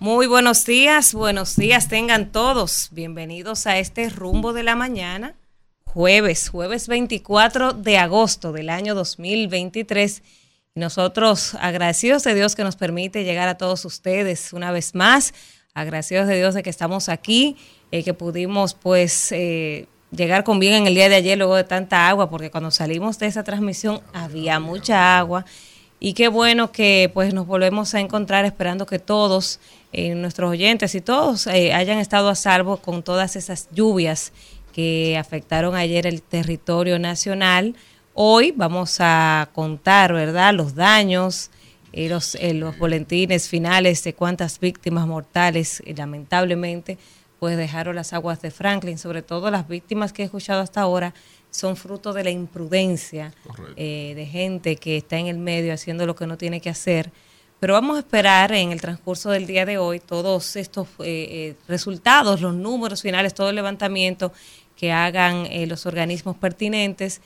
Muy buenos días, buenos días tengan todos. Bienvenidos a este rumbo de la mañana, jueves, jueves 24 de agosto del año 2023. Y nosotros agradecidos de Dios que nos permite llegar a todos ustedes una vez más, agradecidos de Dios de que estamos aquí, eh, que pudimos pues eh, llegar con bien en el día de ayer luego de tanta agua, porque cuando salimos de esa transmisión había mucha agua. Y qué bueno que pues nos volvemos a encontrar esperando que todos eh, nuestros oyentes y todos eh, hayan estado a salvo con todas esas lluvias que afectaron ayer el territorio nacional. Hoy vamos a contar, ¿verdad?, los daños, eh, los, los boletines finales de cuántas víctimas mortales, lamentablemente, pues dejaron las aguas de Franklin. Sobre todo las víctimas que he escuchado hasta ahora son fruto de la imprudencia de gente que está en el medio haciendo lo que no tiene que hacer pero vamos a esperar en el transcurso del día de hoy todos estos eh, eh, resultados, los números finales, todo el levantamiento que hagan eh, los organismos pertinentes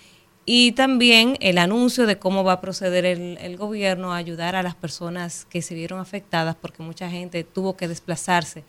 y también el anuncio de cómo va a proceder el, el, gobierno a ayudar a las personas que se vieron afectadas porque mucha gente tuvo que desplazarse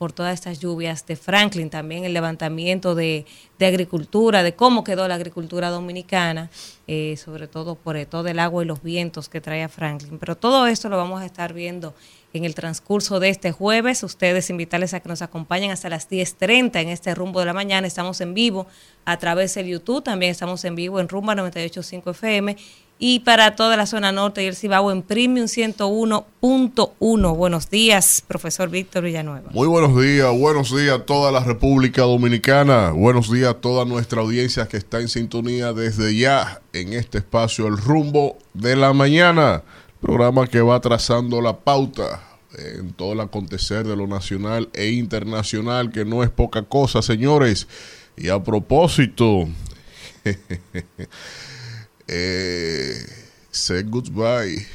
por todas estas lluvias de Franklin, también el levantamiento de, de agricultura, de cómo quedó la agricultura dominicana, eh, sobre todo por todo el agua y los vientos que trae a Franklin. Pero todo esto lo vamos a estar viendo en el transcurso de este jueves. Ustedes invitarles a que nos acompañen hasta las 10.30 en este rumbo de la mañana. Estamos en vivo a través del YouTube, también estamos en vivo en Rumba 98.5 FM y para toda la zona norte y el Cibao en Premium 101.1. Buenos días, profesor Víctor Villanueva. Muy buenos días, buenos días a toda la República Dominicana, buenos días a toda nuestra audiencia que está en sintonía desde ya en este espacio El Rumbo de la Mañana, programa que va trazando la pauta en todo el acontecer de lo nacional e internacional, que no es poca cosa, señores. Y a propósito... eh, say goodbye.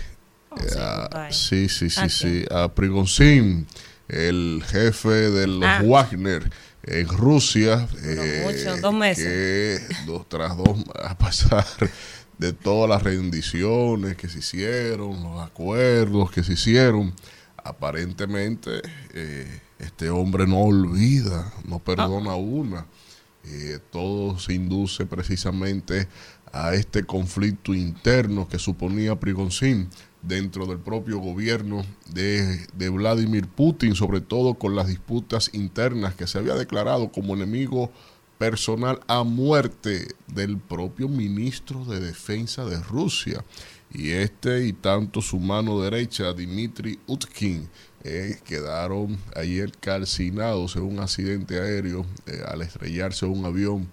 Oh, say goodbye. Sí, sí, sí, ¿A sí. A Prigonsin, el jefe de los Ah. Wagner en Rusia. Eh, mucho, dos meses. Que dos, tras dos, a pasar de todas las rendiciones que se hicieron, los acuerdos que se hicieron, aparentemente eh, este hombre no olvida, no perdona Ah. una. Eh, todo se induce precisamente a este conflicto interno que suponía Prigonsin dentro del propio gobierno de, de Vladimir Putin, sobre todo con las disputas internas que se había declarado como enemigo personal a muerte del propio ministro de Defensa de Rusia. Y este y tanto su mano derecha, Dmitry Utkin, eh, quedaron ayer calcinados en un accidente aéreo eh, al estrellarse un avión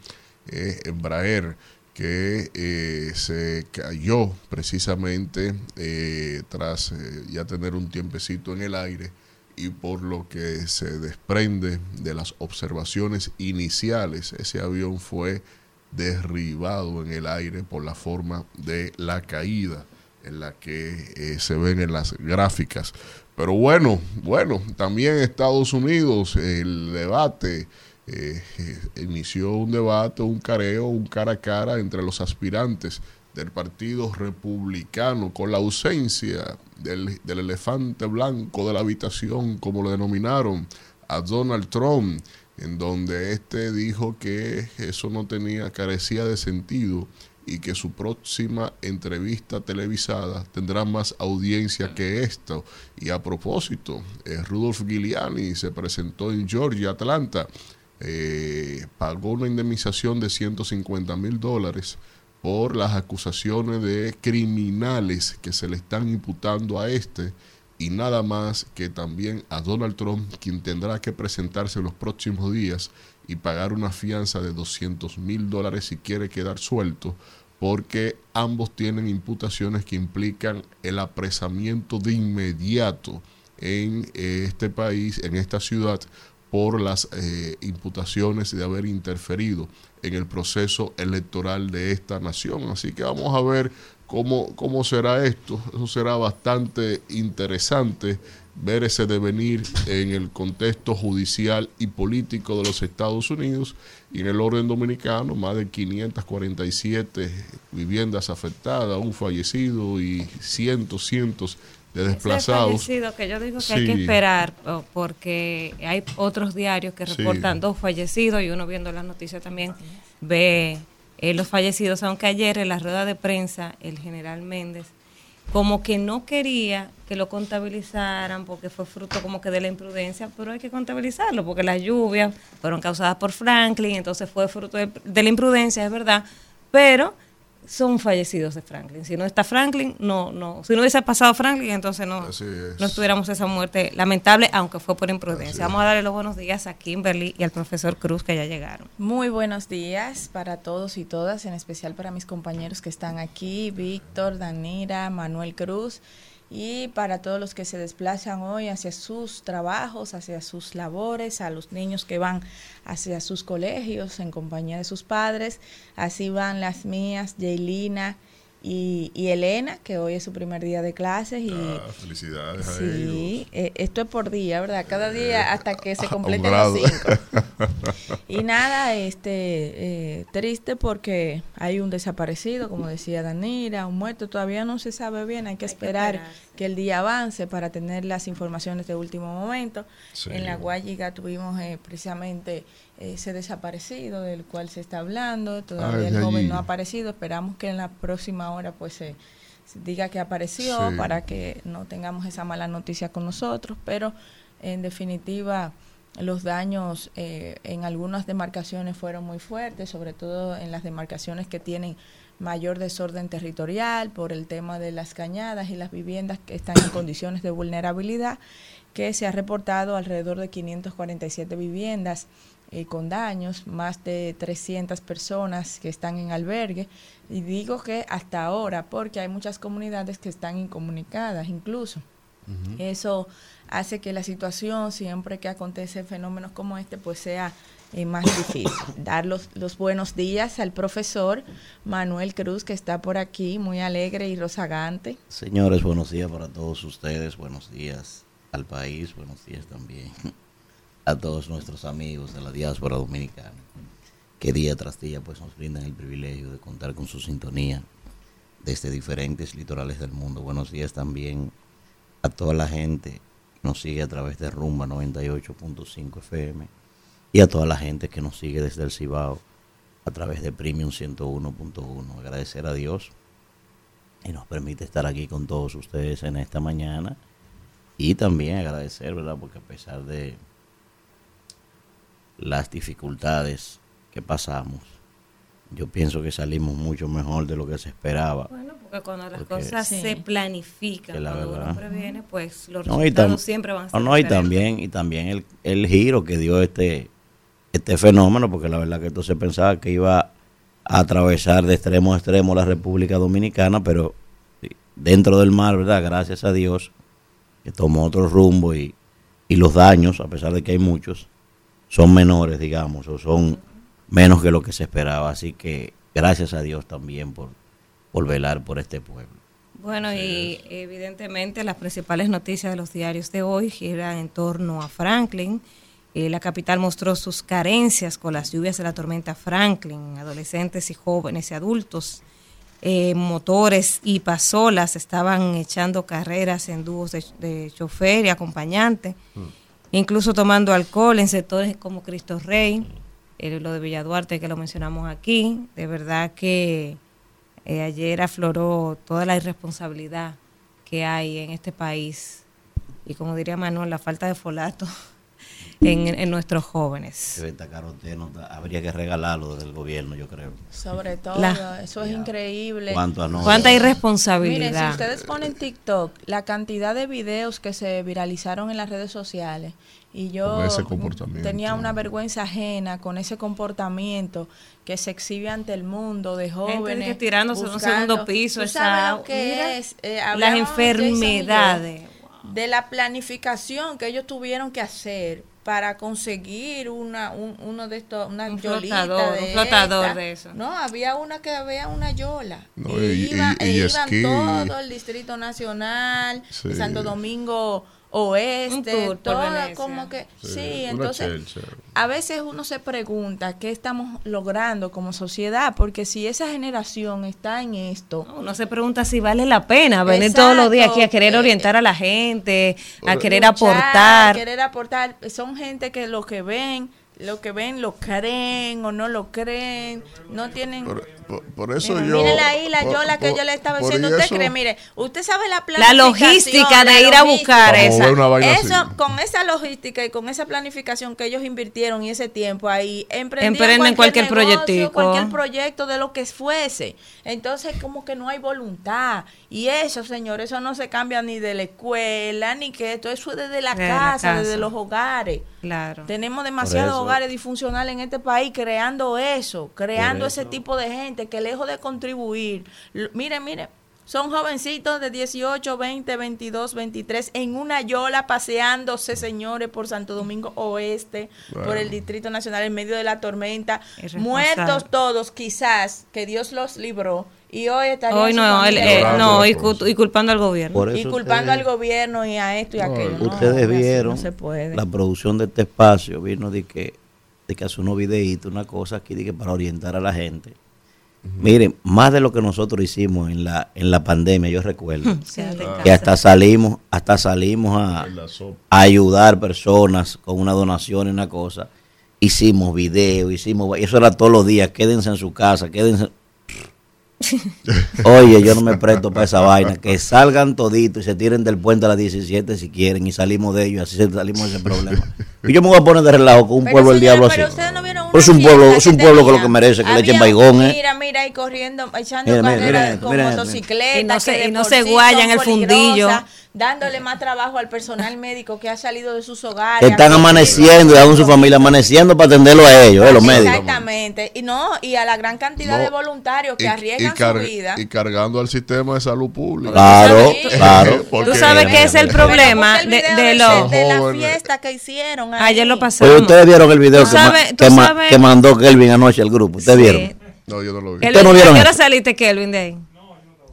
eh, Embraer que eh, se cayó precisamente eh, tras eh, ya tener un tiempecito en el aire y por lo que se desprende de las observaciones iniciales, ese avión fue derribado en el aire por la forma de la caída en la que eh, se ven en las gráficas. Pero bueno, bueno, también Estados Unidos, el debate, eh, inició un debate, un careo, un cara a cara entre los aspirantes del Partido Republicano con la ausencia del, del elefante blanco de la habitación, como lo denominaron, a Donald Trump, en donde este dijo que eso no tenía, carecía de sentido y que su próxima entrevista televisada tendrá más audiencia que esto. Y a propósito, eh, Rudolf Giuliani se presentó en Georgia, Atlanta, eh, pagó una indemnización de 150 mil dólares por las acusaciones de criminales que se le están imputando a este y nada más que también a Donald Trump, quien tendrá que presentarse en los próximos días y pagar una fianza de 200 mil dólares si quiere quedar suelto, porque ambos tienen imputaciones que implican el apresamiento de inmediato en eh, este país, en esta ciudad, por las eh, imputaciones de haber interferido en el proceso electoral de esta nación. Así que vamos a ver cómo, cómo será esto. Eso será bastante interesante ver ese devenir en el contexto judicial y político de los Estados Unidos y en el orden dominicano, más de 547 viviendas afectadas, un fallecido y cientos, cientos de desplazados. Que yo digo que hay que esperar porque hay otros diarios que reportan dos fallecidos y uno viendo las noticias también ve eh, los fallecidos, aunque ayer en la rueda de prensa el general Méndez como que no quería que lo contabilizaran porque fue fruto como que de la imprudencia, pero hay que contabilizarlo porque las lluvias fueron causadas por Franklin, entonces fue fruto de, de la imprudencia, es verdad, pero son fallecidos de Franklin. Si no está Franklin, no, no, si no hubiese pasado Franklin, entonces no, no estuviéramos esa muerte lamentable, aunque fue por imprudencia. Vamos a darle los buenos días a Kimberly y al profesor Cruz que ya llegaron. Muy buenos días para todos y todas, en especial para mis compañeros que están aquí, Víctor, Danira, Manuel Cruz y para todos los que se desplazan hoy hacia sus trabajos, hacia sus labores, a los niños que van hacia sus colegios en compañía de sus padres. Así van las mías, Jailina y, Elena, que hoy es su primer día de clases. Y, ah, felicidades a Sí, eh, esto es por día, ¿verdad? Cada día hasta que se completen los cinco. y nada, este eh, triste porque hay un desaparecido, como decía Danira, un muerto, todavía no se sabe bien, hay que esperar que, el día avance para tener las informaciones de último momento. En la Guayiga tuvimos eh, precisamente ese desaparecido del cual se está hablando, todavía el joven no ha aparecido, esperamos que en la próxima hora pues se, diga que apareció para que no tengamos esa mala noticia con nosotros, pero en definitiva los daños eh, en algunas demarcaciones fueron muy fuertes, sobre todo en las demarcaciones que tienen mayor desorden territorial por el tema de las cañadas y las viviendas que están en condiciones de vulnerabilidad, que se ha reportado alrededor de 547 viviendas eh, con daños, más de 300 personas que están en albergue. Y digo que hasta ahora, porque hay muchas comunidades que están incomunicadas incluso. Eso hace que la situación, siempre que acontece fenómenos como este, pues sea eh, más difícil. Dar los, los, buenos días al profesor Manuel Cruz, que está por aquí, muy alegre y rozagante. Señores, buenos días para todos ustedes, buenos días al país, buenos días también a todos nuestros amigos de la diáspora dominicana, que día tras día pues nos brindan el privilegio de contar con su sintonía desde diferentes litorales del mundo. Buenos días también a toda la gente que nos sigue a través de Rumba 98.5 FM y a toda la gente que nos sigue desde el Cibao a través de Premium 101.1. Agradecer a Dios y nos permite estar aquí con todos ustedes en esta mañana y también agradecer, ¿verdad? Porque a pesar de las dificultades que pasamos, yo pienso que salimos mucho mejor de lo que se esperaba. Bueno, porque cuando las cosas se planifican, cuando uno previene, pues los resultados siempre van a ser no, y también Y también el, el giro que dio este, este fenómeno, porque la verdad que esto se pensaba que iba a atravesar de extremo a extremo la República Dominicana, pero dentro del mar, ¿verdad? Gracias a Dios, que tomó otro rumbo y, y los daños, a pesar de que hay muchos, son menores, digamos, o son menos que lo que se esperaba. Así que gracias a Dios también por, por velar por este pueblo. Bueno, y evidentemente las principales noticias de los diarios de hoy giran en torno a Franklin. Eh, la capital mostró sus carencias con las lluvias de la tormenta Franklin. Adolescentes y jóvenes y adultos, eh, motores y pasolas estaban echando carreras en dúos de, chofer y acompañante. Mm incluso tomando alcohol en sectores como Cristo Rey, eh, lo de Villaduarte que lo mencionamos aquí, de verdad que eh, ayer afloró toda la irresponsabilidad que hay en este país y como diría Manuel, la falta de folato en, nuestros jóvenes. habría que regalarlo del gobierno, yo creo. Sobre todo, eso es increíble. ¿Cuánta irresponsabilidad? Miren, si ustedes ponen TikTok, la cantidad de videos que se viralizaron en las redes sociales, y yo tenía una vergüenza ajena con ese comportamiento que se exhibe ante el mundo de jóvenes Gente tirándose un segundo piso esa, es? Eh, las enfermedades de la planificación que ellos tuvieron que hacer para conseguir una uno de estos una un flotador, de un flotador de eso. No había una que había una yola. Y, iban todo el distrito nacional Santo Domingo oeste, Venecia. como que Sí, entonces chelcha. a veces uno se pregunta qué estamos logrando como sociedad, porque si esa generación está en esto, Uno se pregunta si vale la pena venir todos los días aquí a querer Exacto. orientar a la gente, a querer luchar, aportar. querer aportar, son gente que lo que ven, lo que ven lo creen o no lo creen, no tienen Por, por- por eso Mira, yo. Miren ahí la por- yola que por- yo le estaba diciendo. Usted eso- cree, mire, usted sabe la La planificación. logística de la ir a buscar esa. mover una vaina Eso, así. con esa logística y con esa planificación que ellos invirtieron y ese tiempo ahí, Emprenden cualquier negocio, proyectico. cualquier proyecto de lo que fuese. Entonces, como que no hay voluntad. Y eso, señores, eso no se cambia ni de la escuela, ni que esto, eso es desde la, la casa. desde los hogares. Claro. Tenemos demasiados hogares disfuncionales en este país creando eso, creando eso- ese tipo de gente que lejos de contribuir, miren, miren, son jovencitos de 18, 20, 22, 23 en una yola paseándose, señores, por Santo Domingo Oeste, por el Distrito Nacional en medio de la tormenta, muertos todos, quizás, que Dios los libró y hoy estarían Hoy no, él, eh, no y, cosa. cu- y culpando al gobierno. Y culpando ustedes- al gobierno y a esto y a No, aquello. No, Ustedes vieron no se puede. la producción de este espacio, vino de que, de que hace unos videitos, una cosa aquí de que para orientar a la gente. Miren, más de lo que nosotros hicimos en la, en la pandemia, yo recuerdo, Sí, en que hasta salimos, hasta salimos a, ayudar personas con una donación y una cosa. Hicimos video, hicimos, y eso era todos los días, quédense en su casa, quédense. Oye, yo no me presto para esa vaina. Que salgan toditos y se tiren del puente a las 17 si quieren y salimos de ellos así salimos de ese problema. Y yo me voy a poner de relajo con un Pero, pueblo del diablo pero así. ustedes no vieron Pero es un pueblo, es un que pueblo que lo que merece, que le echen Había- baigón, ¿eh? Mira, mira, y corriendo, echando Mira, mira, carreras mira, con motocicletas. Y no se- y no se guayan el fundillo. Dándole más trabajo al personal médico que ha salido de sus hogares. Que están amaneciendo y aún su familia amaneciendo para atenderlo a ellos, eh, los médicos. Exactamente. Y no, y a la gran cantidad No, de voluntarios que y- arriesgan y su vida. Y cargando al sistema de salud pública. Claro, Sí. claro. Tú sabes que es el problema el de, de de, los... de la fiesta que hicieron. ahí. Ayer lo pasamos. Oye, ustedes vieron el video que, ma- sabes- tú que, ma- sabes- que mandó Kelvin anoche al grupo. ¿Ustedes Sí. vieron? No, yo no lo vi. ¿Ustedes no vieron ¿A qué hora eso? saliste, Kelvin, de ahí?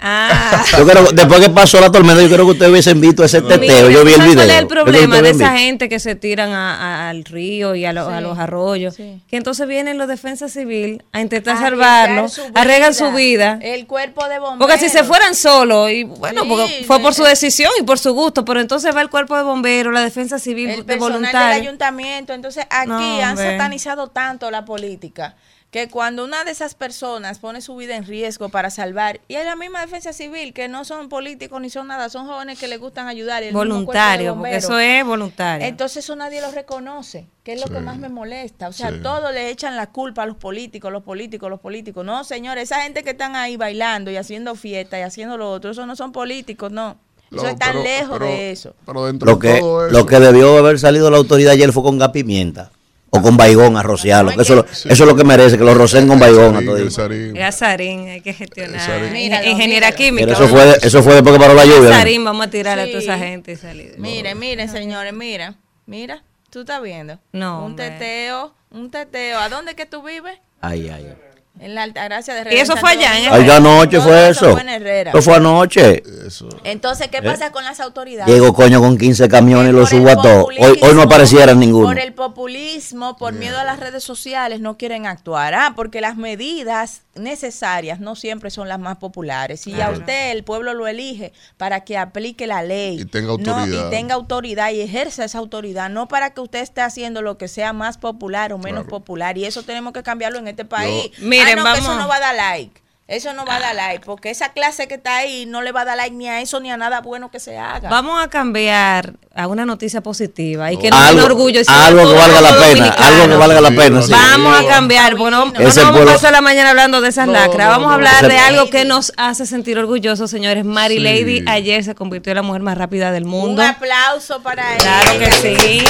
Ah. Yo creo después que pasó la tormenta, yo creo que ustedes hubiesen visto ese teteo. Mira, yo vi el ¿tú sabes video. ¿Cuál es el problema de esa gente que se tiran a- a- al río y a, lo- a Sí. los arroyos? Sí. Que entonces vienen los defensas civil a intentar Arriesgar salvarlo, su arreglan su vida. El cuerpo de bomberos. Porque si se fueran solos, y bueno, Sí, porque fue por su de- decisión y por su gusto, pero entonces va el cuerpo de bomberos, la defensa civil el de personal del ayuntamiento. Entonces aquí No, han satanizado tanto la política que cuando una de esas personas pone su vida en riesgo para salvar, y es la misma defensa civil, que no son políticos ni son nada, son jóvenes que les gustan ayudar. y de Voluntario, porque eso es voluntario. Entonces eso nadie lo reconoce, que es lo que más me molesta. O sea, Sí. todo le echan la culpa a los políticos, los políticos, los políticos. No, señores, esa gente que están ahí bailando y haciendo fiesta y haciendo lo otro, eso no son políticos, no. Eso No, está pero- lejos pero- de eso. Pero dentro Lo de que, todo eso. lo que debió haber salido la autoridad ayer fue con gas pimienta. O con baigón a rociarlo. que eso, lo- eso es lo que merece, que lo rocen con baigón a todo. el Sarín. Es Azarín, hay que gestionar. Ingeniera míralo. química. Pero eso fue, eso fue después que paró la lluvia. Azarín, vamos a tirarle a toda esa gente y salir. Miren, miren, señores, mira, mira, tú estás viendo. No, Un hombre. teteo, un teteo. ¿A dónde que tú vives? Ay, ay, ay. En la Altagracia de ¿Y eso fue allá en. Ay, anoche fue eso. fue en Herrera. Eso fue anoche. Eso. Entonces, ¿qué ¿Eh? pasa con las autoridades? Llego coño con 15 camiones y lo Por el subo a todos. Hoy, hoy no aparecieran ninguno. Por el populismo, por miedo a las redes sociales, no quieren actuar. Ah, porque las medidas necesarias no siempre son las más populares. Y a usted el pueblo lo elige para que aplique la ley. Y tenga No, autoridad. y tenga autoridad y ejerza esa autoridad. No para que usted esté haciendo lo que sea más popular o menos Claro. popular. Y eso tenemos que cambiarlo en este país. Miren, no, que eso no va a dar like. Eso no va a dar like, porque esa clase que está ahí no le va a dar like ni a eso ni a nada bueno que se haga. Vamos a cambiar a una noticia positiva y que nos den algo, orgullo. algo que valga la pena. Algo que valga la pena. sí. sí. Vamos a cambiar. Bueno, no vamos a pasar la mañana hablando de esas No, lacras. no, Vamos a hablar de algo que nos hace sentir orgullosos, señores. Mari Sí. Lady ayer se convirtió en la mujer más rápida del Un mundo. aplauso para Claro ella. que sí.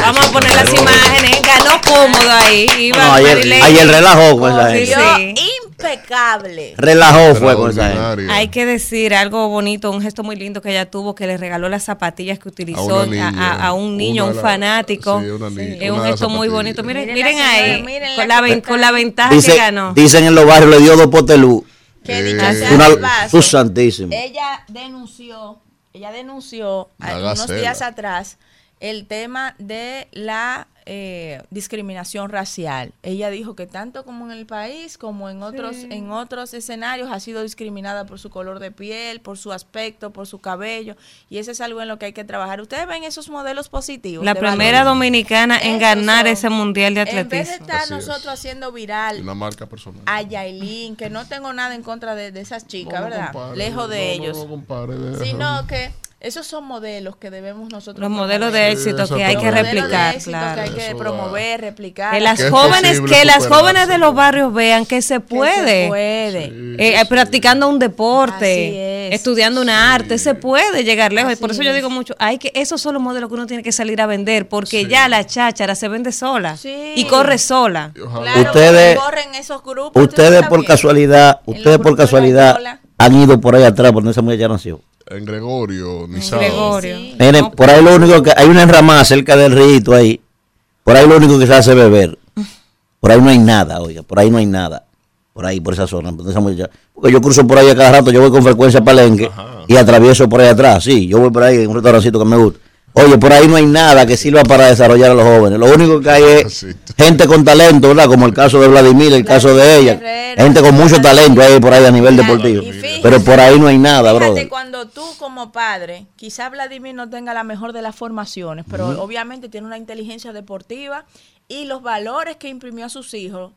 Vamos a poner las imágenes. Ganó cómodo ahí. Iba No, ayer, Mari Lady. ayer relajó con esa Sí, gente. Impecable. Relajó fue con esa. Hay que decir algo bonito, un gesto muy lindo que ella tuvo, que le regaló las zapatillas que utilizó A niña. a- a un niño, un la- fanático. sí, una niña, es un gesto muy bonito. Miren, Miren ahí, miren con la ven- con ventaja que ganó. dicen en los barrios le dio dos potelú. Que Eh, Una, santísimo. ella denunció ella denunció unos días atrás el tema de la eh, discriminación racial. Ella dijo que tanto como en el país como en otros en otros escenarios ha sido discriminada por su color de piel, por su aspecto, por su cabello y eso es algo en lo que hay que trabajar. Ustedes ven esos modelos positivos. La primera valor? dominicana en ganar son. ese mundial de En vez de atletismo. estar Así es. nosotros haciendo viral Una marca personal. a Yailin, que no tengo nada en contra de, de esas chicas, No, no ¿verdad? compare, Lejos de no, ellos. no compare, sino que esos son modelos que debemos nosotros Los modelos promover. de Sí, éxito que hay que replicar, éxito claro. que hay que Eso da- promover, replicar. Que las Que jóvenes, que las jóvenes de los barrios vean que se Que puede. se puede. Sí, Eh, sí, practicando un Así deporte, es. estudiando una arte, se puede llegar lejos. y por Así eso yo digo mucho, hay que esos son los modelos que uno tiene que salir a vender, porque ya la cháchara se vende sola Sí. y corre sola. Claro, Ustedes- corren esos grupos. Ustedes por casualidad, ustedes por casualidad han ido por ahí atrás por donde esa muchacha nació. En Gregorio, Nizao. Gregorio. Sí. Miren, por ahí lo único que hay una enramada cerca del río ahí. Por ahí lo único que se hace beber. Por ahí no hay nada, oiga, por ahí no hay nada. Por ahí, por esa zona. por donde esa muchacha- Porque yo cruzo por ahí a cada rato, yo voy con frecuencia a Palenque Ajá. y atravieso por ahí atrás. Sí, yo voy por ahí en un restaurancito que me gusta. Oye, por ahí no hay nada que sirva para desarrollar a los jóvenes. Lo único que hay es gente con talento, ¿verdad? Como el caso de Vladimir, el caso de ella. Gente con mucho talento ahí por ahí a nivel deportivo. Pero por ahí no hay nada, Fíjate, brother. cuando tú como padre, quizá Vladimir no tenga la mejor de las formaciones, pero obviamente tiene una inteligencia deportiva y los valores que imprimió a sus hijos.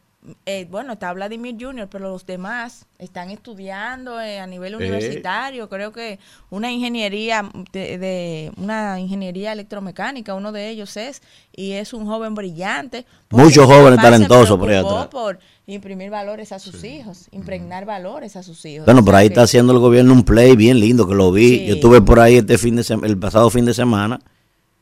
Eh, bueno, está Vladimir Jr., pero los demás están estudiando eh, a nivel universitario. Creo que una ingeniería de, de- una ingeniería electromecánica, uno de ellos es, y es un joven brillante. Muchos jóvenes talentosos por ahí atrás. por imprimir valores a sus hijos, impregnar valores a sus hijos. Bueno, por ahí que- está haciendo el gobierno un play bien lindo que lo vi. Sí. Yo estuve por ahí este fin de sem- el pasado fin de semana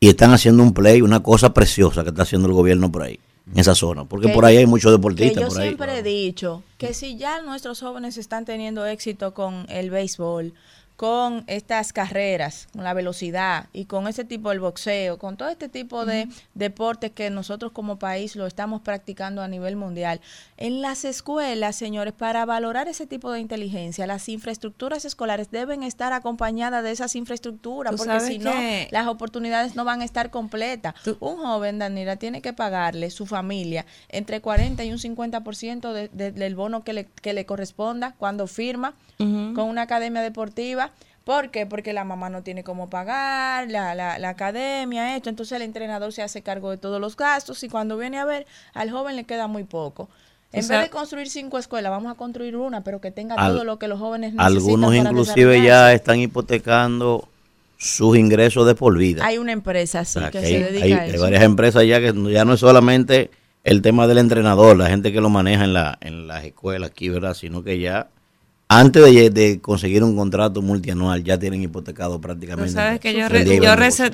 y están haciendo un play, una cosa preciosa que está haciendo el gobierno por ahí, en esa zona, porque Que- por ahí hay muchos que deportistas yo por ahí. siempre he dicho que si ya nuestros jóvenes están teniendo éxito con el béisbol, con estas carreras, con la velocidad y con ese tipo del boxeo, con todo este tipo de deportes que nosotros como país lo estamos practicando a nivel mundial. En las escuelas, señores, para valorar ese tipo de inteligencia, las infraestructuras escolares deben estar acompañadas de esas infraestructuras, porque si no, las oportunidades no van a estar completas. Tú- Un joven, Danira, tiene que pagarle su familia entre 40 y un 50% de- de- del bono que le, que le corresponda cuando firma con una academia deportiva. ¿Por qué? Porque la mamá no tiene cómo pagar, la, la, la academia, esto. Entonces el entrenador se hace cargo de todos los gastos y cuando viene a ver, al joven le queda muy poco. En sea- vez de construir cinco escuelas, vamos a construir una, pero que tenga Al- todo lo que los jóvenes necesitan. Algunos para inclusive ya están hipotecando sus ingresos de por vida. Hay una empresa así O sea, que, que se hay, dedica hay- a hay eso. varias empresas ya que ya no es solamente el tema del entrenador, la gente que lo maneja en, la, en las escuelas aquí, ¿verdad? Sino que ya antes de, de conseguir un contrato multianual ya tienen hipotecado prácticamente. sabes que yo, re-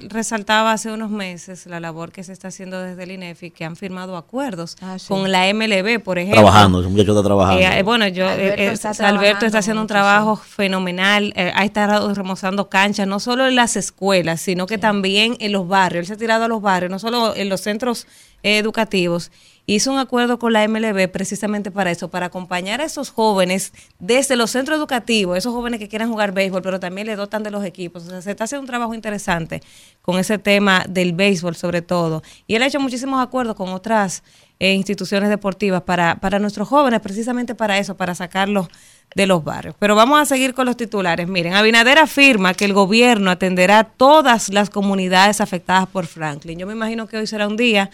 resaltaba hace unos meses la labor que se está haciendo desde el INEFI, que han firmado acuerdos Ah, sí. con la MLB, por ejemplo. Trabajando, ese muchacho está trabajando. Eh, bueno, yo, Alberto eh, eh, está Alberto trabajando está haciendo un mucho, trabajo fenomenal, eh, ha estado remozando canchas, no solo en las escuelas, sino que también en los barrios. Él se ha tirado a los barrios, no solo en los centros eh, educativos. Hizo un acuerdo con la MLB precisamente para eso, para acompañar a esos jóvenes desde los centros educativos, esos jóvenes que quieran jugar béisbol, pero también le dotan de los equipos. O sea, se está haciendo un trabajo interesante con ese tema del béisbol sobre todo. Y él ha hecho muchísimos acuerdos con otras eh, instituciones deportivas para, para nuestros jóvenes, precisamente para eso, para sacarlos de los barrios. Pero vamos a seguir con los titulares. Miren, Abinader afirma que el gobierno atenderá todas las comunidades afectadas por Franklin. Yo me imagino que hoy será un día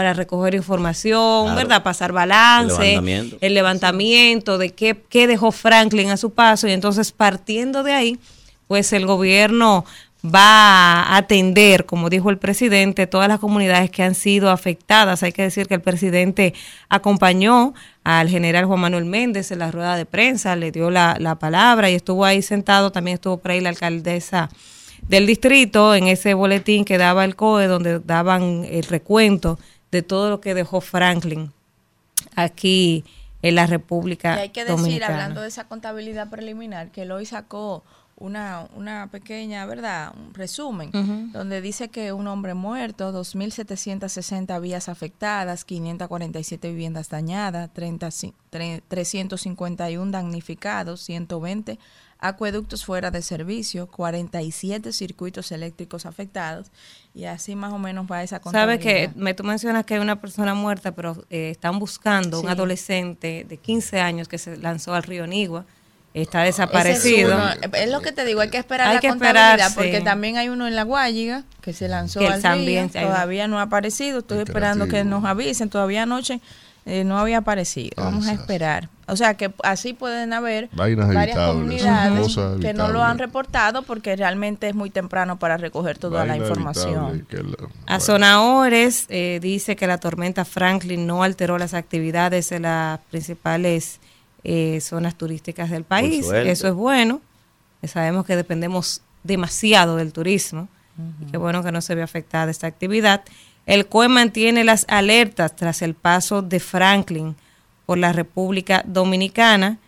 para recoger información, Claro. ¿verdad? Pasar balance, El levantamiento. el levantamiento de qué, qué dejó Franklin a su paso y entonces partiendo de ahí, pues el gobierno va a atender, como dijo el presidente, todas las comunidades que han sido afectadas. Hay que decir que el presidente acompañó al general Juan Manuel Méndez en la rueda de prensa, le dio la, la palabra y estuvo ahí sentado, también estuvo por ahí la alcaldesa del distrito en ese boletín que daba el COE, donde daban el recuento de todo lo que dejó Franklin aquí en la República Y hay que decir, Dominicana. hablando de esa contabilidad preliminar, que hoy sacó una, una pequeña, ¿verdad? Un resumen, donde dice que un hombre muerto, 2.760 vías afectadas, 547 viviendas dañadas, 30, 351 damnificados, 120 acueductos fuera de servicio, 47 circuitos eléctricos afectados y así más o menos va esa contabilidad. Sabes que me, tú mencionas que hay una persona muerta, pero eh, están buscando un adolescente de 15 años que se lanzó al río Nigua está desaparecido. Es, lo que te digo, hay que esperar la contabilidad porque también hay uno en la Guayiga que se lanzó al río, todavía no ha aparecido, estoy esperando que nos avisen, todavía anoche eh, no había aparecido, vamos a esperar. O sea que así pueden haber varias comunidades que no lo han reportado porque realmente es muy temprano para recoger toda la información. A Zonaores eh, dice que la tormenta Franklin no alteró las actividades de las principales eh, zonas turísticas del país. Eso es bueno. Sabemos que dependemos demasiado del turismo. y qué bueno que no se ve afectada esta actividad. El COE mantiene las alertas tras el paso de Franklin por la República Dominicana.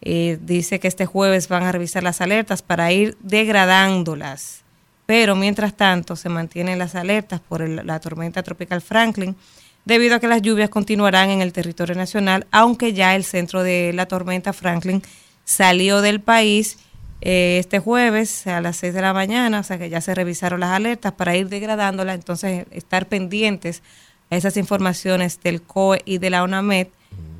Eh, dice que este jueves van a revisar las alertas para ir degradándolas. Pero mientras tanto se mantienen las alertas por la tormenta tropical Franklin debido a que las lluvias continuarán en el territorio nacional, aunque ya el centro de la tormenta Franklin salió del país eh, este jueves a las 6 de la mañana, o sea que ya se revisaron las alertas para ir degradándolas, entonces estar pendientes a esas informaciones del COE y de la UNAMED,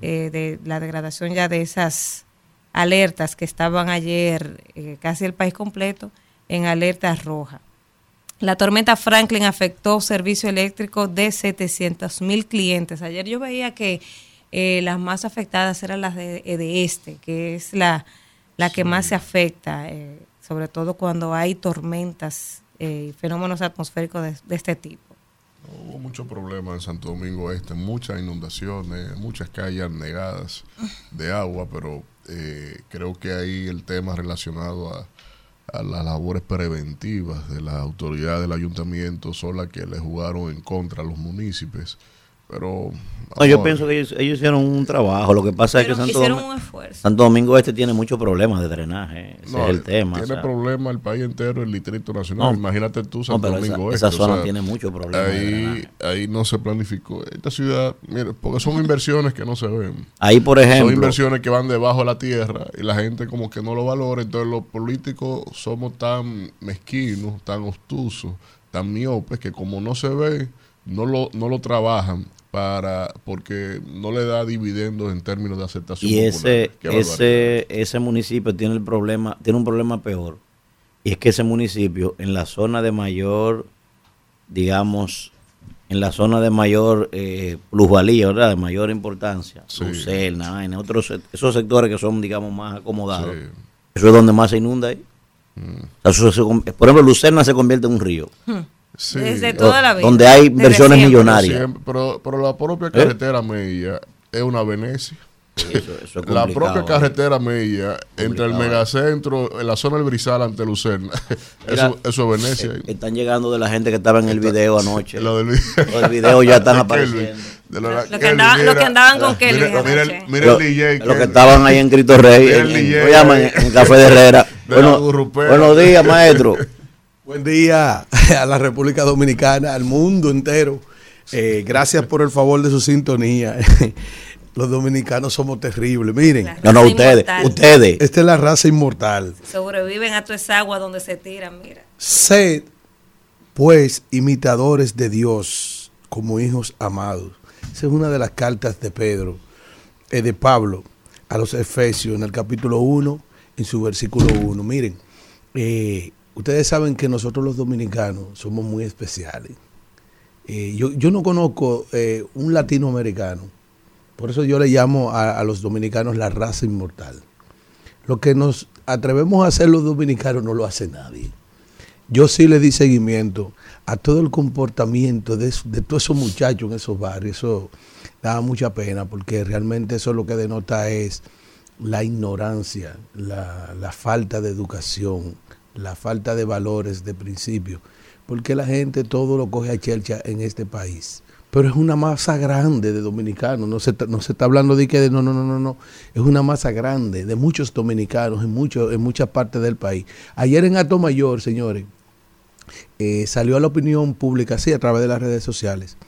eh, de la degradación ya de esas alertas que estaban ayer eh, casi el país completo en alerta roja. La tormenta Franklin afectó servicio eléctrico de 700 mil clientes. Ayer yo veía que eh, las más afectadas eran las de, este, que es la, la que más se afecta, eh, sobre todo cuando hay tormentas y fenómenos atmosféricos de, este tipo. Hubo muchos problemas en Santo Domingo Este, muchas inundaciones, muchas calles negadas de agua, pero creo que ahí el tema relacionado a a las labores preventivas de las autoridades del ayuntamiento son las que le jugaron en contra a los municipios pero yo pienso que ellos, hicieron un trabajo. Lo que pasa es que Santo, Domingo, Santo Domingo Este tiene muchos problemas de drenaje. Ese es el tema. Tiene problemas el país entero, el Distrito Nacional. Imagínate tú, Santo Domingo esa, Este. Esa zona tiene muchos problemas. Ahí, ahí no se planificó. Esta ciudad, mire, porque son inversiones que no se ven. Ahí, por ejemplo. Son inversiones que van debajo de la tierra y la gente como que no lo valora. Entonces los políticos somos tan mezquinos, tan obtusos, tan miopes que como no se ve no lo, no lo trabajan para porque no le da dividendos en términos de aceptación. Y ese, ese, ese municipio tiene el problema, tiene un problema peor. Y es que ese municipio, en la zona de mayor, digamos, en la zona de mayor eh, plusvalía, ¿verdad? De mayor importancia, sí. en otros, esos sectores que son, digamos, más acomodados, eso es donde más se inunda ahí. Mm. por ejemplo, Lucerna se convierte en un río. Desde toda la vida. Donde hay inversiones millonarias. pero, la propia ¿Eh? carretera media es una Venecia. la propia carretera media entre el megacentro, en la zona del Brizal ante Lucerna, eso, eso, es Venecia. Eh, están llegando de la gente que estaba en el video anoche. Lo del video ya están apareciendo. lo, que andaban con Kelly. Mira, mira, el DJ. Lo que estaban ahí en Cristo Rey, en, en, Café de Herrera. buenos días, maestro. Buen día a la República Dominicana, al mundo entero. Eh, gracias por el favor de su sintonía. Los dominicanos somos terribles. Miren. No, no, ustedes. Ustedes. Esta es la raza inmortal. Sobreviven a toda esa agua donde se tiran, mira. Sed, pues, imitadores de Dios como hijos amados. Esa es una de las cartas de Pedro, eh, de Pablo, a los Efesios, en el capítulo 1, en su versículo 1. Miren, eh, Ustedes saben que nosotros los dominicanos somos muy especiales. Eh, yo, no conozco eh, un latinoamericano, por eso yo le llamo a, los dominicanos la raza inmortal. Lo que nos atrevemos a hacer los dominicanos no lo hace nadie. Yo sí le di seguimiento a todo el comportamiento de, todos esos muchachos en esos barrios. Eso daba mucha pena porque realmente eso lo que denota es la ignorancia, la, la falta de educación, la falta de valores, de principios, porque la gente todo lo coge a chelcha en este país. pero es una masa grande de dominicanos. No se, está- no se está hablando de que de, no, no, no, no, no. Es una masa grande de muchos dominicanos en, muchos en muchas partes del país. Ayer en Alto Mayor, señores, eh, salió a la opinión pública, sí, a través de las redes sociales,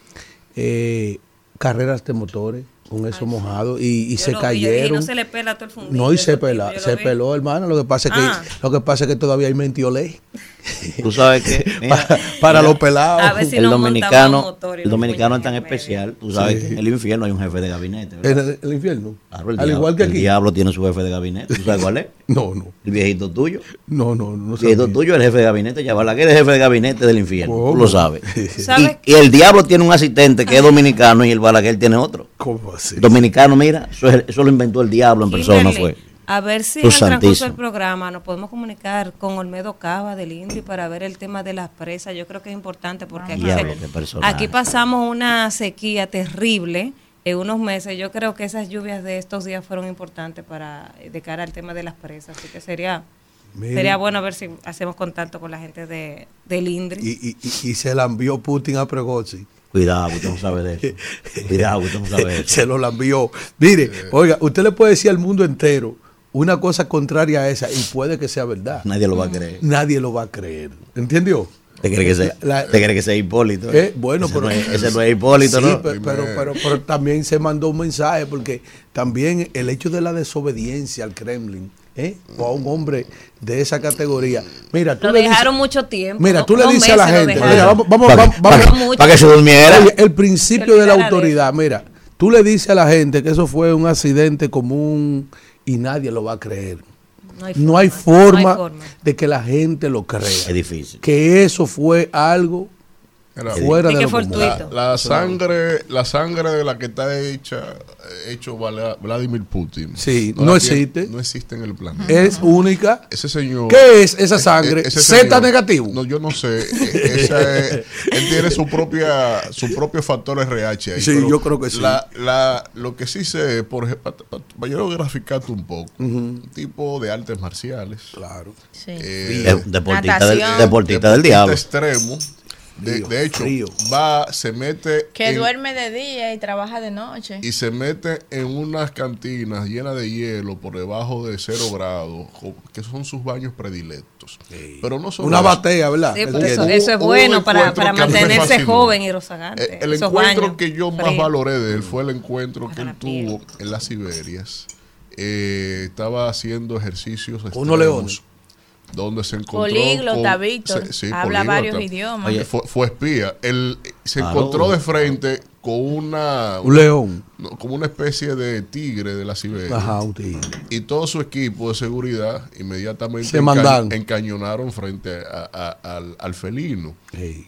eh, carreras de motores con eso mojado y, y se vi, cayeron. no se le pela todo el fundillo. No, y se pela, se peló, hermano. Lo que pasa es que, Ah. lo que pasa es que todavía hay mentiolé Tú sabes que mira, para, para mira, los pelados. Si el dominicano, el dominicano es tan especial. Tú sabes Sí. que en el infierno hay un jefe de gabinete. En el, el infierno. Claro, el Al diablo- igual que El aquí. diablo tiene su jefe de gabinete. ¿Tú sabes cuál es? No, no. El viejito tuyo. No, no, no. El viejito sabía. tuyo es el jefe de gabinete. Ya Balaguer es el jefe de gabinete del infierno. ¿Cómo? Tú lo sabes. ¿Sabes? Y, y el diablo tiene un asistente que es dominicano y el Balaguer tiene otro. ¿Cómo así? Dominicano, mira, eso, es- eso lo inventó el diablo en persona, fue. A ver si en el transcurso del programa nos podemos comunicar con Olmedo Cava del INDRI para ver el tema de las presas. Yo creo que es importante porque aquí, se- personaje. aquí pasamos una sequía terrible en unos meses. Yo creo que esas lluvias de estos días fueron importantes para de cara al tema de las presas. Así que sería sería bueno ver si hacemos contacto con la gente de, del INDRI. Y, y, y, y se la envió Putin a Pregozzi. Cuidado, usted no sabe de eso. Cuidado, usted no sabe de eso. se lo la envió. Mire, oiga, usted le puede decir al mundo entero una cosa contraria a esa y puede que sea verdad. Nadie lo va a creer. Nadie lo va a creer. ¿Entendió? ¿Te cree que sea, La- la- te cree que sea Hipólito? Eh, bueno, ese pero no es, ese no es Hipólito, Sí, ¿no? pe- pero, pero, pero también se mandó un mensaje porque también el hecho de la desobediencia al Kremlin, ¿eh? o a un hombre de esa categoría. Mira, tú lo le dices- dejaron mucho tiempo. Mira, tú le dices a la gente, mira, vamos, vamos, Para vamos, que, vamos- para que- se durmiera. Oye, el principio de la autoridad, mira, tú le dices a la gente que eso fue un accidente común y nadie lo va a creer. No hay No hay forma, forma, no hay forma. de que la gente lo Es crea. difícil. Que eso fue algo Fuera de que fortuito. La, la sangre, la sangre de la que está hecha, hecho Vladimir Putin. Sí, no tiene- existe. No existe en el planeta. Es única. Ese señor. ¿Qué es esa sangre? e- ese Z señor- negativo. No, yo no sé. E- esa es- él tiene su propia, su propio factor RH ahí. Sí, yo creo que sí. La, la, lo que sí sé, por ejemplo, para yo graficarte un poco, un tipo de artes marciales. Claro. Sí. eh, De- deportista, del, Natación. deportista del diablo. extremo. De, hecho, frío. va, se mete Que en- duerme de día y trabaja de noche. y se mete en unas cantinas llenas de hielo por debajo de cero grados, que son sus baños predilectos. Pero no son Una batea, ¿verdad? Eso, eso es bueno para, para mantenerse joven y rozagante. Eh, El, Esos encuentro que yo más valoré de él fue el encuentro que él tuvo en las Siberias. Eh, estaba haciendo ejercicios extremos, leones. Donde se encontró Políglota, con- Víctor. se- sí, Habla políglota. varios idiomas. Oye, fue, fue espía. Él se Claro. encontró de frente con una, Un león. no, como una especie de tigre de la Siberia. Ajá, un tigre. Y todo su equipo de seguridad inmediatamente Se encañonaron frente a- a- al, al felino.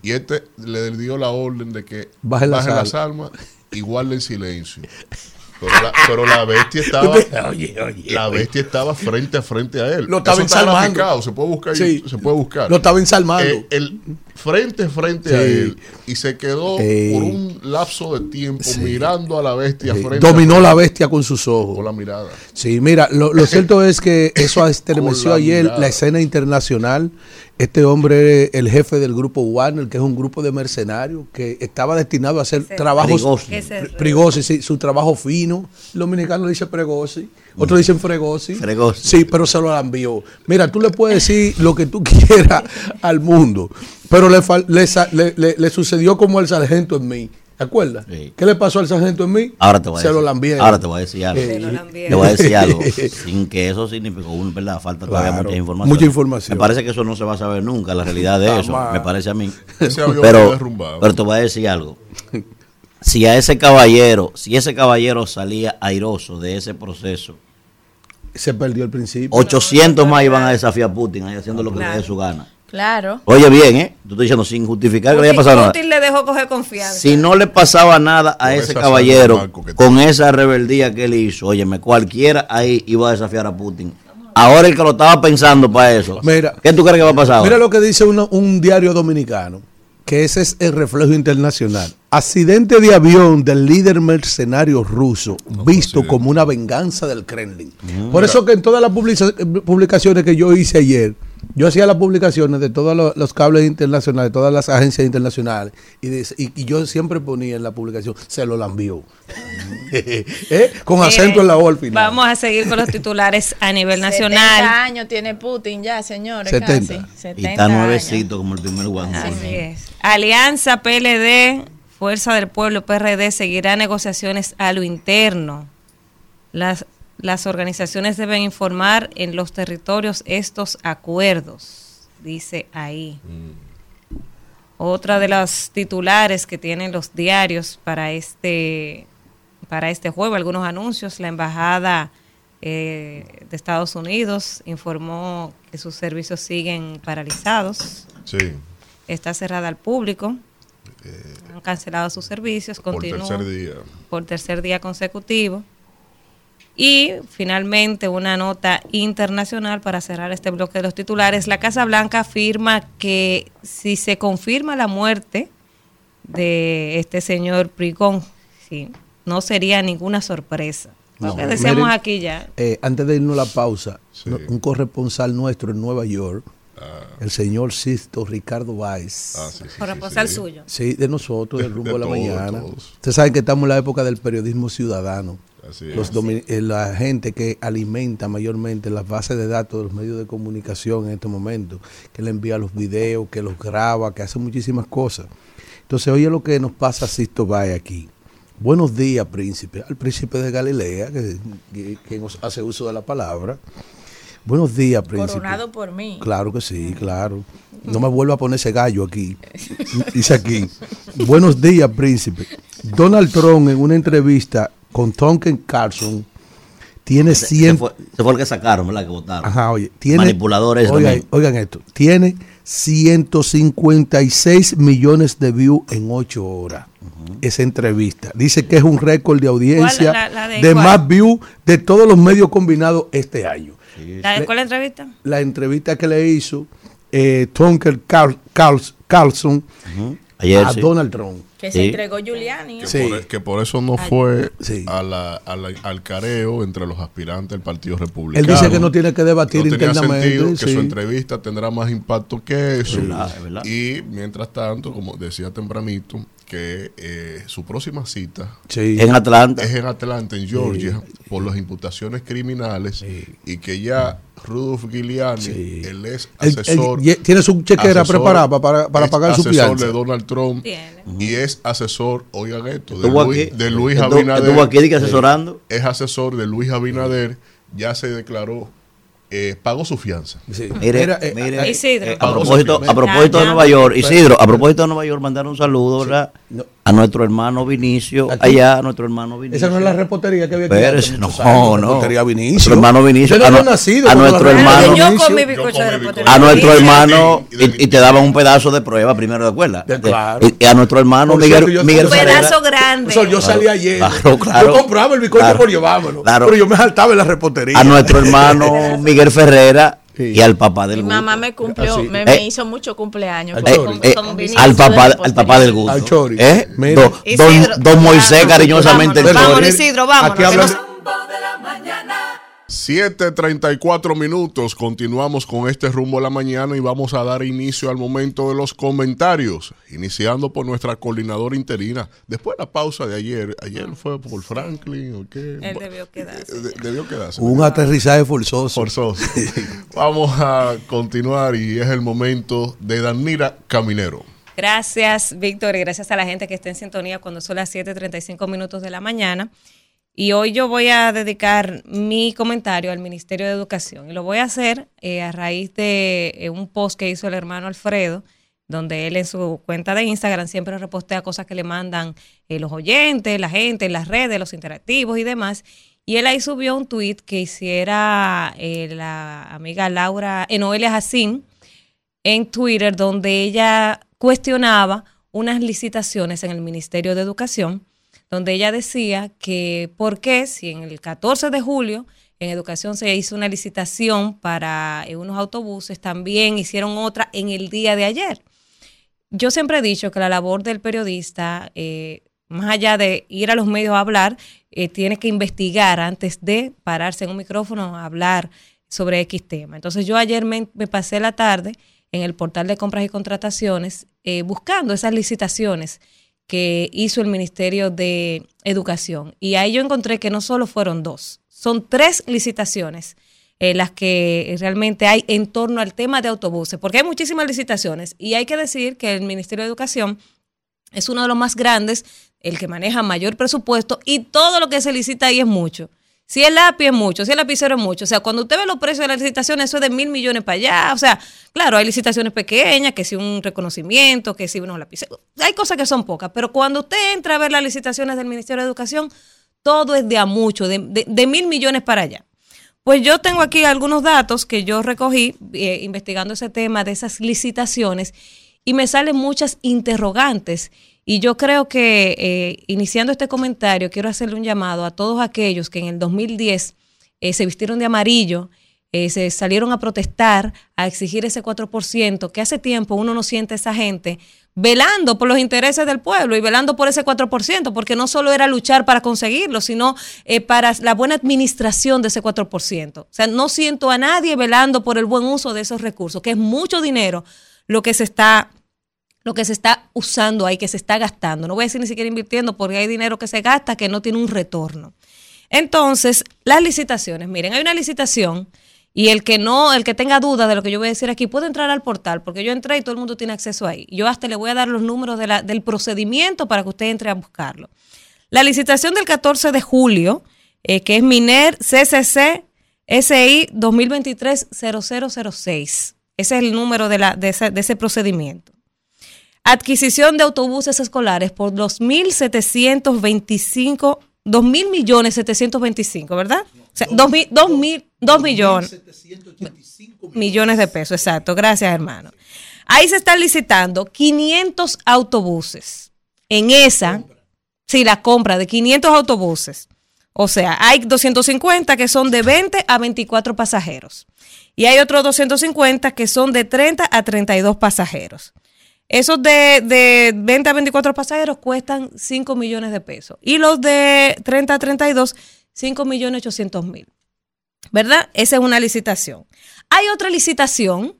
Y este le dio la orden de que Baje las las armas y guarden silencio. Pero la, pero la bestia estaba Oye, oye. la bestia estaba frente a frente a él. Lo estaba Eso ensalmando. se puede buscar, Sí. se puede buscar. Lo estaba ensalmando. Eh, el frente a frente Sí. a él y se quedó Ey. por un lapso de tiempo Sí. mirando a la bestia frente Dominó a la bestia con sus con ojos. la mirada. Sí, mira, lo, lo cierto es que eso estremeció Con la ayer la escena internacional. Este hombre es el jefe del grupo Warner, que es un grupo de mercenarios que estaba destinado a hacer Ese- trabajos. Prigosi, sí, su trabajo fino. Los dominicanos dicen Pregosi, otros dicen Fregosi. Fregosi. Sí, pero se lo envió. Mira, tú le puedes decir lo que tú quieras al mundo, pero le, le, le- le- le sucedió como al sargento en mí. ¿Te acuerdas? Sí. ¿Qué le pasó al sargento en mí? Ahora te voy a Se decir. lo lambieron. Ahora te voy a decir algo. Eh, Se lo lambieron. Te voy a decir algo. sin que eso significó, un- ¿verdad? Falta todavía Claro, mucha información. mucha información. Me parece que eso no se va a saber nunca, la realidad de eso. Me parece a mí. Pero, pero te voy a decir algo. Si a ese caballero, si ese caballero salía airoso de ese proceso, Se perdió el principio. 800 más iban a desafiar a Putin ahí haciendo lo que le dé su gana. Claro. Oye bien, ¿eh? Tú estás diciendo sin justificar que le haya pasado nada. Putin le dejó coger confianza. Si no le pasaba nada a Con ese caballero, con esa rebeldía que él hizo, óyeme, cualquiera ahí iba a desafiar a Putin. Ahora el que lo estaba pensando para eso, Mira. ¿qué tú crees que va a pasar? ahora? Mira lo que dice uno- un diario dominicano, que ese es el reflejo internacional. Accidente de avión del líder mercenario ruso, visto como una venganza del Kremlin. Por eso que en todas las publica- publicaciones que yo hice ayer, Yo hacía las publicaciones de todos los, los cables internacionales, todas las agencias internacionales, y, de- y- y yo siempre ponía en la publicación, se lo la envió. ¿Eh? Con acento en la O al final. Vamos a seguir con los titulares a nivel 70 nacional. años tiene Putin ya, señores. 70. Casi. 70 Y está años. nuevecito como el primer guante. Así es. Alianza PLD, Fuerza del Pueblo PRD seguirá negociaciones a lo interno. Las, las organizaciones deben informar en los territorios estos acuerdos, dice ahí. Otra de las titulares que tienen los diarios para este para este jueves, algunos anuncios, la embajada eh, de Estados Unidos informó que sus servicios siguen paralizados Sí, está cerrada al público. Han cancelado sus servicios, Eh, por tercer día. por tercer día consecutivo. Y finalmente una nota internacional para cerrar este bloque de los titulares. La Casa Blanca afirma que si se confirma la muerte de este señor Prigón, sí, no sería ninguna sorpresa. Lo No. que decíamos Miren, aquí ya. Eh, antes de irnos a la pausa, Sí. no- un corresponsal nuestro en Nueva York, el señor Sisto Ricardo Valls. Ah, sí, sí, Corresponsal sí, sí. suyo. Sí, de nosotros, del rumbo De de, la todos, mañana. todos. Ustedes saben que estamos en la época del periodismo ciudadano. Así. Los domi- eh, la gente que alimenta mayormente las bases de datos de los medios de comunicación en este momento, que le envía los videos, que los graba, que hace muchísimas cosas. Entonces, oye lo que nos pasa a Sisto Valle aquí. Buenos días, príncipe. Al príncipe de Galilea, que, que- que nos hace uso de la palabra. Buenos días, príncipe. Coronado por mí. Claro que sí, claro. No me vuelva a poner ese gallo aquí. Dice aquí. Buenos días, príncipe. Donald Trump en una entrevista con Tonken Carlson tiene Ese, 100 fue, ese fue el que sacaron, ¿verdad? Que votaron. Ajá, oye, tiene Manipuladores oigan, oigan esto, tiene 156 millones de views en 8 horas. Esa entrevista. Dice que es un récord de audiencia ¿Cuál? La- la de de más views de todos los medios combinados este año ¿La- ¿Cuál es la entrevista? la entrevista que le hizo eh, Tonker Carl- Carls- Carlson Ayer a sí. Donald Trump. Que se Sí. entregó Giuliani. Que, Sí. por, que por eso no fue Sí. a la- a la- al careo entre los aspirantes del Partido Republicano. Él dice que no tiene que debatir no tenía internamente. sentido que sí. su entrevista tendrá más impacto que eso. Es verdad, es verdad. Y mientras tanto, como decía tempranito, que eh, su próxima cita Sí. En Atlanta. es en Atlanta, en Georgia, por las imputaciones criminales y que ya Rudolf Giuliani, Sí. él es asesor. tiene su chequera asesor- preparada pa- para, para pagar su asesor fianza. de Donald Trump Tiene. y es asesor, oigan esto, de Luis, aquí. de Luis Abinader. Estuvo aquí asesorando. Es asesor de Luis Abinader, ya se declaró, eh, pagó su fianza. Sí. Mire, eh, mire, eh, Isidro. eh, a propósito, a propósito de. Nueva York, Isidro, a propósito de Nueva York, mandar un saludo ¿verdad? No. A nuestro hermano Vinicio, Aquí. allá, a nuestro hermano Vinicio. esa no es la repostería que había hace no, años, no. Repostería Vinicio. Nuestro hermano Vinicio, no a no- nacido a nuestro hermano- yo comí bizcocho de repostería. a nuestro hermano y te daban un pedazo de prueba primero de escuela. De- claro. Y, y a nuestro hermano Por Miguel, cierto, yo- Miguel Un pedazo grande. Sol, yo salí ayer. Claro, claro. Yo compraba el bizcocho Claro. por llevármelo. Claro. Pero yo me saltaba en la repostería. a nuestro hermano Miguel Ferrera Sí. y al papá del Mi gusto. mamá me cumplió, Así. me, Eh. me hizo mucho cumpleaños. Al con- Chori. con- Eh, con al papá al papá del gusto. Al Chori. ¿Eh? Mira. Do- don, Isidro, don Moisés vámonos, cariñosamente vámonos, vámonos, Isidro, vámonos. Aquí 7.34 minutos, continuamos con este rumbo a la mañana y vamos a dar inicio al momento de los comentarios, iniciando por nuestra coordinadora interina. Después de la pausa de ayer, ayer fue por Franklin o qué? Él debió quedarse. Eh, de- debió quedarse. Un aterrizaje forzoso. Forzoso. Vamos a continuar y es el momento de Danira Caminero. Gracias, Víctor, y gracias a la gente que está en sintonía cuando son las 7:35 minutos de la mañana. Y hoy yo voy a dedicar mi comentario al Ministerio de Educación. Y lo voy a hacer eh, a raíz de eh, un post que hizo el hermano Alfredo, donde él en su cuenta de Instagram siempre repostea cosas que le mandan eh, los oyentes, la gente en las redes, los interactivos y demás. Y él ahí subió un tweet que hiciera la amiga Laura, eh, Noelia Jacín, en Twitter donde ella cuestionaba unas licitaciones en el Ministerio de Educación, donde ella decía que por qué si en el 14 de julio en educación se hizo una licitación para eh, unos autobuses, también hicieron otra en el día de ayer. Yo siempre he dicho que la labor del periodista, eh, más allá de ir a los medios a hablar, eh, tiene que investigar antes de pararse en un micrófono a hablar sobre X tema. Entonces yo ayer me, pasé la tarde en el portal de compras y contrataciones eh, buscando esas licitaciones que hizo el Ministerio de Educación. Y ahí yo encontré que no solo fueron dos, son tres licitaciones eh, las que realmente hay en torno al tema de autobuses, porque hay muchísimas licitaciones y hay que decir que el Ministerio de Educación es uno de los más grandes, el que maneja mayor presupuesto y todo lo que se licita ahí es mucho. Si el lápiz es mucho, si el lapicero es mucho. O sea, cuando usted ve los precios de la licitación, eso es de mil millones para allá. O sea, claro, hay licitaciones pequeñas, que si un reconocimiento, que si unos lapiceros. Hay cosas que son pocas, pero cuando usted entra a ver las licitaciones del Ministerio de Educación, todo es de a mucho, de, de, mil millones para allá. Pues yo tengo aquí algunos datos que yo recogí eh, investigando ese tema de esas licitaciones y me salen muchas interrogantes y yo creo que eh, iniciando este comentario, quiero hacerle un llamado a todos aquellos que en el 2010 eh, se vistieron de amarillo, eh, se salieron a protestar, a exigir ese 4%, que hace tiempo uno no siente esa gente velando por los intereses del pueblo y velando por ese 4%, porque no solo era luchar para conseguirlo, sino para la buena administración de ese 4%. O sea, no siento a nadie velando por el buen uso de esos recursos, que es mucho dinero lo que se está lo que se está usando ahí, que se está gastando. No voy a decir ni siquiera invirtiendo porque hay dinero que se gasta que no tiene un retorno. Entonces, las licitaciones, miren, hay una licitación y el que no, el que tenga dudas de lo que yo voy a decir aquí, puede entrar al portal, porque yo entré y todo el mundo tiene acceso ahí. Yo hasta le voy a dar los números del procedimiento para que usted entre a buscarlo. La licitación del 14 de julio, eh, que es Miner CCC SI 2023-0006. Ese es el número de, la, de ese procedimiento adquisición de autobuses escolares por 2.725, 2.000 millones 725, ¿verdad? o sea, 2, 2, millones. millones de pesos, exacto. Gracias, hermano. Ahí se están licitando 500 autobuses. En esa, sí, la compra de 500 autobuses. O sea, hay 250 que son de 20 a 24 pasajeros. Y hay otros 250 que son de 30 a 32 pasajeros. Esos de, de 20 a 24 pasajeros cuestan 5 millones de pesos. Y los de 30 a 32, 5 millones 800 mil. ¿Verdad? Esa es una licitación. Hay otra licitación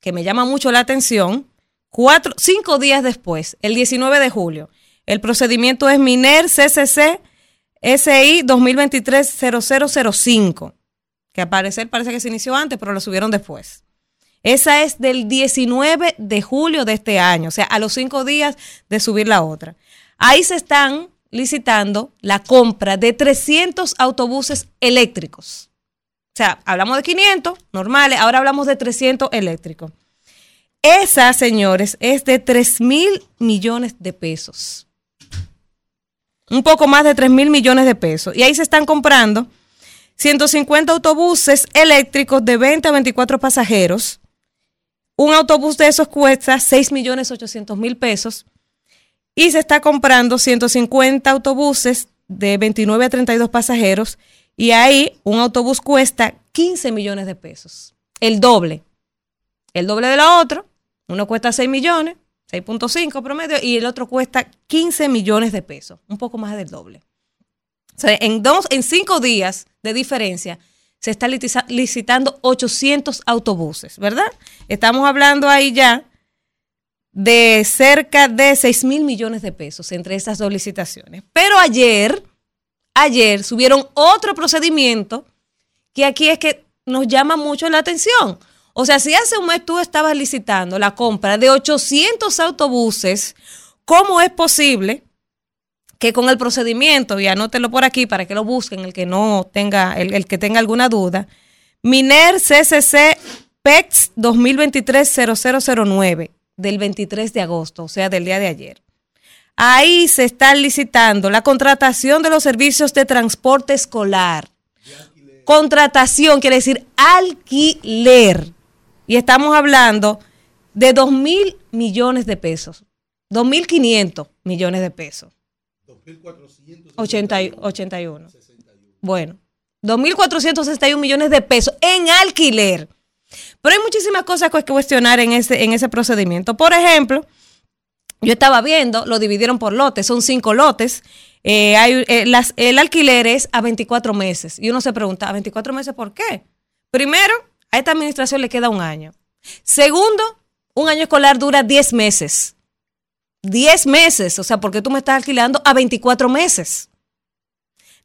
que me llama mucho la atención. Cuatro, cinco días después, el 19 de julio. El procedimiento es Miner CCC SI 2023-0005, que al parecer parece que se inició antes, pero lo subieron después. Esa es del 19 de julio de este año, o sea, a los cinco días de subir la otra. Ahí se están licitando la compra de 300 autobuses eléctricos. O sea, hablamos de 500 normales, ahora hablamos de 300 eléctricos. Esa, señores, es de 3 mil millones de pesos. Un poco más de 3 mil millones de pesos. Y ahí se están comprando 150 autobuses eléctricos de 20 a 24 pasajeros un autobús de esos cuesta 6 millones 800 mil pesos y se está comprando 150 autobuses de 29 a 32 pasajeros y ahí un autobús cuesta 15 millones de pesos, el doble, el doble de la otra, uno cuesta 6 millones, 6.5 promedio y el otro cuesta 15 millones de pesos, un poco más del doble. O sea, en cinco días de diferencia se está licitando 800 autobuses, ¿verdad? Estamos hablando ahí ya de cerca de 6 mil millones de pesos entre estas dos licitaciones. Pero ayer, ayer subieron otro procedimiento que aquí es que nos llama mucho la atención. O sea, si hace un mes tú estabas licitando la compra de 800 autobuses, ¿cómo es posible que con el procedimiento, y anótelo por aquí para que lo busquen el que no tenga, el, que tenga alguna duda, Miner CCC PEX 2023-0009 del 23 de agosto, o sea, del día de ayer. Ahí se está licitando la contratación de los servicios de transporte escolar. Contratación quiere decir alquiler. Y estamos hablando de 2 mil millones de pesos. 2.500 millones de pesos. 81. Bueno, 2.461 millones de pesos en alquiler. Pero hay muchísimas cosas que cuestionar en ese, en ese procedimiento. Por ejemplo, yo estaba viendo, lo dividieron por lotes, son cinco lotes. Eh, eh, el alquiler es a 24 meses. Y uno se pregunta, ¿a 24 meses por qué? Primero, a esta administración le queda un año. Segundo, un año escolar dura 10 meses. 10 meses, o sea, porque tú me estás alquilando a 24 meses.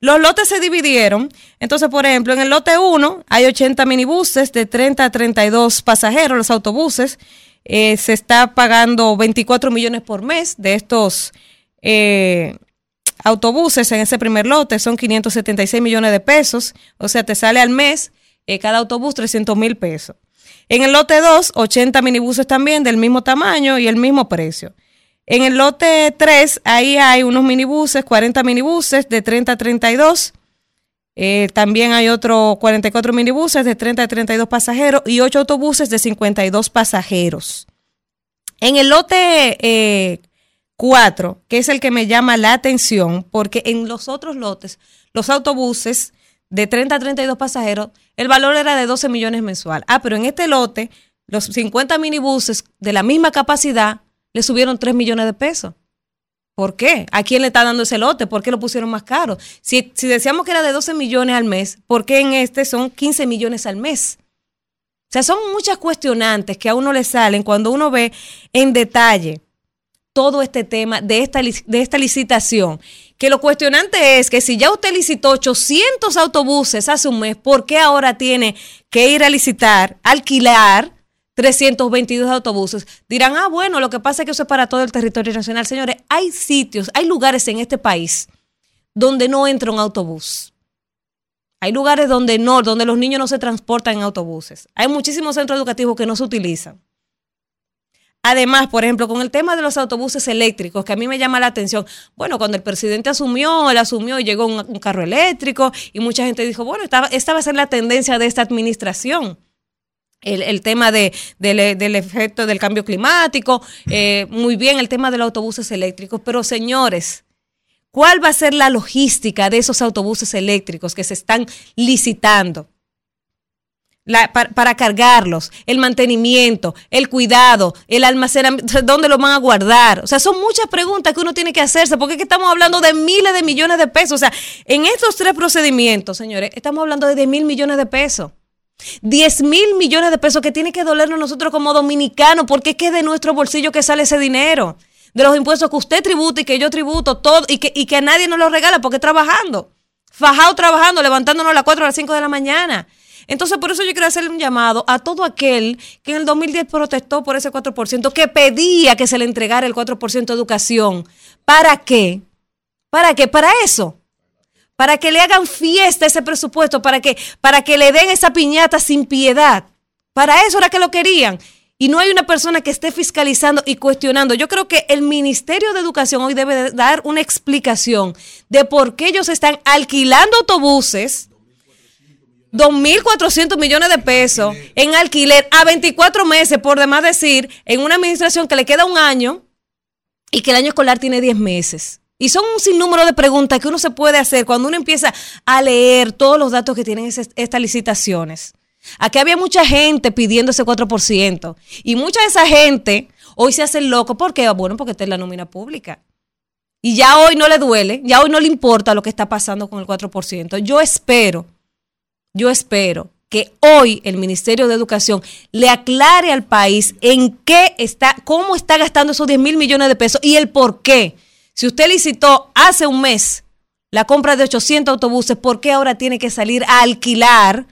Los lotes se dividieron. Entonces, por ejemplo, en el lote 1 hay 80 minibuses de 30 a 32 pasajeros, los autobuses. Eh, se está pagando 24 millones por mes de estos eh, autobuses en ese primer lote. Son 576 millones de pesos. O sea, te sale al mes eh, cada autobús 300 mil pesos. En el lote 2, 80 minibuses también del mismo tamaño y el mismo precio. En el lote 3, ahí hay unos minibuses, 40 minibuses de 30 a 32. Eh, también hay otros 44 minibuses de 30 a 32 pasajeros y 8 autobuses de 52 pasajeros. En el lote 4, eh, que es el que me llama la atención, porque en los otros lotes, los autobuses de 30 a 32 pasajeros, el valor era de 12 millones mensual. Ah, pero en este lote, los 50 minibuses de la misma capacidad le subieron 3 millones de pesos. ¿Por qué? ¿A quién le está dando ese lote? ¿Por qué lo pusieron más caro? Si, si decíamos que era de 12 millones al mes, ¿por qué en este son 15 millones al mes? O sea, son muchas cuestionantes que a uno le salen cuando uno ve en detalle todo este tema de esta, de esta licitación. Que lo cuestionante es que si ya usted licitó 800 autobuses hace un mes, ¿por qué ahora tiene que ir a licitar, alquilar 322 autobuses. Dirán, ah, bueno, lo que pasa es que eso es para todo el territorio nacional. Señores, hay sitios, hay lugares en este país donde no entra un autobús. Hay lugares donde no, donde los niños no se transportan en autobuses. Hay muchísimos centros educativos que no se utilizan. Además, por ejemplo, con el tema de los autobuses eléctricos, que a mí me llama la atención, bueno, cuando el presidente asumió, él asumió y llegó un, carro eléctrico y mucha gente dijo, bueno, esta va a ser la tendencia de esta administración el, tema de, del, efecto del cambio climático, eh, muy bien el tema de los autobuses eléctricos, pero señores, ¿cuál va a ser la logística de esos autobuses eléctricos que se están licitando? para, cargarlos, el mantenimiento, el cuidado, el almacenamiento, dónde lo van a guardar. O sea, son muchas preguntas que uno tiene que hacerse, porque es que estamos hablando de miles de millones de pesos. O sea, en estos tres procedimientos, señores, estamos hablando de 10 mil millones de pesos. 10 mil millones de pesos que tiene que dolernos nosotros como dominicanos, porque es que es de nuestro bolsillo que sale ese dinero, de los impuestos que usted tributa y que yo tributo, todo, y que, y que a nadie nos lo regala porque trabajando, fajado trabajando, levantándonos a las 4 a las 5 de la mañana. Entonces, por eso yo quiero hacerle un llamado a todo aquel que en el 2010 protestó por ese 4%, que pedía que se le entregara el 4% de educación. ¿Para qué? ¿Para qué? Para eso para que le hagan fiesta ese presupuesto, para que, para que le den esa piñata sin piedad. Para eso era que lo querían. Y no hay una persona que esté fiscalizando y cuestionando. Yo creo que el Ministerio de Educación hoy debe dar una explicación de por qué ellos están alquilando autobuses. 2.400 millones de pesos en alquiler a 24 meses, por demás decir, en una administración que le queda un año y que el año escolar tiene 10 meses. Y son un sinnúmero de preguntas que uno se puede hacer cuando uno empieza a leer todos los datos que tienen estas licitaciones. Aquí había mucha gente pidiendo ese 4%. Y mucha de esa gente hoy se hace loco. ¿Por qué? Bueno, porque está en la nómina pública. Y ya hoy no le duele, ya hoy no le importa lo que está pasando con el 4%. Yo espero, yo espero que hoy el Ministerio de Educación le aclare al país en qué está, cómo está gastando esos 10 mil millones de pesos y el por qué. Si usted licitó hace un mes la compra de 800 autobuses, ¿por qué ahora tiene que salir a alquilar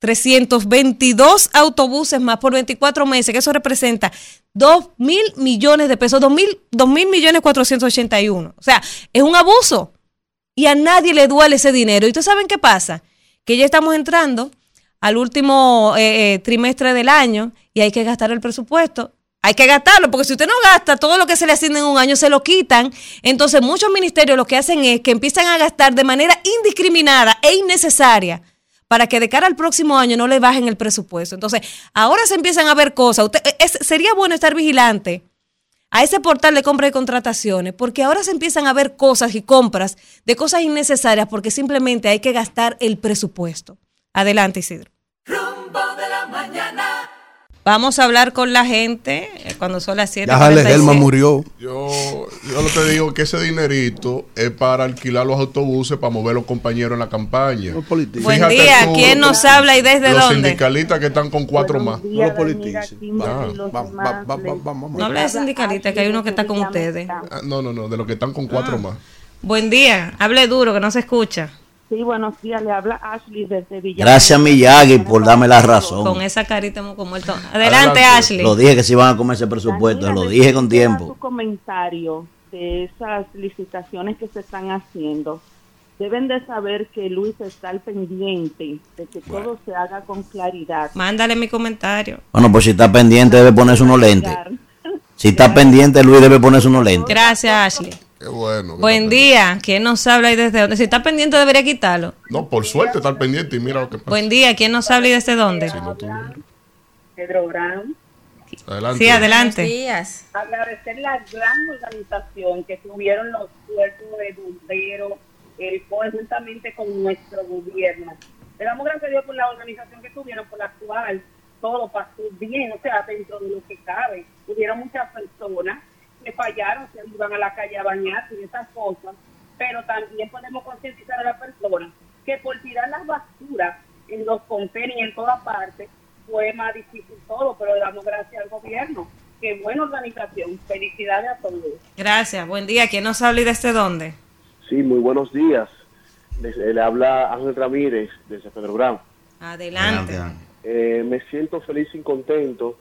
322 autobuses más por 24 meses? Que eso representa 2 mil millones de pesos, 2 mil, 2 mil millones 481. O sea, es un abuso. Y a nadie le duele ese dinero. ¿Y ustedes saben qué pasa? Que ya estamos entrando al último eh, eh, trimestre del año y hay que gastar el presupuesto hay que gastarlo, porque si usted no gasta todo lo que se le asigna en un año, se lo quitan. Entonces, muchos ministerios lo que hacen es que empiezan a gastar de manera indiscriminada e innecesaria para que de cara al próximo año no le bajen el presupuesto. Entonces, ahora se empiezan a ver cosas. Usted, sería bueno estar vigilante a ese portal de compra y contrataciones, porque ahora se empiezan a ver cosas y compras de cosas innecesarias porque simplemente hay que gastar el presupuesto. Adelante, Isidro. Rumbo de la mañana. Vamos a hablar con la gente eh, cuando son las 7. Ya Alex Gelman murió. Yo, yo lo que digo que ese dinerito es para alquilar los autobuses para mover los compañeros en la campaña. Los políticos. Buen Fíjate día, tú, ¿quién nos habla y desde los dónde? sindicalistas que están con cuatro más. No los politicen. Ah, Vamos, vamos, vamos, vamos. No hable de sindicalista, que hay uno que está con ustedes. Ah, no, no, no, de los que están con cuatro más. Buen día, hable duro, que no se escucha. Sí, buenos días. Le habla Ashley desde Villa. Gracias, Miyagi, por darme la razón. Con esa carita como muerto. Adelante, Adelante. Ashley. Lo dije que se iban a comer ese presupuesto, Danila, lo dije con tiempo. Su comentario de esas licitaciones que se están haciendo. Deben de saber que Luis está al pendiente de que todo se haga con claridad. Mándale mi comentario. Bueno, pues si está pendiente debe ponerse unos lentes. Si está pendiente, Luis debe ponerse unos lentes. Gracias, Ashley. Qué bueno. que Buen día, ¿quién nos habla y desde dónde? Si está pendiente debería quitarlo. No, por suerte estar pendiente y mira lo que pasa. Buen día, ¿quién nos habla y desde dónde? Si no, tú- Pedro Brown. Adelante. Sí, adelante. días. Agradecer la gran organización que tuvieron los cuerpos de bomberos eh, conjuntamente con nuestro gobierno. Le damos gracias a Dios por la organización que tuvieron, por la cual todo pasó bien, o sea, dentro de lo que cabe. Hubieron muchas personas que fallaron, se iban a la calle a bañarse y esas cosas, pero también podemos concientizar a las personas que por tirar las basuras en los contenedores y en todas partes fue más difícil todo, pero le damos gracias al gobierno. Qué buena organización. Felicidades a todos. Gracias, buen día, ¿quién nos habla y desde dónde? Sí, muy buenos días. Les- eh, le habla Ángel Ramírez desde Pedro Brown. Adelante. Eh, me siento feliz y contento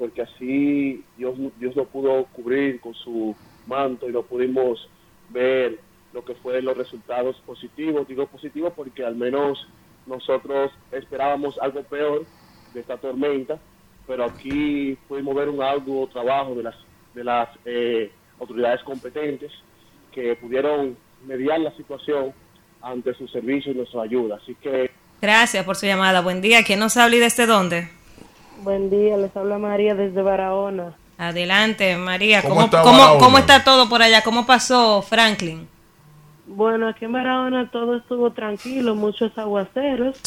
porque así Dios, Dios lo pudo cubrir con su manto y lo pudimos ver lo que fue los resultados positivos. Digo positivos porque al menos nosotros esperábamos algo peor de esta tormenta, pero aquí pudimos ver un arduo trabajo de las, de las eh, autoridades competentes que pudieron mediar la situación ante su servicio y nuestra ayuda. Así que Gracias por su llamada. Buen día, ¿quién nos habla y desde dónde? Buen día, les habla María desde Barahona. Adelante, María. ¿Cómo ¿Cómo, está cómo- Barahona? cómo está todo por allá? ¿Cómo pasó Franklin? Bueno, aquí en Barahona todo estuvo tranquilo, muchos aguaceros.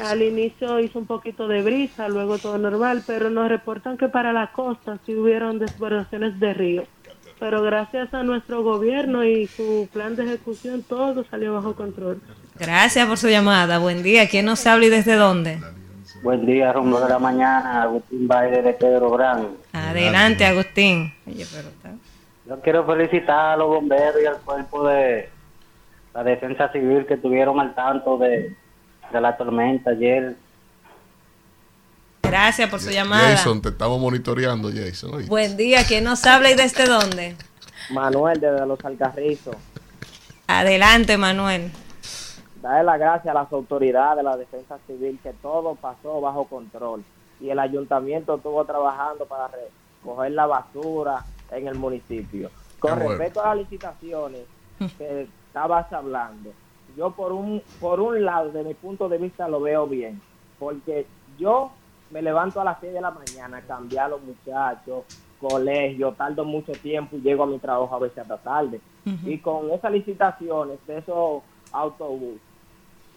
Al inicio hizo un poquito de brisa, luego todo normal, pero nos reportan que para la costa sí hubieron desbordaciones de río. Pero gracias a nuestro gobierno y su plan de ejecución, todo salió bajo control. Gracias por su llamada. Buen día, ¿quién nos habla y desde dónde? Buen día, rumbo de la mañana, Agustín Baile de Pedro Brán. Adelante, Agustín. Oye, pero está- Yo quiero felicitar a los bomberos y al cuerpo de la defensa civil que estuvieron al tanto de, de la tormenta ayer. Gracias por su llamada. Jason, te estamos monitoreando, Jason. ¿oíste? Buen día, ¿quién nos habla y desde dónde? Manuel desde Los Alcarrizos. Adelante, Manuel. Darle las gracias a las autoridades de la defensa civil que todo pasó bajo control. Y el ayuntamiento estuvo trabajando para recoger la basura en el municipio. Con Qué bueno. respecto a las licitaciones que estabas hablando, yo por un, por un lado, de mi punto de vista, lo veo bien. Porque yo me levanto a las 6 de la mañana a cambiar a los muchachos, colegio, tardo mucho tiempo y llego a mi trabajo a veces hasta tarde. Y con esas licitaciones de esos autobuses,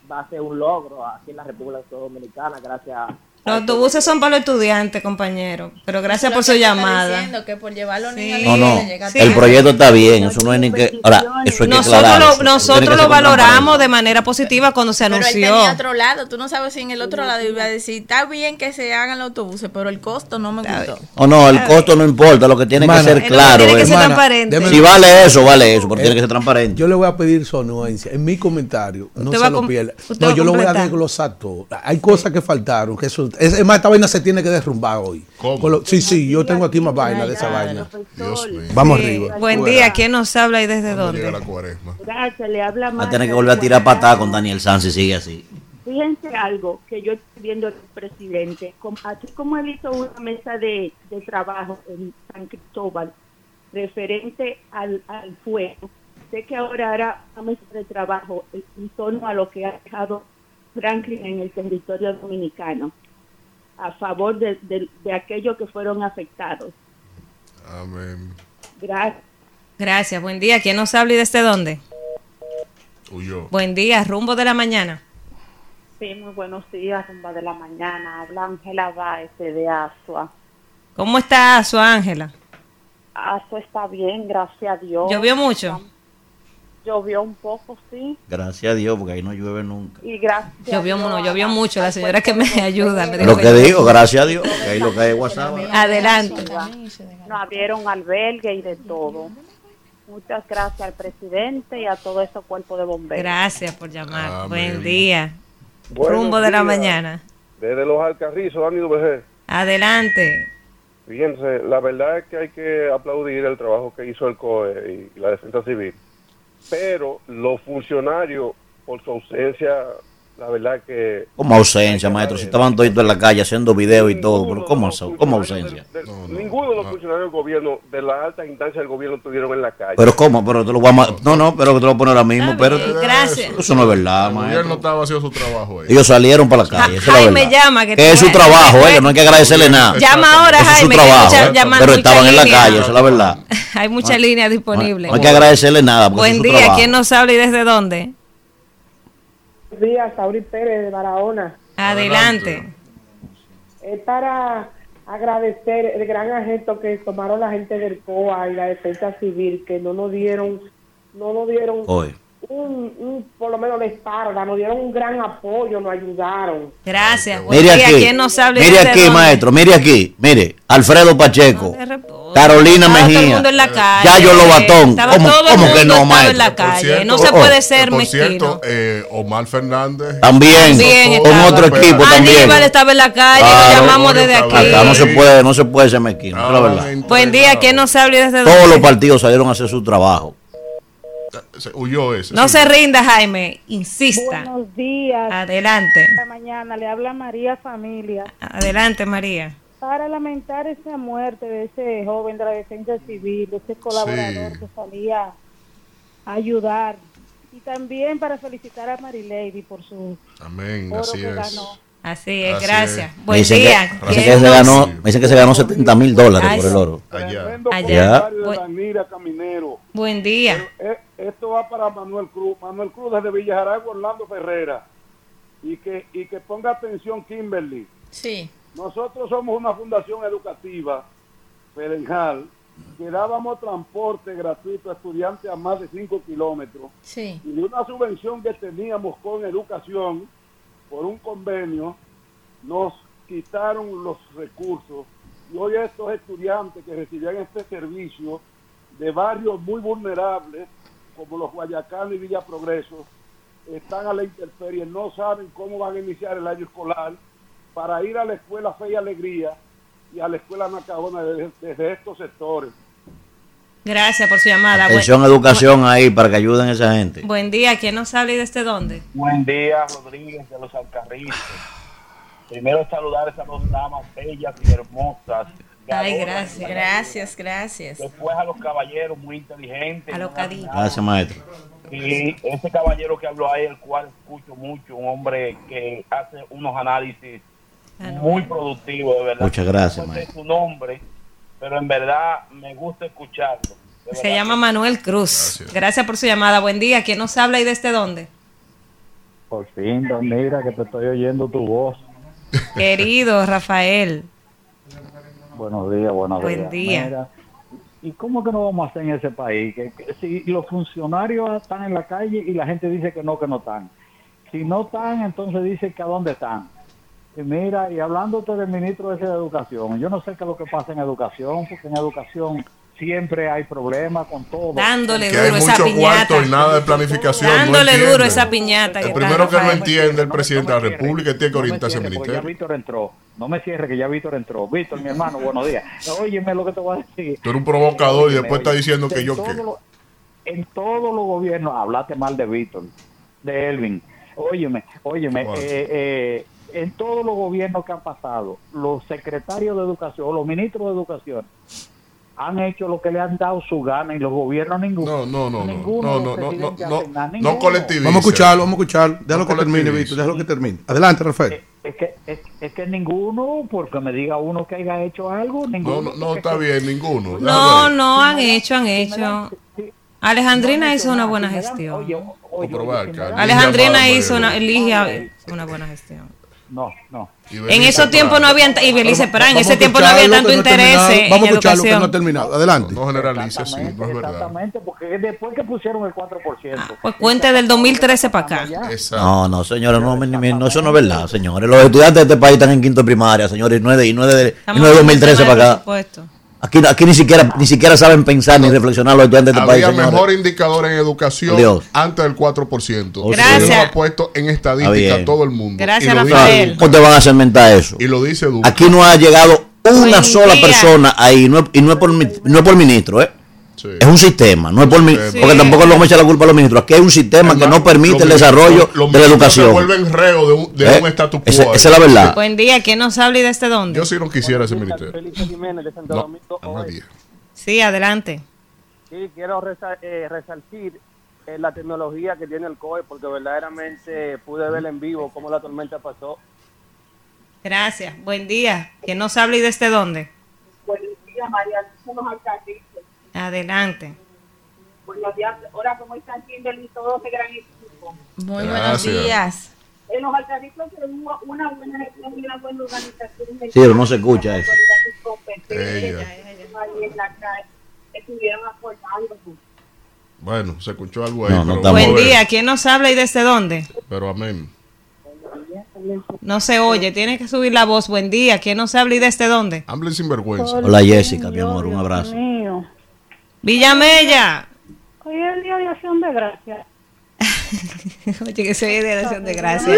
va a ser un logro aquí en la República Dominicana, gracias. Los autobuses son para los estudiantes, compañero. Pero gracias por su llamada. diciendo que por llevar a los niños Sí. a la No, no, Sí. el proyecto está bien, eso no es ni que... Ahora, eso hay que Nosotros aclarar, lo, eso. Que valoramos de manera positiva cuando se Pero anunció. tenía otro lado, tú no sabes si en el otro lado iba a decir, está bien que se hagan los autobuses, pero el costo no me gustó. O no, el costo no importa, lo que tiene que ser eh, claro. tiene que ser transparente. Si vale eso, vale eso, porque tiene que ser transparente. Yo le voy a pedir su anuencia. En mi comentario, no se va a lo pierda. No, yo lo voy a desglosar todo. Hay cosas que faltaron. Que eso, es, es más, esta vaina se tiene que derrumbar hoy. ¿Cómo? Lo- sí, sí, yo tengo aquí más vaina de esa vaina. Dios mío. Vamos Sí. arriba. Buen día, ¿quién nos habla y desde ¿Cuándo llega dónde? la cuaresma? Gracias, le habla Va a tener que volver a tirar patada con Daniel Sanz si sigue así. Fíjense algo que yo estoy viendo el presidente. Así como él hizo una mesa de, de trabajo en San Cristóbal referente al, al fuego, sé que ahora hará una mesa de trabajo en torno a lo que ha dejado Franklin en el territorio dominicano, a favor de, de, de aquellos que fueron afectados. Amén. Gracias. Gracias, buen día, ¿quién nos habla y desde dónde? Huyó. Buen día, rumbo de la mañana. Sí, muy buenos días, rumba de la mañana. Habla Ángela Baez de Asua. ¿Cómo está su Ángela? Asua está bien, gracias a Dios. ¿Llovió mucho? Llovió un poco, sí. Gracias a Dios, porque ahí no llueve nunca. Y gracias Llovió, a Dios, no, llovió a- mucho. La señora que me ayuda. me bomberos. dijo Lo que digo, gracias a Dios, que ahí lo que hay es WhatsApp. Adelante. Nos abrieron albergue y de todo. Muchas gracias al presidente y a todo ese cuerpo de bomberos. Gracias por llamar. Amén. Buen día. Buenos Rumbo de la mañana. Desde los Alcarrizos, Dani VG. Adelante. Fíjense, la verdad es que hay que aplaudir el trabajo que hizo el COE y la Defensa Civil. Pero los funcionarios, por su ausencia, la verdad que... Como ausencia, maestro. Si estaban todos en la calle haciendo videos y todo, pero ¿cómo, cómo ausencia? del- ninguno de los funcionarios del gobierno, de la alta instancia del gobierno, estuvieron en la calle. Pero ¿cómo? Pero te lo voy a... No, no, pero que te lo voy a poner ahora mismo. Pero Gracias. eso no es verdad, El gobierno maestro. estaba haciendo su trabajo ahí. Ellos salieron para la calle, esa es la llama. Que, es su trabajo, eh, no hay que agradecerle nada. Llama ahora, es su Jaime. que mucha- eh, llama- pero estaban en la calle, esa es la verdad. Hay muchas líneas disponibles. No hay que agradecerle nada, Buen es día. ¿Quién nos habla y desde dónde? Buenos días, Sauri Pérez de Barahona. Adelante. Es para agradecer el gran agente que tomaron la gente del COA y la defensa civil, que no nos dieron, no nos dieron Hoy. Un, un- por lo menos la espalda, nos dieron un gran apoyo, nos ayudaron. Gracias. Mire día. aquí, ¿Quién nos habla y mire aquí, maestro, mire aquí, mire, Alfredo Pacheco, Carolina Estaba Mejía. Yayo Lobatón, Estaba ¿cómo, cómo que no, estaba en maestro? la calle. cierto, no se puede Eh, ser Por mezquino. cierto, eh, Omar Fernández. También, También con otro equipo también. Aníbal estaba en la calle, Claro. lo llamamos desde aquí. Acá no se puede, no se puede ser mezquino, la verdad. Buen día. ¿Quién nos desde Todos los partidos salieron a hacer su trabajo. Se huyó ese. No sí. se rinda, Jaime. Insista. Buenos días. Adelante. Esta mañana le habla María Familia Adelante, María. para lamentar esa muerte de ese joven de la defensa civil, de ese colaborador Sí. que salía a ayudar. Y también para felicitar a Marilady por su Amén, oro así que es. ganó. Así es, Así gracias. es. Buen dicen, día. que, me dicen ¿Quién que se ganó, me dicen que se ganó 70 mil dólares Ay, por el oro. Allá. Allá. Ya. Bu- Danira Caminero. Buen día. Eh, Esto va para Manuel Cruz. Manuel Cruz desde Villajaragua, Orlando Ferrera. Y que, y que ponga atención Kimberly. Sí. Nosotros somos una fundación educativa, Ferenjal, que dábamos transporte gratuito a estudiantes a más de 5 kilómetros. Sí. Y de una subvención que teníamos con educación, por un convenio, nos quitaron los recursos. Y hoy estos estudiantes que recibían este servicio de barrios muy vulnerables, como los Guayacanes y Villa Progreso, están a la intemperie, no saben cómo van a iniciar el año escolar para ir a la escuela Fe y Alegría y a la escuela Macabona desde, desde estos sectores. Gracias por su llamada. Buen- Atención, educación ahí para que ayuden a esa gente. Buen día. ¿Quién nos habla y desde dónde? Buen día, Rodríguez de los Alcarrizos. Primero saludar a esas dos damas bellas y hermosas. Ay, gracias. Gracias, gracias. Después a los caballeros muy inteligentes. A los caditos. Gracias, maestro. Y ese caballero que habló ahí, el cual escucho mucho, un hombre que hace unos análisis muy productivos, de verdad. Muchas gracias, maestro. su nombre, pero en verdad me gusta escucharlo. Se llama Manuel Cruz. Gracias. por su llamada. Buen día. ¿Quién nos habla y desde dónde? Por fin, mira que te estoy oyendo tu voz. Querido Rafael. Buenos días, buenos Buen días. día. Mira, ¿Y cómo que no vamos a hacer en ese país? Que, que si los funcionarios están en la calle y la gente dice que no, que no están. Si no están, entonces dice que a dónde están. Y mira, y hablándote del ministro ese de Educación, yo no sé qué es lo que pasa en educación, porque en educación siempre hay problemas con todo. Dándole Que hay duro esa mucho piñata. cuarto y nada de planificación. Dándole duro esa piñata. que El primero que no entiende el presidente de la República tiene que orientarse al ya ministerio. Víctor entró. No me cierre, que ya Víctor entró. Víctor, mi hermano, buenos días. Óyeme lo que te voy a decir. Tú eres un provocador y después está oye, diciendo que yo qué. lo- en todos los gobiernos, hablaste mal de Víctor, de Elvin. Óyeme, óyeme, Bueno. eh, eh, en todos los gobiernos que han pasado, los secretarios de educación, o los ministros de educación, han hecho lo que le han dado su gana y los gobiernos ninguno. No, no, no, no, ninguno no, no, no, no, no. Vamos a escucharlo, vamos a escucharlo. Déjalo No que termine. Víctor. Déjalo que termine. Adelante, Rafael. Es que, es, es que ninguno, porque me diga uno que haya hecho algo, ninguno. No, no, está bien, ninguno. No, no, han hecho, han hecho. Alejandrina hizo una buena gestión. Oye, oye, probar, oye, Carlos. Alejandrina hizo una, una buena gestión. No, no. En esos tiempos no había, y Belice Perán, en ese tiempo no había escucharlo, tanto no interés en Vamos a escuchar lo que no ha terminado. Adelante. No generalice, sí, no es verdad. Exactamente, porque después que pusieron el 4%. Pues cuente del 2013 para acá. No, no, señores, no, no, eso no es verdad, señores. Los estudiantes de este país están en quinto de primaria, señores, y no es de, y no es de, no es de 2013 para acá. Aquí, aquí ni siquiera ni siquiera saben pensar ni reflexionar los estudiantes de este país, Había señores. mejor indicador en educación Dios. antes del 4%. Gracias. Eso lo ha puesto en estadística bien. todo el mundo. Gracias, Y lo dice Rafael. Duque. ¿Cómo te van a hacer mentar eso? Y lo dice Duque. Aquí no ha llegado una Buen sola día. persona ahí, no y no es por, mi- no es por ministro, ¿eh? Es un sistema, no es por mi- Sí. porque tampoco le vamos a echar la culpa a los ministros. Aquí hay un sistema que no permite el desarrollo Los de la educación. Se vuelven reo de un, de ¿Eh? un status quo. Ese- ahí. esa es la verdad. Buen día, ¿quién nos habla y desde dónde? Yo sí no quisiera ese ministerio. Felipe Jiménez de Santo No, Domingo. Sí, adelante. Sí, quiero resa- eh, resaltar eh, la tecnología que tiene el COE porque verdaderamente pude ver en vivo cómo la tormenta pasó. Gracias. Buen día. ¿Quién nos habla y desde dónde? Buenos días, María. Somos alcaldistas. Adelante. Buenos días. Ahora, ¿cómo están Kimberly y todo ese gran equipo? Muy Gracias. buenos días. En los alcaldistas tenemos una buena gestión y una buena organización. Sí, pero no se escucha eso. Ella. Estuvieron apoyando. Bueno, se escuchó algo ahí. No, no pero Buen día. ¿Quién nos habla y desde dónde? Pero amén. No se oye. Tiene que subir la voz. Buen día. ¿Quién nos habla y desde dónde? Hablen sin vergüenza. Hola Jessica, mi amor, un abrazo. mío. Villamella. Hoy es el día de acción de gracias. Oye, que se oye de acción de gracias.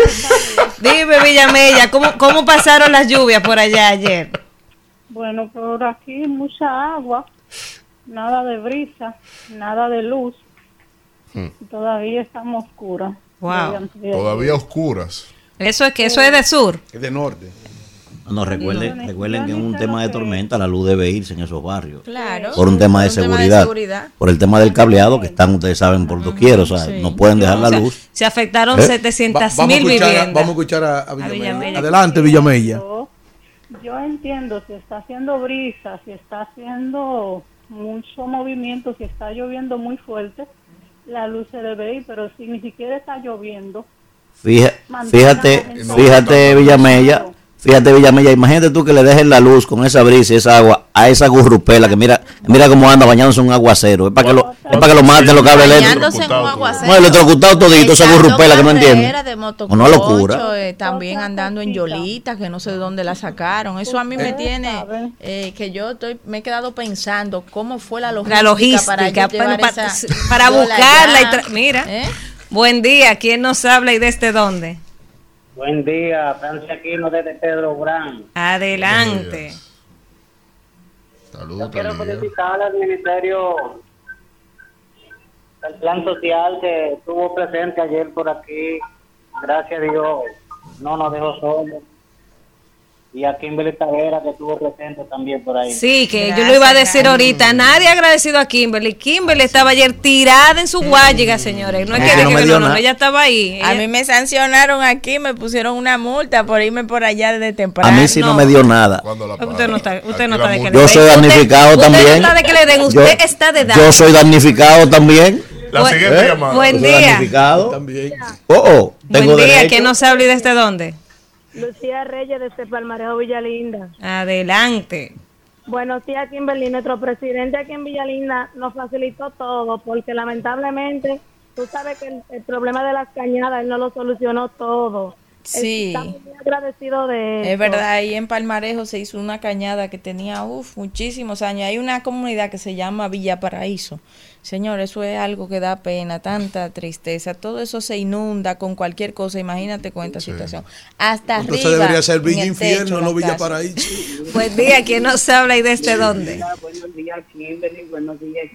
Dime, Villamella, ¿cómo, ¿cómo pasaron las lluvias por allá ayer? Bueno, por aquí mucha agua, nada de brisa, nada de luz. Hmm. Todavía estamos oscuras. Wow. Todavía oscuras. Eso es que eso es de sur. Es de norte. No, recuerden, recuerden que en un tema de tormenta la luz debe irse en esos barrios. Claro. Por un tema de Por un tema de seguridad. Por el tema del cableado que están, ustedes saben, por doquier. O sea, Sí. no pueden dejar la O sea, luz. se afectaron ¿Eh? 700 Va- vamos, a mil a- viviendas. vamos a escuchar a, a Villamella. Villamella. Adelante, Villamella. Yo, yo entiendo si está haciendo brisa, si está haciendo mucho movimiento, si está lloviendo muy fuerte, la luz se debe ir, pero si ni siquiera está lloviendo, Fíjate, gente fíjate, Villamella. Fíjate, Villamella, imagínate tú que le dejes la luz con esa brisa y esa agua a esa gurrupela que mira mira cómo anda bañándose en un aguacero. Es para que lo, es para que lo maten los cables eléctricos. Bañándose en un aguacero. No, electrocutado todito, esa gurrupela que no entiende. Una locura. eh, también andando en Yolita, que no sé de dónde la sacaron. Eso a mí me tiene, eh, que yo estoy, me he quedado pensando cómo fue la logística, La logística, para, llevar para, esa para yola buscarla. y Mira, ¿Eh? buen día. ¿Quién nos habla y desde dónde? Buen día, Francia Aquino desde Pedro Brán. Adelante. Saludos, Quiero Talía. felicitar al Ministerio del Plan Social que estuvo presente ayer por aquí. Gracias a Dios, no nos dejó solos. Y a Kimberly Tavera que estuvo presente también por ahí. Sí, que yo lo iba a decir ahorita. Nadie ha agradecido a Kimberly. Kimberly estaba ayer tirada en su guayiga, señores. No es que, que no que me no, dio no, nada. ella estaba ahí. A Ella- mí me sancionaron aquí, me pusieron una multa por irme por allá desde temprano. A mí sí no, me dio nada. Usted no está, usted no está de que le Yo den. soy Usted- damnificado usted también. no está de que le den, usted Yo- está de dar. Yo soy damnificado también. La Buen- siguiente llamada. buen Yo soy día. damnificado. También. Oh, oh, Buen tengo día. derecho. ¿Quién nos habla y desde dónde? Lucía Reyes desde Palmarejo Villalinda. Adelante. Buenos días, Kimberly. Nuestro presidente aquí en Villalinda nos facilitó todo porque lamentablemente tú sabes que el, el problema de las cañadas él no lo solucionó todo. Sí. Estamos muy agradecidos de Es eso. verdad, ahí en Palmarejo se hizo una cañada que tenía uf, muchísimos años. Hay una comunidad que se llama Villa Paraíso. Señor, eso es algo que da pena, tanta tristeza. Todo eso se inunda con cualquier cosa. Imagínate con esta situación. Hasta Entonces arriba. debería ser Villa Infierno, techo, no la Villa. Paraíso. Buen día. ¿Quién nos habla y desde dónde? Buenos días, Kimberly. Buenos días.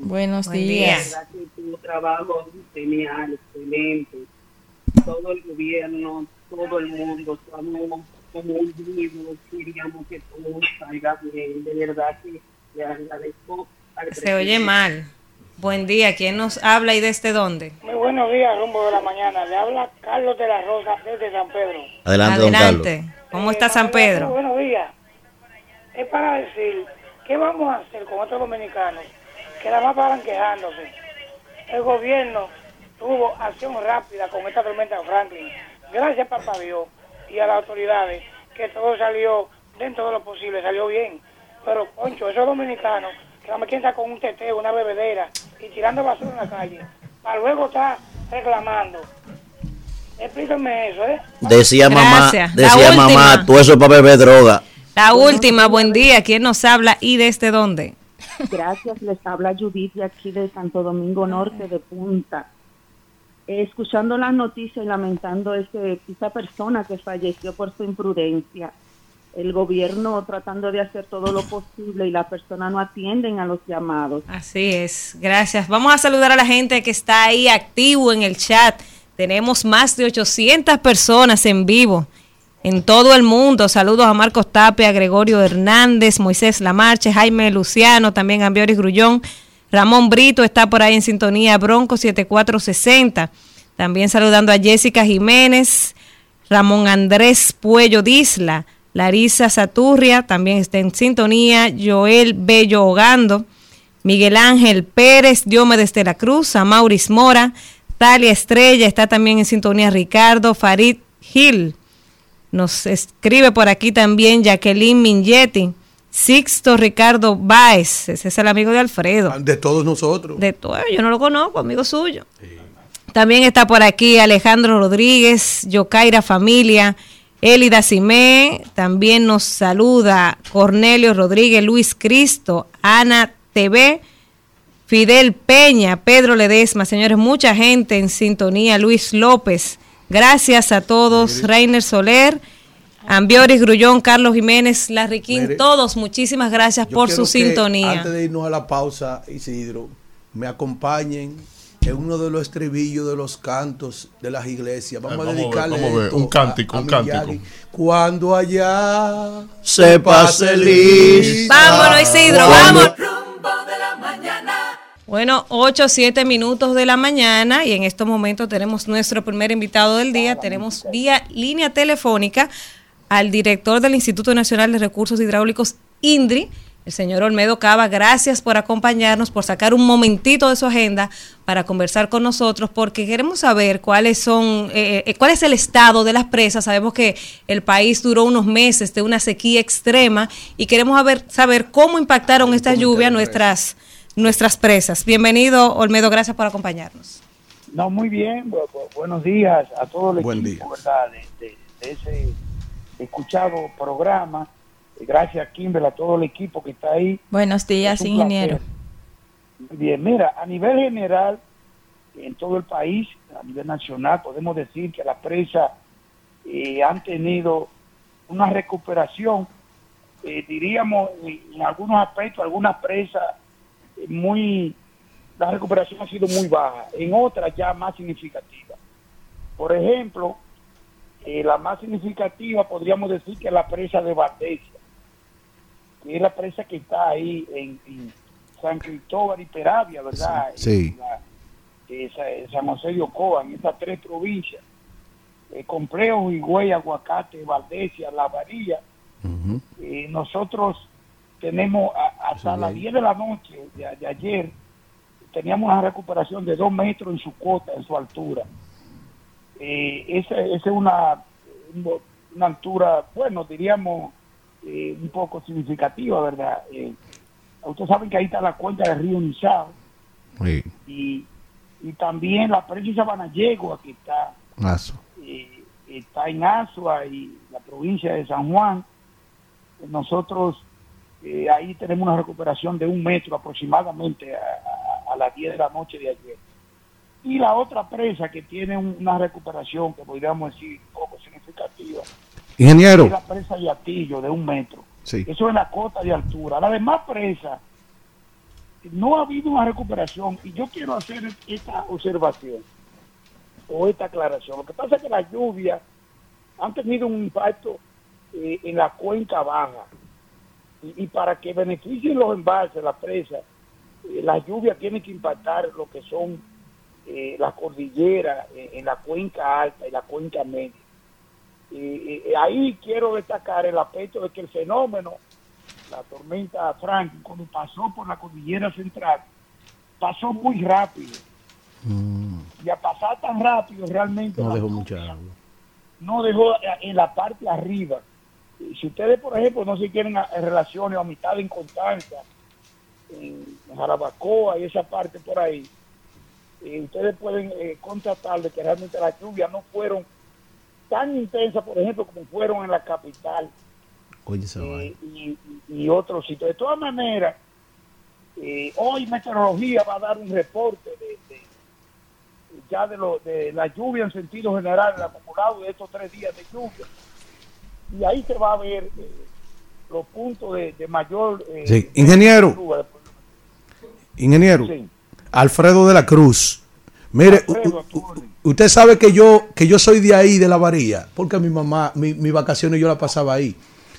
Buenos Buen días. Tu trabajo genial, excelente. Todo el gobierno, todo el mundo, estamos como unidos, queríamos que todo salga bien. De verdad que le agradezco al Se oye mal. Buen día. ¿Quién nos habla y desde dónde? Muy buenos días, rumbo de la mañana. Le habla Carlos de la Rosa desde San Pedro. Adelante, don Carlos. Adelante. ¿Cómo está San Pedro? Buenos días. Es para decir, ¿qué vamos a hacer con otros dominicanos que nada más paran quejándose? El gobierno tuvo acción rápida con esta tormenta Franklin. Gracias, papá Dios, y a las autoridades, que todo salió dentro de lo posible, salió bien. Pero, Poncho, esos dominicanos, la máquina con un teteo, una bebedera, y tirando basura en la calle, para luego estar reclamando. Explíquenme eso, ¿eh? Decía mamá, Gracias. Decía mamá, última. tú eso es para beber droga. La última, buen día. ¿Quién nos habla y desde dónde? Gracias, les habla Judith de aquí de Santo Domingo Norte de Punta. Escuchando las noticias y lamentando ese, esa persona que falleció por su imprudencia, el gobierno tratando de hacer todo lo posible y las personas no atienden a los llamados. Así es, gracias. Vamos a saludar a la gente que está ahí activo en el chat. Tenemos más de 800 personas en vivo en todo el mundo. Saludos a Marcos Tapia, a Gregorio Hernández, Moisés Lamarche, Jaime Luciano, también a Ambioris Grullón. Ramón Brito está por ahí en sintonía, Bronco 7460. También saludando a Jessica Jiménez, Ramón Andrés Puello Disla, Larisa Saturria, también está en sintonía, Joel Bello Hogando, Miguel Ángel Pérez, Diomedes de la Cruz, a Mauris Mora, Talia Estrella, está también en sintonía Ricardo Farid Gil. Nos escribe por aquí también Jacqueline Mingetti, Sixto Ricardo Báez, ese es el amigo de Alfredo. De todos nosotros. De todo, yo no lo conozco, amigo suyo. También está por aquí Alejandro Rodríguez, Yocaira Familia, Elida Simé, también nos saluda. Cornelio Rodríguez, Luis Cristo, Ana TV, Fidel Peña, Pedro Ledesma, señores, mucha gente en sintonía, Luis López, gracias a todos, Reiner Soler, Ambioris Grullón, Carlos Jiménez, Larriquín, todos, muchísimas gracias por su sintonía. Antes de irnos a la pausa, Isidro, me acompañen en uno de los estribillos de los cantos de las iglesias. Vamos, Eh, a vamos a ver, dedicarle vamos a ver, esto un cántico, a- a un cántico. Cuando allá Se pase lista. Vámonos, Isidro, Cuando- vamos. Bueno, 8, 7 minutos de la mañana y en estos momentos tenemos nuestro primer invitado del día. Tenemos vía línea telefónica al director del Instituto Nacional de Recursos Hidráulicos, INDRI, el señor Olmedo Cava. Gracias por acompañarnos, por sacar un momentito de su agenda para conversar con nosotros, porque queremos saber cuáles son, eh, eh, cuál es el estado de las presas. Sabemos que el país duró unos meses de una sequía extrema y queremos saber, saber cómo impactaron estas lluvias nuestras nuestras presas. Bienvenido, Olmedo, gracias por acompañarnos. No, muy bien. Bu- bu- buenos días a todo el Buen equipo, ¿verdad? De, de- de ese escuchado programa. Gracias, Kimber, a todo el equipo que está ahí. Buenos días, ingeniero. placer. Muy bien, mira, a nivel general, en todo el país, a nivel nacional, podemos decir que las presas eh, han tenido una recuperación, eh, diríamos, en, algunos aspectos, algunas presas eh, muy, la recuperación ha sido muy baja, en otras ya más significativa. Por ejemplo, la más significativa podríamos decir que es la presa de Valdesia, que es la presa que está ahí en, en San Cristóbal y Peravia, ¿verdad? Sí. La- esa- en San José de Ocoa, en estas tres provincias. Eh, Complejo, Higüey, Aguacate, Valdesia, La Varilla. Eh, nosotros tenemos a- hasta las 10 de la noche de, de ayer, teníamos una recuperación de 2 metros en su cota, en su altura. Eh, esa, esa es una, una altura, bueno, diríamos eh, un poco significativa, ¿verdad? Eh, ustedes saben que ahí está la cuenca del río Nizao Sí. y, y también la presa de Sabana Yegua, que está eh, está en Asua y la provincia de San Juan. Nosotros eh, ahí tenemos una recuperación de un metro aproximadamente a, a- a las 10 de la noche de ayer. Y la otra presa que tiene un- una recuperación que podríamos decir un poco significativa Ingeniero. es la presa de Atillo de un metro. Sí. Eso es la cota de altura. La demás presa no ha habido una recuperación y yo quiero hacer esta observación o esta aclaración. Lo que pasa es que las lluvias han tenido un impacto eh, en la cuenca baja y, y para que beneficien los embalses, las presas, eh, las lluvias tienen que impactar lo que son eh, las cordilleras eh, en la cuenca alta y la cuenca media. Y, ahí quiero destacar el aspecto de que el fenómeno, la tormenta Franklin, cuando pasó por la cordillera central, pasó muy rápido. Y a pasar tan rápido realmente No dejó mucha agua. no dejó en la parte arriba. Si ustedes, por ejemplo, no se quieren a- en relaciones o amistad en Constanza, en Jarabacoa y esa parte por ahí, eh, ustedes pueden eh, constatar de que realmente las lluvias no fueron tan intensas, por ejemplo, como fueron en la capital Oye, eh, y, otros sitios. De todas maneras, eh, hoy Meteorología va a dar un reporte de, de- ya de, lo, de la lluvia en sentido general, el acumulado de estos tres días de lluvia. Y ahí se va a ver eh, los puntos de, de mayor... eh, Sí. Ingeniero. Ingeniero, Sí. Alfredo de la Cruz. Mire, Alfredo, usted sabe que yo que yo soy de ahí, de la varía, porque mi mamá, mi, mi vacaciones yo la pasaba ahí.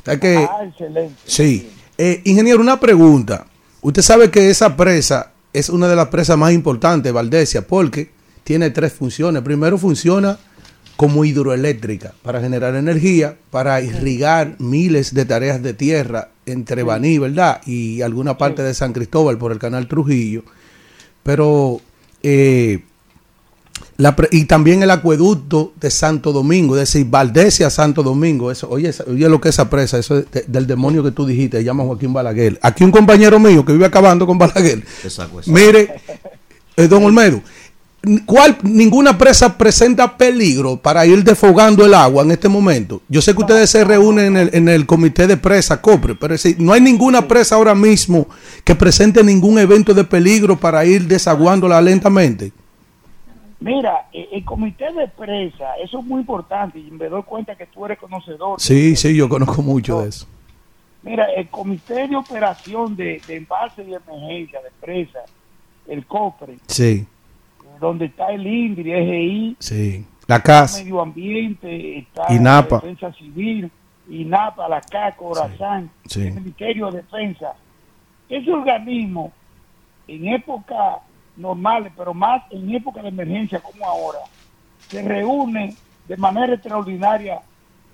¿Sabe que, Ah, excelente. sí. Eh, ingeniero, una pregunta. Usted sabe que esa presa es una de las presas más importantes, Valdesia, porque tiene tres funciones. Primero funciona como hidroeléctrica para generar energía, para irrigar miles de tareas de tierra entre Baní, ¿verdad? Y alguna parte de San Cristóbal por el canal Trujillo. Pero, eh, la pre- y también el acueducto de Santo Domingo, es decir, Valdesia Santo Domingo. Eso, oye, oye lo que es esa presa, eso es de- del demonio que tú dijiste, se llama Joaquín Balaguer. Aquí un compañero mío que vive acabando con Balaguer. Mire, eh, don Olmedo, ¿cuál, ninguna presa presenta peligro para ir desfogando el agua en este momento? Yo sé que ustedes se reúnen en el, en el comité de presa, COPRE, pero es decir, no hay ninguna presa ahora mismo que presente ningún evento de peligro para ir desaguándola lentamente. Mira, eh, el comité de presa, eso es muy importante y me doy cuenta que tú eres conocedor. Sí, sí, yo conozco mucho de eso. Mira, el comité de operación de, de envase y emergencia de presa, el COPRE, Sí, donde está el INDRI, EGI, sí. La CAS. Medio Ambiente, está INAPA. la Defensa Civil, INAPA, la CAC, Corazán, Sí. el Ministerio de Defensa. Ese organismo, en época normales, pero más en época de emergencia como ahora, se reúne de manera extraordinaria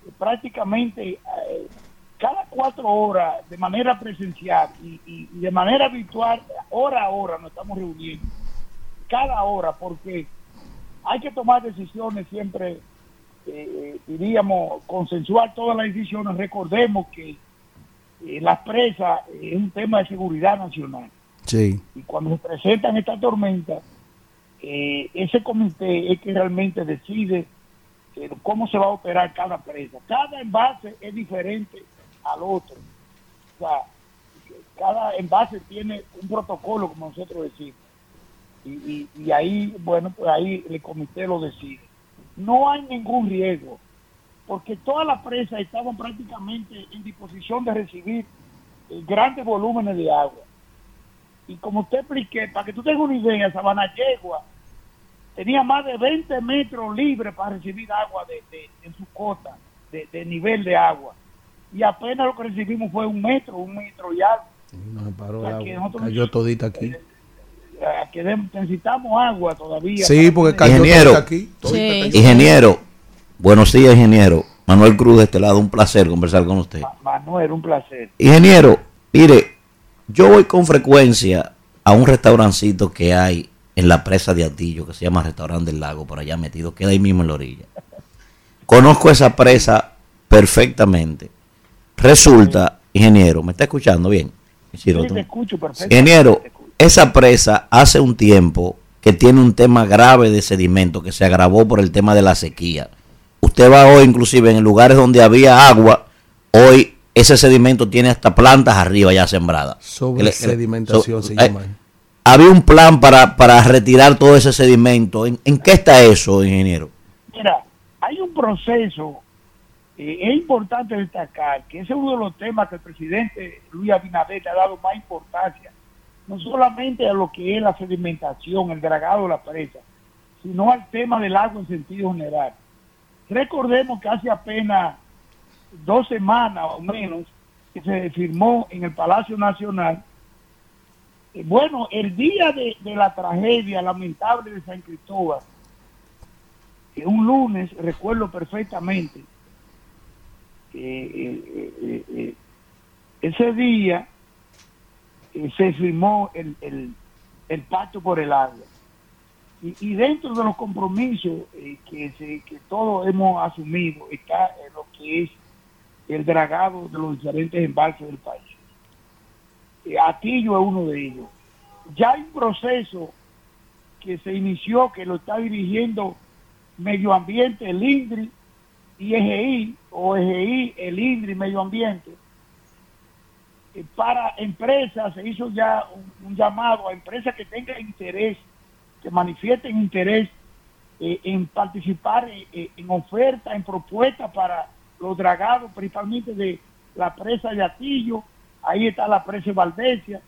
eh, prácticamente eh, cada cuatro horas de manera presencial y, y- de manera virtual, hora a hora nos estamos reuniendo, cada hora, porque hay que tomar decisiones siempre, eh, diríamos, consensuar todas las decisiones. Recordemos que eh, las presas es un tema de seguridad nacional Sí. y cuando se presentan estas tormentas, eh, ese comité es que realmente decide eh, cómo se va a operar cada presa. Cada envase es diferente al otro. O sea, cada envase tiene un protocolo, como nosotros decimos. Y, ahí, bueno, pues ahí el comité lo decide. No hay ningún riesgo, porque todas las presas estaban prácticamente en disposición de recibir eh, grandes volúmenes de agua. Y como usted expliqué, para que tú tengas una idea, Sabana Yegua tenía más de 20 metros libres para recibir agua de, de- en su cota, de, de nivel de agua. Y apenas lo que recibimos fue un metro, un metro y algo. No paró O sea, el que agua. Cayó todita aquí. Eh, que de- necesitamos agua todavía. Sí, porque cayó Ingeniero. todita aquí. Todita cayó. Ingeniero, buenos días, ingeniero. Manuel Cruz de este lado, un placer conversar con usted. Manuel, un placer. Ingeniero, mire, yo voy con frecuencia a un restaurancito que hay en la presa de Atillo, que se llama Restaurante del Lago, por allá metido, queda ahí mismo en la orilla. Conozco esa presa perfectamente. Resulta, ingeniero, ¿me está escuchando bien? Sí, te escucho. Ingeniero, esa presa hace un tiempo que tiene un tema grave de sedimento que se agravó por el tema de la sequía. Usted va hoy, inclusive en lugares donde había agua, hoy ese sedimento tiene hasta plantas arriba ya sembradas. Sobre sedimentación so- se eh, llama. había un plan para, para retirar todo ese sedimento. ¿En, en qué está eso, ingeniero? Mira, hay un proceso, eh, es importante destacar que ese es uno de los temas que el presidente Luis Abinader le ha dado más importancia, no solamente a lo que es la sedimentación, el dragado de la presa, sino al tema del agua en sentido general. Recordemos que hace apenas dos semanas o menos que se firmó en el Palacio Nacional eh, bueno, el día de, la tragedia lamentable de San Cristóbal, que un lunes, recuerdo perfectamente, eh, eh, eh, ese día se firmó el, el, el pacto por el agua. Y, dentro de los compromisos que, se, que todos hemos asumido está lo que es el dragado de los diferentes embalses del país. Eh, Atillo es uno de ellos. Ya hay un proceso que se inició, que lo está dirigiendo Medio Ambiente, el INDRI y EGI, o EGI, el INDRI, Medio Ambiente. Eh, Para empresas se hizo ya un, llamado a empresas que tengan interés, que manifiesten interés eh, en participar eh, en ofertas, en propuestas para los dragados, principalmente de la presa de Atillo, ahí está la presa de Valdesia,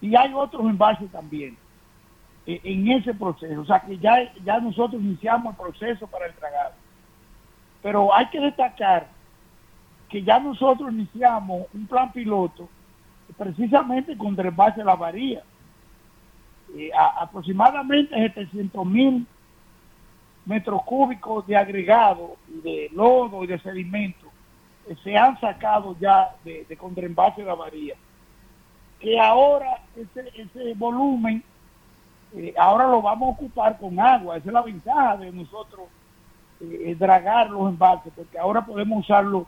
y hay otros embalses también eh, en ese proceso. O sea que ya, ya nosotros iniciamos el proceso para el dragado. Pero hay que destacar que ya nosotros iniciamos un plan piloto precisamente contra el embalse de la Varía. Eh, aproximadamente 700 mil metros cúbicos de agregado, de lodo y de sedimento eh, se han sacado ya de, de contra embalse de. Que ahora ese, ese volumen, eh, ahora lo vamos a ocupar con agua. Esa es la ventaja de nosotros eh, dragar los embalses, porque ahora podemos usarlo,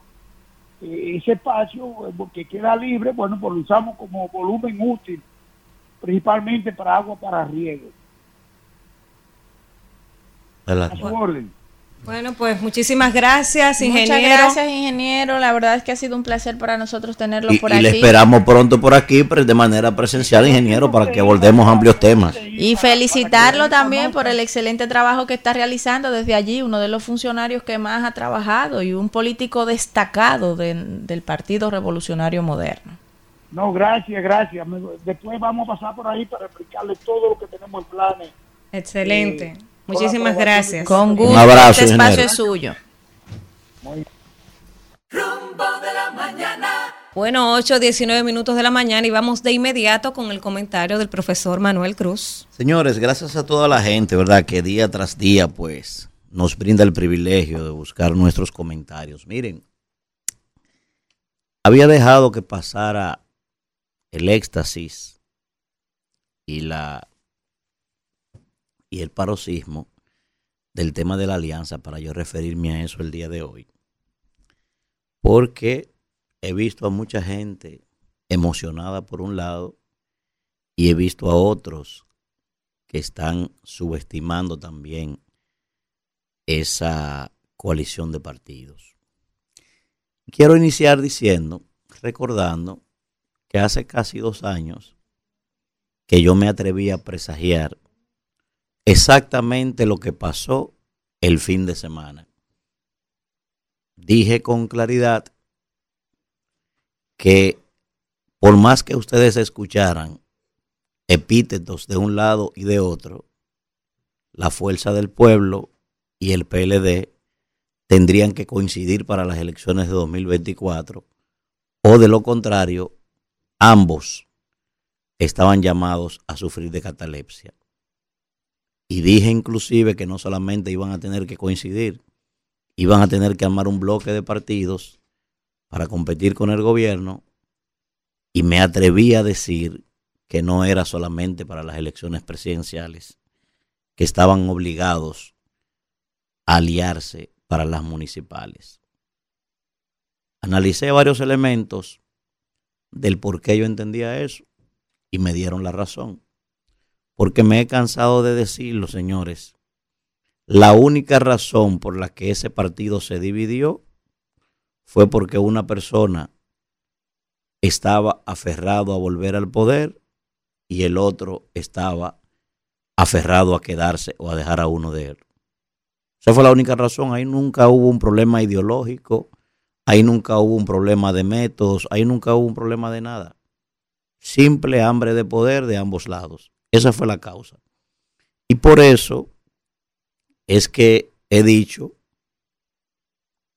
eh, ese espacio eh, que queda libre, bueno, pues lo usamos como volumen útil, principalmente para agua para riego. A su orden. Bueno, pues muchísimas gracias, ingeniero. Muchas gracias, ingeniero. La verdad es que ha sido un placer para nosotros tenerlo Y, por y aquí. le esperamos pronto por aquí, pero de manera presencial, ingeniero, para que abordemos amplios temas. Y felicitarlo también por el excelente trabajo que está realizando desde allí, uno de los funcionarios que más ha trabajado y un político destacado de- del Partido Revolucionario Moderno. No, gracias, gracias. Después vamos a pasar por ahí para explicarle todo lo que tenemos en planes. Excelente. Eh, Muchísimas gracias. Con gusto, Un abrazo, este espacio ingeniero. es suyo. Rumbo de la mañana. Bueno, 8, 19 minutos de la mañana y vamos de inmediato con el comentario del profesor Manuel Cruz. Señores, gracias a toda la gente, ¿verdad? Que día tras día, pues, nos brinda el privilegio de buscar nuestros comentarios. Miren, había dejado que pasara el éxtasis y la y el paroxismo del tema de la alianza para yo referirme a eso el día de hoy. Porque he visto a mucha gente emocionada por un lado y he visto a otros que están subestimando también esa coalición de partidos. Quiero iniciar diciendo, recordando que hace casi dos años que yo me atreví a presagiar exactamente lo que pasó el fin de semana. Dije con claridad que por más que ustedes escucharan epítetos de un lado y de otro, la fuerza del pueblo y el PLD tendrían que coincidir para las elecciones de 2024 o de lo contrario, ambos estaban llamados a sufrir de catalepsia. Y dije inclusive que no solamente iban a tener que coincidir, iban a tener que armar un bloque de partidos para competir con el gobierno y me atreví a decir que no era solamente para las elecciones presidenciales, que estaban obligados a aliarse para las municipales. Analicé varios elementos del por qué yo entendía eso y me dieron la razón. Porque me he cansado de decirlo, señores. La única razón por la que ese partido se dividió fue porque una persona estaba aferrado a volver al poder y el otro estaba aferrado a quedarse o a dejar a uno de él. Esa fue la única razón. Ahí nunca hubo un problema ideológico, ahí nunca hubo un problema de métodos, ahí nunca hubo un problema de nada. Simple hambre de poder de ambos lados. Esa fue la causa. Y por eso es que he dicho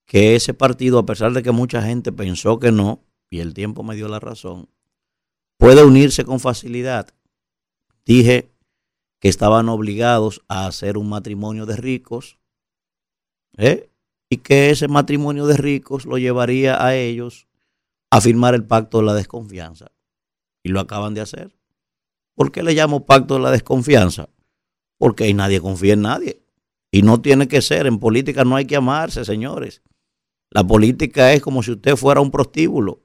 que ese partido, a pesar de que mucha gente pensó que no, y el tiempo me dio la razón, puede unirse con facilidad. Dije que estaban obligados a hacer un matrimonio de ricos, ¿eh? y que ese matrimonio de ricos lo llevaría a ellos a firmar el pacto de la desconfianza. Y lo acaban de hacer. ¿Por qué le llamo pacto de la desconfianza? porque nadie confía en nadie. Y no tiene que ser. En política no hay que amarse, señores. La política es como si usted fuera un prostíbulo.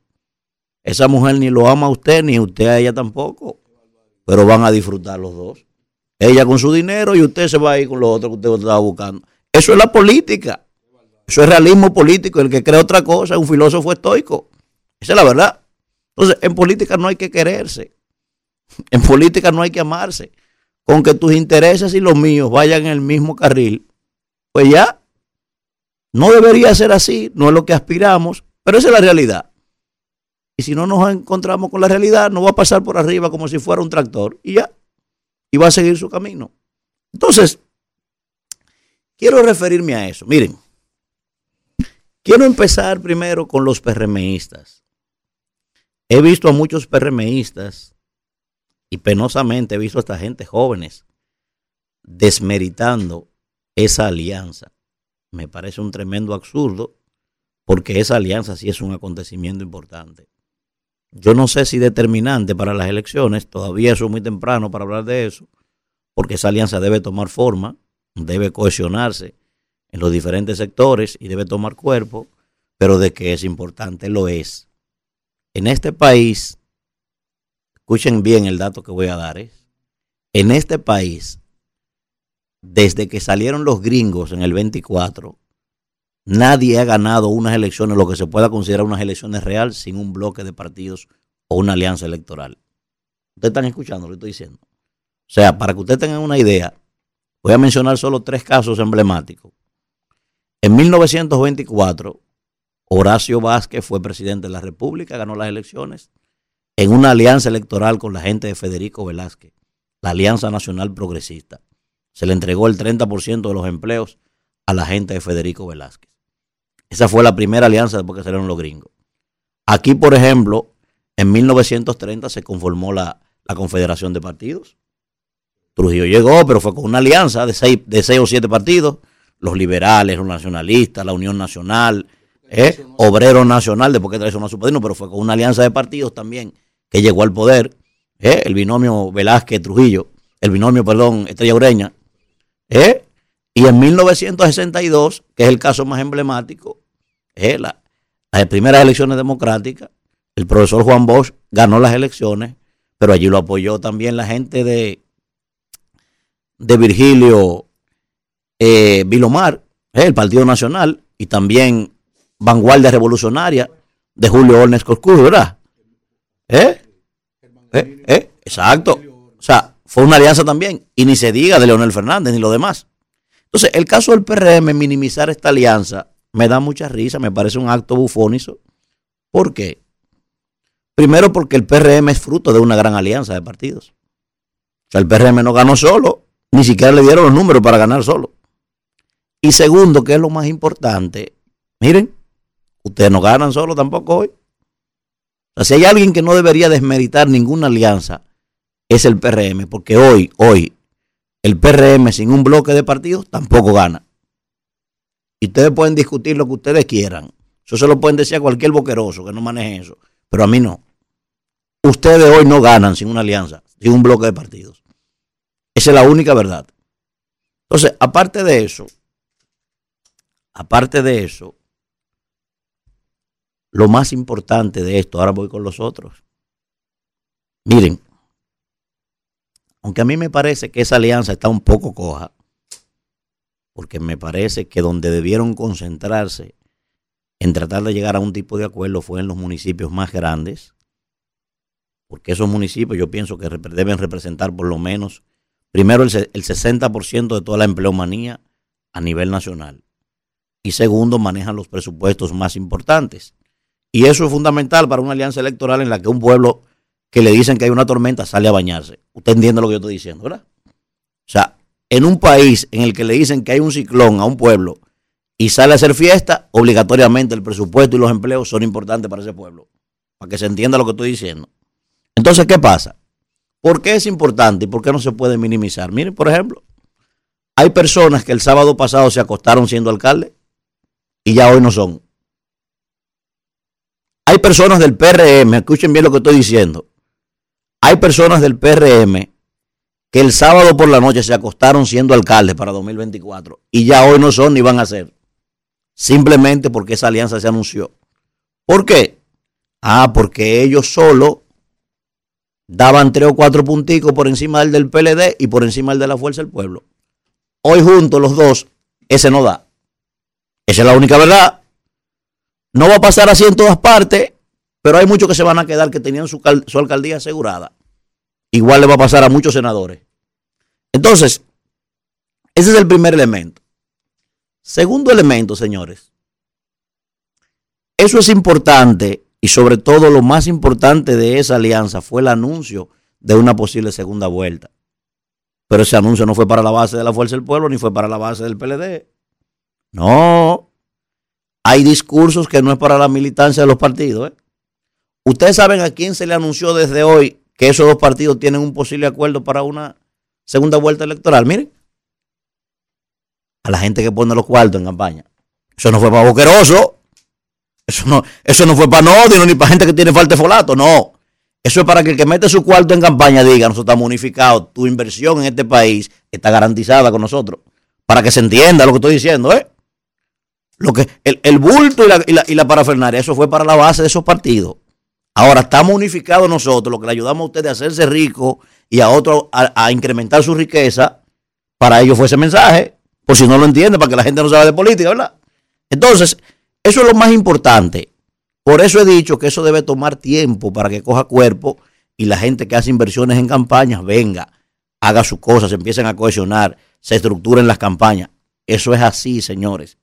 Esa mujer ni lo ama a usted, ni usted a ella tampoco. Pero van a disfrutar los dos. Ella con su dinero y usted se va a ir con lo otro que usted estaba buscando. Eso es la política. Eso es realismo político. El que cree otra cosa es un filósofo estoico. Esa es la verdad. Entonces, en política no hay que quererse. En política no hay que amarse. Con que tus intereses y los míos vayan en el mismo carril, pues ya no debería ser así, no es lo que aspiramos, pero esa es la realidad. Y si no nos encontramos con la realidad, nos va a pasar por arriba como si fuera un tractor y ya, y va a seguir su camino. Entonces, quiero referirme a eso. Miren, quiero empezar primero con los PRMistas. He visto a muchos PRMistas y penosamente he visto a esta gente jóvenes desmeritando esa alianza. Me parece un tremendo absurdo porque esa alianza sí es un acontecimiento importante. Yo no sé si determinante para las elecciones, todavía es muy temprano para hablar de eso, porque esa alianza debe tomar forma, debe cohesionarse en los diferentes sectores y debe tomar cuerpo, pero de que es importante lo es. En este país, escuchen bien el dato que voy a dar, ¿eh? en este país, desde que salieron los gringos en el 24, nadie ha ganado unas elecciones, lo que se pueda considerar unas elecciones reales, sin un bloque de partidos o una alianza electoral. Ustedes están escuchando lo que estoy diciendo. O sea, para que ustedes tengan una idea, voy a mencionar solo tres casos emblemáticos. En 1924, Horacio Vázquez fue presidente de la República, ganó las elecciones en una alianza electoral con la gente de Federico Velázquez, la Alianza Nacional Progresista. Se le entregó el 30% de los empleos a la gente de Federico Velázquez. Esa fue la primera alianza después que salieron los gringos. Aquí, por ejemplo, en 1930 se conformó la, Confederación de Partidos. Trujillo llegó, pero fue con una alianza de seis, de seis o siete partidos. Los liberales, los nacionalistas, la Unión Nacional, eh, Obrero Nacional, después que traicionó a su padrino, pero fue con una alianza de partidos también que llegó al poder. Eh, el binomio Velázquez-Trujillo, el binomio, perdón, Estrella Ureña. Eh, y en 1962, que es el caso más emblemático, eh, las primeras elecciones democráticas, el profesor Juan Bosch ganó las elecciones, pero allí lo apoyó también la gente de, de Virgilio eh, Vilomar, el Partido Nacional, y también Vanguardia Revolucionaria de Julio Ornes Coscuro, ¿verdad? ¿Eh? ¿Eh? ¿Eh? Exacto. O sea, fue una alianza también. Y ni se diga de Leonel Fernández ni lo demás. Entonces, el caso del PRM, minimizar esta alianza, me da mucha risa, me parece un acto bufónico. ¿Por qué? Primero porque el PRM es fruto de una gran alianza de partidos. O sea, el PRM no ganó solo, ni siquiera le dieron los números para ganar solo. Y segundo, que es lo más importante, miren, ustedes no ganan solo tampoco hoy. Si hay alguien que no debería desmeritar ninguna alianza, es el PRM, porque hoy, hoy, el PRM sin un bloque de partidos tampoco gana. Y ustedes pueden discutir lo que ustedes quieran. Eso se lo pueden decir a cualquier boqueroso que no maneje eso. Pero a mí no. Ustedes hoy no ganan sin una alianza, sin un bloque de partidos. Esa es la única verdad. Entonces, aparte de eso, aparte de eso, lo más importante de esto, ahora voy con los otros. Miren, aunque a mí me parece que esa alianza está un poco coja, porque me parece que donde debieron concentrarse en tratar de llegar a un tipo de acuerdo fue en los municipios más grandes, porque esos municipios yo pienso que deben representar por lo menos, primero, el, 60% de toda la empleomanía a nivel nacional, y segundo, manejan los presupuestos más importantes. Y eso es fundamental para una alianza electoral en la que un pueblo que le dicen que hay una tormenta sale a bañarse. Usted entiende lo que yo estoy diciendo, ¿verdad? O sea, en un país en el que le dicen que hay un ciclón a un pueblo y sale a hacer fiesta, obligatoriamente el presupuesto y los empleos son importantes para ese pueblo. Para que se entienda lo que estoy diciendo. Entonces, ¿qué pasa? ¿Por qué es importante y por qué no se puede minimizar? Miren, por ejemplo, hay personas que el sábado pasado se acostaron siendo alcalde y ya hoy no son. Personas del PRM, escuchen bien lo que estoy diciendo, hay personas del PRM que el sábado por la noche se acostaron siendo alcaldes para 2024 y ya hoy no son ni van a ser. Simplemente porque esa alianza se anunció. ¿Por qué? Ah, porque ellos solo daban tres o cuatro punticos por encima del del PLD y por encima del de la Fuerza del Pueblo. Hoy juntos los dos, ese no da. Esa es la única verdad. No va a pasar así en todas partes, pero hay muchos que se van a quedar que tenían su, su alcaldía asegurada. Igual le va a pasar a muchos senadores. Entonces, ese es el primer elemento. Segundo elemento, señores. Eso es importante y sobre todo lo más importante de esa alianza fue el anuncio de una posible segunda vuelta. Pero ese anuncio no fue para la base de la Fuerza del Pueblo ni fue para la base del PLD. No. Hay discursos que no es para la militancia de los partidos. ¿eh? Ustedes saben a quién se le anunció desde hoy que esos dos partidos tienen un posible acuerdo para una segunda vuelta electoral. Miren, a la gente que pone los cuartos en campaña. Eso no fue para Boqueroso. Eso no, eso no fue para Nodino ni para gente que tiene falta de folato. No. Eso es para que el que mete su cuarto en campaña diga, nosotros estamos unificados, tu inversión en este país está garantizada con nosotros. Para que se entienda lo que estoy diciendo, ¿eh? Lo que, el, bulto y la, y, la, y la parafernaria, eso fue para la base de esos partidos. Ahora estamos unificados nosotros, lo que le ayudamos a ustedes a hacerse ricos y a otros a, incrementar su riqueza. Para ellos fue ese mensaje, por si no lo entiende, para que la gente no sabe de política, ¿verdad? Entonces, eso es lo más importante. Por eso he dicho que eso debe tomar tiempo para que coja cuerpo y la gente que hace inversiones en campañas venga, haga sus cosas, se empiecen a cohesionar, se estructuren las campañas. Eso es así, señores.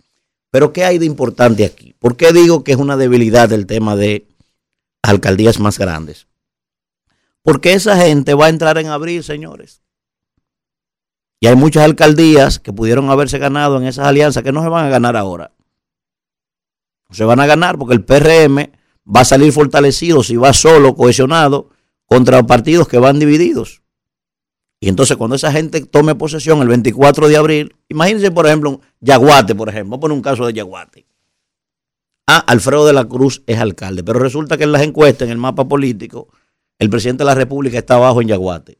Pero ¿qué hay de importante aquí? ¿Por qué digo que es una debilidad el tema de alcaldías más grandes. Porque esa gente va a entrar en abril, señores. Y hay muchas alcaldías que pudieron haberse ganado en esas alianzas que no se van a ganar ahora. No se van a ganar porque el PRM va a salir fortalecido si va solo, cohesionado, contra partidos que van divididos. Y entonces cuando esa gente tome posesión el 24 de abril, imagínense por ejemplo Yaguate, por ejemplo, vamos a poner un caso de Yaguate. Ah, Alfredo de la Cruz es alcalde. Pero resulta que en las encuestas, en el mapa político, el presidente de la República está abajo en Yaguate.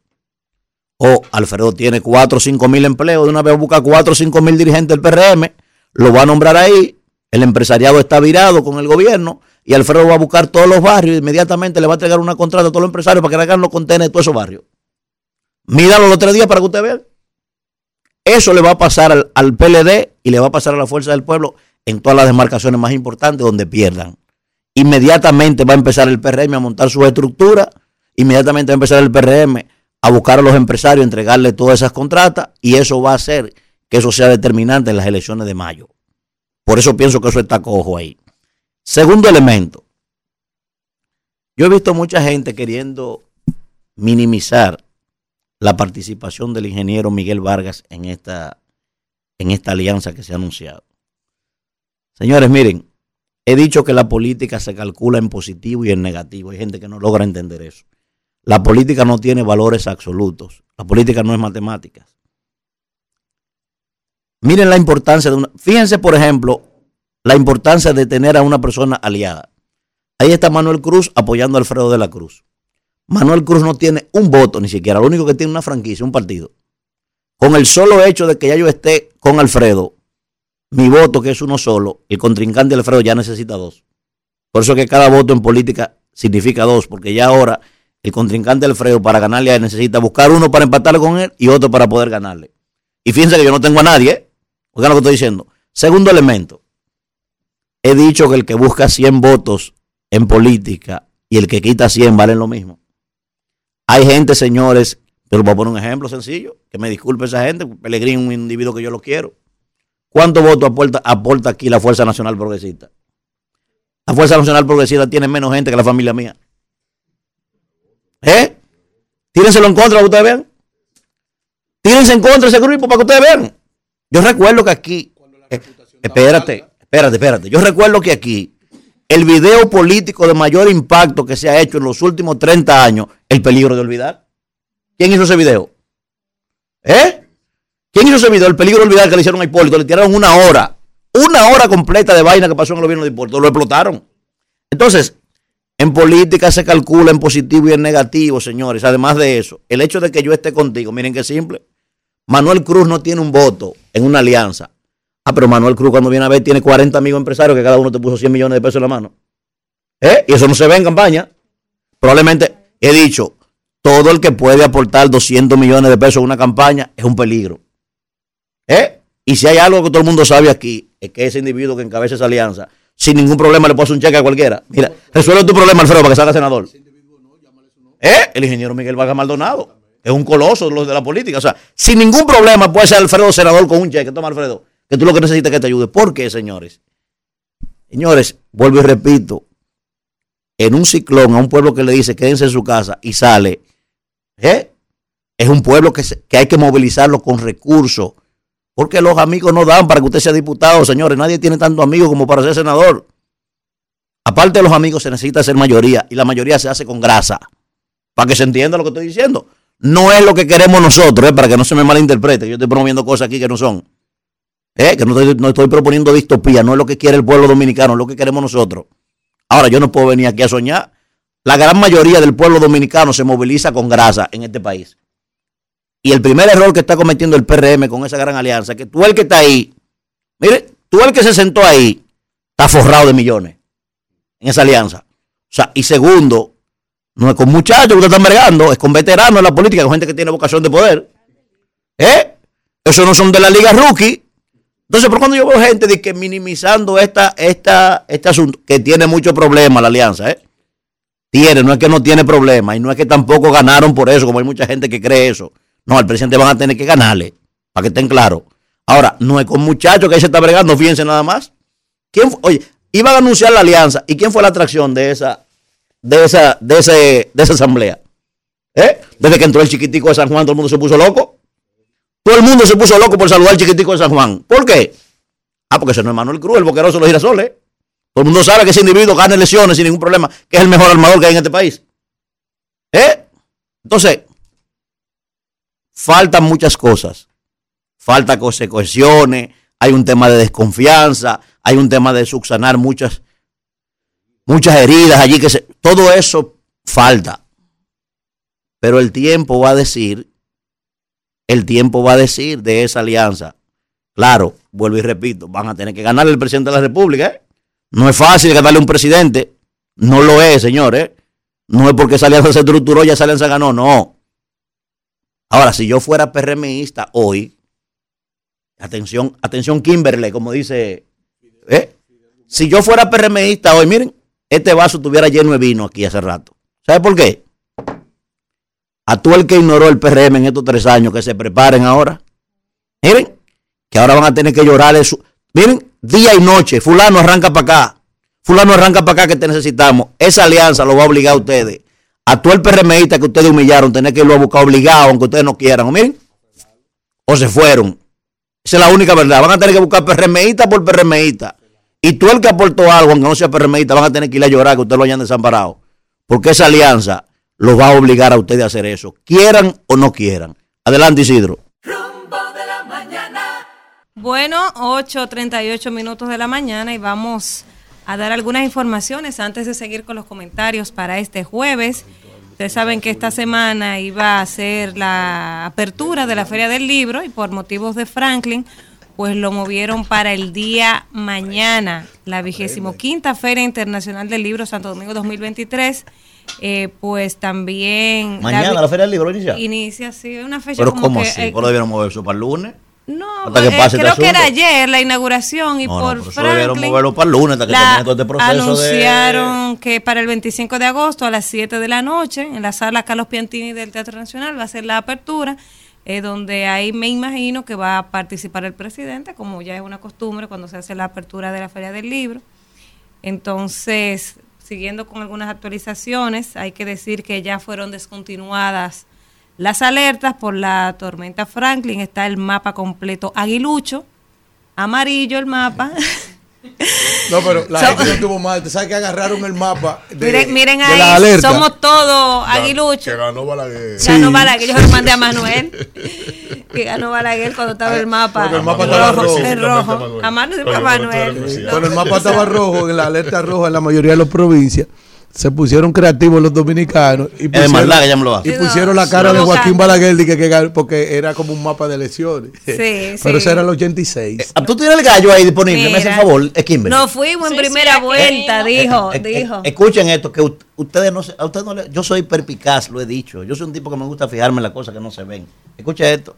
O Alfredo tiene 4 o 5 mil empleos, de una vez busca 4 o 5 mil dirigentes del PRM, lo va a nombrar ahí, el empresariado está virado con el gobierno y Alfredo va a buscar todos los barrios inmediatamente le va a entregar una contrata a todos los empresarios para que hagan los contenedores de todos esos barrios. Míralo los tres días para que usted vea. Eso le va a pasar al, al PLD y le va a pasar a la Fuerza del Pueblo en todas las demarcaciones más importantes donde pierdan. Inmediatamente va a empezar el PRM a montar su estructura, inmediatamente va a empezar el PRM a buscar a los empresarios, entregarle todas esas contratas y eso va a hacer que eso sea determinante en las elecciones de mayo. Por eso pienso que eso está cojo ahí. Segundo elemento. Yo he visto mucha gente queriendo minimizar la participación del ingeniero Miguel Vargas en esta, en esta alianza que se ha anunciado. Señores, miren, he dicho que la política se calcula en positivo y en negativo. Hay gente que no logra entender eso. La política no tiene valores absolutos. La política no es matemáticas. Miren la importancia de una... Fíjense, por ejemplo, la importancia de tener a una persona aliada. Ahí está Manuel Cruz apoyando a Alfredo de la Cruz. Manuel Cruz no tiene un voto ni siquiera, lo único que tiene una franquicia, un partido. Con el solo hecho de que ya yo esté con Alfredo, mi voto, que es uno solo, el contrincante de Alfredo ya necesita dos. Por eso que cada voto en política significa dos, porque ya ahora el contrincante de Alfredo para ganarle necesita buscar uno para empatarle con él y otro para poder ganarle. Y fíjense que yo no tengo a nadie, ¿eh? Oigan lo que estoy diciendo. Segundo elemento. He dicho que el que busca 100 votos en política y el que quita 100 valen lo mismo. Hay gente, señores, pero voy a poner un ejemplo sencillo, que me disculpe esa gente, Pelegrín es un individuo que yo lo quiero ¿Cuántos votos aporta, aporta aquí la Fuerza Nacional Progresista? La Fuerza Nacional Progresista tiene menos gente que la familia mía. ¿Eh? Tírenselo en contra para que ustedes vean. Tírense en contra de ese grupo para que ustedes vean. Yo recuerdo que aquí. Eh, espérate, espérate, espérate. Yo recuerdo que aquí el video político de mayor impacto que se ha hecho en los últimos 30 años, el peligro de olvidar. ¿Quién hizo ese video? ¿Eh? ¿Quién hizo ese video? El peligro de olvidar que le hicieron a Hipólito. Le tiraron una hora. Una hora completa de vaina que pasó en el gobierno de Hipólito. Lo explotaron. Entonces, En política se calcula en positivo y en negativo, señores. Además de eso, el hecho de que yo esté contigo, miren qué simple. Manuel Cruz no tiene un voto en una alianza. Ah, pero Manuel Cruz cuando viene a ver tiene 40 amigos empresarios que cada uno te puso 100 millones de pesos en la mano. ¿Eh? Y eso no se ve en campaña. Probablemente, he dicho, todo el que puede aportar 200 millones de pesos en una campaña es un peligro. ¿Eh? Y si hay algo que todo el mundo sabe aquí, es que ese individuo que encabeza esa alianza, sin ningún problema le pone un cheque a cualquiera. Mira, resuelve tu problema, Alfredo, para que salga senador. ¿Eh? El ingeniero Miguel Vargas Maldonado. Es un coloso de de la política. O sea, sin ningún problema puede ser Alfredo senador con un cheque. Toma, Alfredo, que tú lo que necesitas es que te ayude. ¿Por qué, señores? Señores, vuelvo y repito, en un ciclón a un pueblo que le dice quédense en su casa y sale, ¿eh? es un pueblo que, que hay que movilizarlo con recursos, porque los amigos no dan para que usted sea diputado, señores. Nadie tiene tanto amigos como para ser senador. Aparte de los amigos, se necesita ser mayoría y la mayoría se hace con grasa. Para que se entienda lo que estoy diciendo. No es lo que queremos nosotros, ¿eh? para que no se me malinterprete. Yo estoy promoviendo cosas aquí que no son. ¿Eh? Que no estoy, no estoy proponiendo distopía. No es lo que quiere el pueblo dominicano, es lo que queremos nosotros. Ahora, yo no puedo venir aquí a soñar. La gran mayoría del pueblo dominicano se moviliza con grasa en este país. Y el primer error que está cometiendo el PRM con esa gran alianza es que tú el que está ahí, mire, tú el que se sentó ahí, está forrado de millones en esa alianza. O sea, y segundo, no es con muchachos que ustedes están bregando, es con veteranos en la política, con gente que tiene vocación de poder. ¿Eh? Esos no son de la liga rookie. Entonces, por cuando yo veo gente de que minimizando esta, esta, este asunto, que tiene mucho problema la alianza, ¿eh? Tiene, no es que no tiene problema, y no es que tampoco ganaron por eso, como hay mucha gente que cree eso. No, al presidente van a tener que ganarle, para que estén claros. Ahora, no es con muchachos que ahí se está bregando, fíjense nada más. ¿Quién Oye, iban a anunciar la alianza, ¿y quién fue la atracción de esa, de esa, de ese, de esa asamblea? ¿Eh? Desde que entró el chiquitico de San Juan, todo el mundo se puso loco. Todo el mundo se puso loco por saludar al chiquitico de San Juan. ¿Por qué? Ah, porque ese no es Manuel Cruz, el boqueroso de los girasoles. Todo el mundo sabe que ese individuo gana elecciones sin ningún problema, que es el mejor armador que hay en este país. ¿Eh? Entonces, faltan muchas cosas. Falta cohesione, hay un tema de desconfianza, hay un tema de subsanar muchas, muchas heridas allí que se, todo eso falta. Pero el tiempo va a decir, el tiempo va a decir de esa alianza. Claro, vuelvo y repito, van a tener que ganarle el presidente de la República. ¿eh? No es fácil ganarle a un presidente. No lo es, señores. No es porque esa alianza se estructuró y esa alianza ganó, no. Ahora, si yo fuera PRMista hoy, atención, atención Kimberley, como dice, ¿eh? si yo fuera PRMista hoy, miren, este vaso estuviera lleno de vino aquí hace rato. ¿Sabe por qué? A todo el que ignoró el PRM en estos tres años, que se preparen ahora. Miren, que ahora van a tener que llorar. Eso. Miren, día y noche, fulano arranca para acá. Fulano arranca para acá que te necesitamos. Esa alianza lo va a obligar a ustedes. A todo el PRMista que ustedes humillaron, tener que irlo a buscar obligado, aunque ustedes no quieran. ¿O miren? O se fueron. Esa es la única verdad. Van a tener que buscar PRMista por PRMista. Y tú el que aportó algo, aunque no sea PRMista, van a tener que ir a llorar que ustedes lo hayan desamparado. Porque esa alianza los va a obligar a ustedes a hacer eso. Quieran o no quieran. Adelante, Isidro. Bueno, 8.38 minutos de la mañana y vamos a dar algunas informaciones antes de seguir con los comentarios para este jueves. Ustedes saben que esta semana iba a ser la apertura de la Feria del Libro y por motivos de Franklin, pues lo movieron para el día mañana, la vigésimo quinta Feria Internacional del Libro Santo Domingo 2023. Eh, pues también... Mañana la Feria del Libro inicia. Inicia, sí, una fecha Pero como ¿cómo que, así? eh, ¿Por lo debieron mover eso para el lunes? no, Hasta que eh, pase este creo que era ayer la inauguración y No, no, por debieron Franklin moverlo para el lunes hasta que la todo este proceso de- anunciaron que para el 25 de agosto a las 7 de la noche en la sala Carlos Piantini del Teatro Nacional va a ser la apertura eh, donde ahí me imagino que va a participar el presidente como ya es una costumbre cuando se hace la apertura de la Feria del Libro entonces siguiendo con algunas actualizaciones hay que decir que ya fueron descontinuadas las alertas por la tormenta Franklin, está el mapa completo aguilucho, amarillo el mapa. No, pero la So- gente no estuvo mal. Te sabes que agarraron el mapa. De, miren miren de ahí, la alerta. somos todos aguiluchos. Que ganó Balaguer. Ganó Balaguer, yo se lo mandé a Manuel. que ganó Balaguer cuando estaba el mapa. Porque el mapa estaba rojo. En rojo. A Manuel, a Manuel. Cuando el mapa estaba rojo, en la alerta roja en la mayoría de las provincias, se pusieron creativos los dominicanos y pusieron, maldad que ya me lo hace. y pusieron la cara de Joaquín Balaguer que, que porque era como un mapa de elecciones. Sí, Pero sí. eso era el 86. Ah, ¿Tú tienes el gallo ahí disponible? Me hace el favor, Kimberly. Nos fuimos en primera vuelta, dijo, Eh, eh, dijo. Escuchen esto, que ustedes no se, a ustedes no le, yo soy perpicaz, lo he dicho. Yo soy un tipo que me gusta fijarme en las cosas que no se ven. Escuchen esto.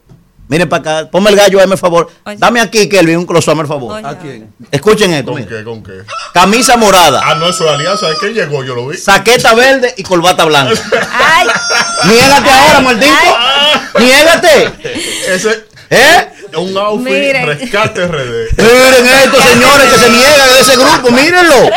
Miren para acá, ponme el gallo, hazme el favor. Dame aquí, Kelvin, un close el favor. ¿A quién? Escuchen esto. ¿Con mira. qué? ¿Con qué? Camisa morada, Ah, no, eso es alianza. ¿De quién llegó? Yo lo vi. saqueta verde y corbata blanca. Niégate ahora, maldito. Niégate. Ese ¿Eh? es un outfit Miren. rescate RD. Miren esto, señores, que se niegan de ese grupo. Mírenlo.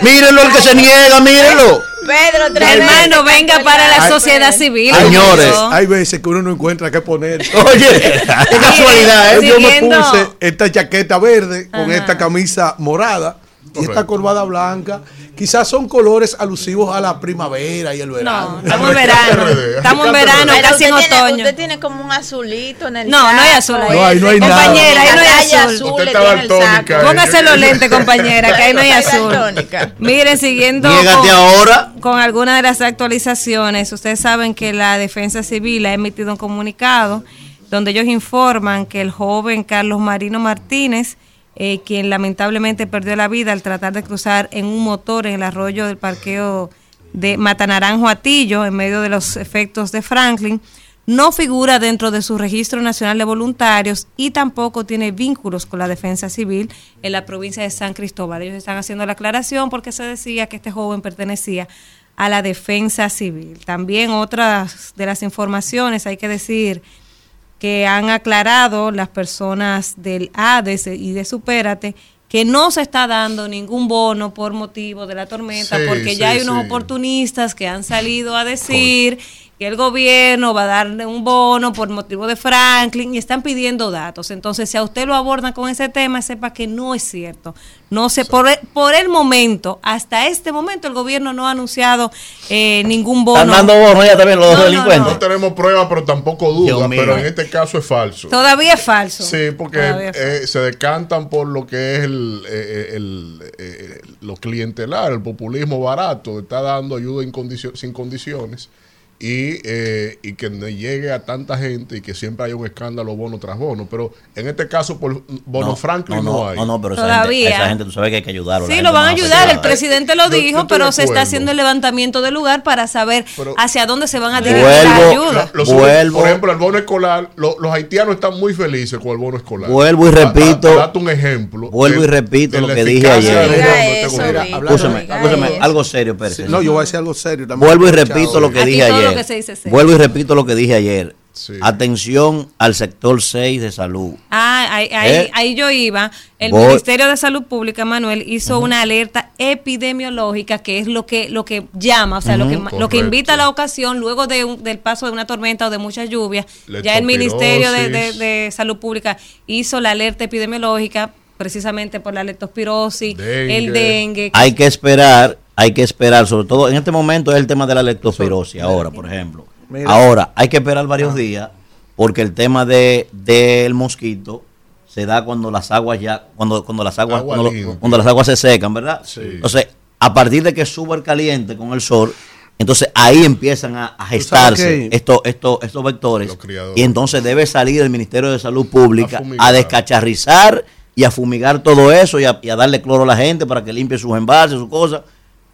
Mírenlo el que se niega, mírenlo. Pedro, tres Hermano, venga para la sociedad civil. Señores. Hay veces que uno no encuentra qué poner. Oye, qué casualidad, ¿eh? Yo me puse esta chaqueta verde con Ajá. esta camisa morada y esta corbata blanca. Quizás son colores alusivos a la primavera y el verano. No, estamos en verano. Estamos en verano, casi en usted tiene- otoño. usted tiene como un azulito en el No, no hay azul ahí. No, ahí no hay nada. Compañera, ahí no hay azul. azul Usted le está tiene el daltónica, saco. eh. Póngase los lentes, compañera, que ahí no hay azul. Miren, siguiendo con, ahora. con algunas de las actualizaciones, ustedes saben que la Defensa Civil ha emitido un comunicado donde ellos informan que el joven Carlos Marino Martínez, eh, quien lamentablemente perdió la vida al tratar de cruzar en un motor en el arroyo del parqueo de Matanaranjo Atillo, en medio de los efectos de Franklin, no figura dentro de su registro nacional de voluntarios y tampoco tiene vínculos con la defensa civil en la provincia de San Cristóbal. Ellos están haciendo la aclaración porque se decía que este joven pertenecía a la defensa civil. También otras de las informaciones, hay que decir que han aclarado las personas del ADES y de Supérate que no se está dando ningún bono por motivo de la tormenta, Sí, porque sí, ya hay unos sí. oportunistas que han salido a decir que el gobierno va a darle un bono por motivo de Franklin y están pidiendo datos. Entonces, si a usted lo abordan con ese tema, sepa que no es cierto. No sé, por el, por el momento, hasta este momento, el gobierno no ha anunciado eh, ningún bono. Están dando bono ya también los No, no, delincuentes. No tenemos pruebas, pero tampoco dudas. Pero en este caso es falso. Todavía es falso. Sí, porque eh, se decantan por lo que es el, eh, el, eh, lo clientelar, el populismo barato, está dando ayuda sin condiciones y, eh, y que no llegue a tanta gente y que siempre haya un escándalo bono tras bono. Pero en este caso, por bono No, Franklin no, no, hay. no, no, pero esa Todavía. gente, esa gente, tú sabes que hay que ayudarlo. la Sí, lo van a ayudar, el presidente lo Yo- yo dijo, pero se está haciendo el levantamiento del lugar para saber Pero- hacia dónde se van a dirigir la Vuelvo, ayuda. Vuelvo. Por ejemplo, el bono escolar, lo- los haitianos están muy felices con el bono escolar. Vuelvo y repito. Date un ejemplo. Vuelvo y repito de lo que dije ayer. este Escúchame, eso. algo serio, Pérez. Sí, no, yo voy a decir algo serio también. Vuelvo y repito lo que dije lo ayer. que se dice serio. Vuelvo y repito lo que dije ayer. Sí. Atención al sector 6 de salud. Ah, ahí, ahí, Eh. ahí yo iba. El Voy- Ministerio de Salud Pública, Manuel, hizo una alerta epidemiológica, que es lo que lo que llama, o sea, lo que lo que invita a la ocasión luego de un- del paso de una tormenta o de mucha lluvia. Ya el Ministerio de, de- Leptospirosis. de Salud Pública hizo la alerta epidemiológica precisamente por la leptospirosis, Dengue. el dengue. Hay que esperar, hay que esperar, sobre todo en este momento es el tema de la leptospirosis, ahora, por ejemplo. Mira. Ahora, hay que esperar varios días porque el tema de del mosquito se da cuando las aguas ya cuando cuando las aguas Agua cuando, las aguas se secan, ¿verdad? Sí. Entonces, a partir de que suba el caliente con el sol, entonces ahí empiezan a, a gestarse estos estos estos vectores y entonces debe salir el Ministerio de Salud Pública A descacharrizar y a fumigar todo eso y a, y a darle cloro a la gente para que limpie sus envases, sus cosas.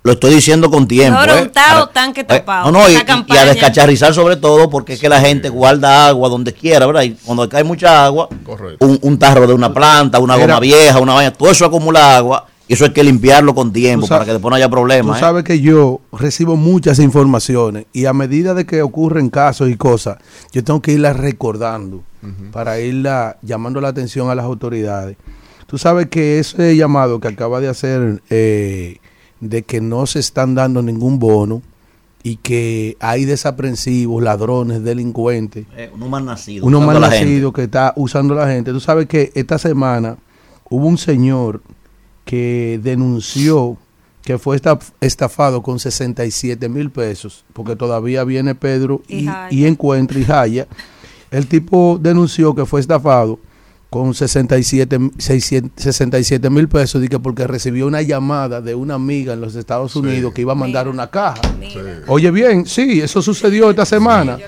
Lo estoy diciendo con tiempo. Ahora ¿eh? untado, Para- tanque eh, tapado. No, no, y, a descacharrizar sobre todo porque es que la gente guarda agua donde quiera, ¿verdad? Y cuando cae mucha agua, un, un tarro de una planta, una goma vieja, una vaina, todo eso acumula agua y eso hay que limpiarlo con tiempo Tú sabes- para que después no haya Tú problemas. ¿eh? sabes que yo recibo muchas informaciones y a medida de que ocurren casos y cosas, yo tengo que irlas recordando para irla llamando la atención a las autoridades. Tú sabes que ese llamado que acaba de hacer eh, de que no se están dando ningún bono y que hay desaprensivos, ladrones, delincuentes, Eh, uno más nacido. uno mal nacido que está usando la gente. Tú sabes que esta semana hubo un señor que denunció que fue esta- estafado con 67 mil pesos, porque todavía viene Pedro Y y, encuentra y Jaya. El tipo denunció que fue estafado con 67 67 mil pesos dije, porque recibió una llamada de una amiga en los Estados Unidos que iba a mandar una caja. Oye bien, sí, eso sucedió esta semana.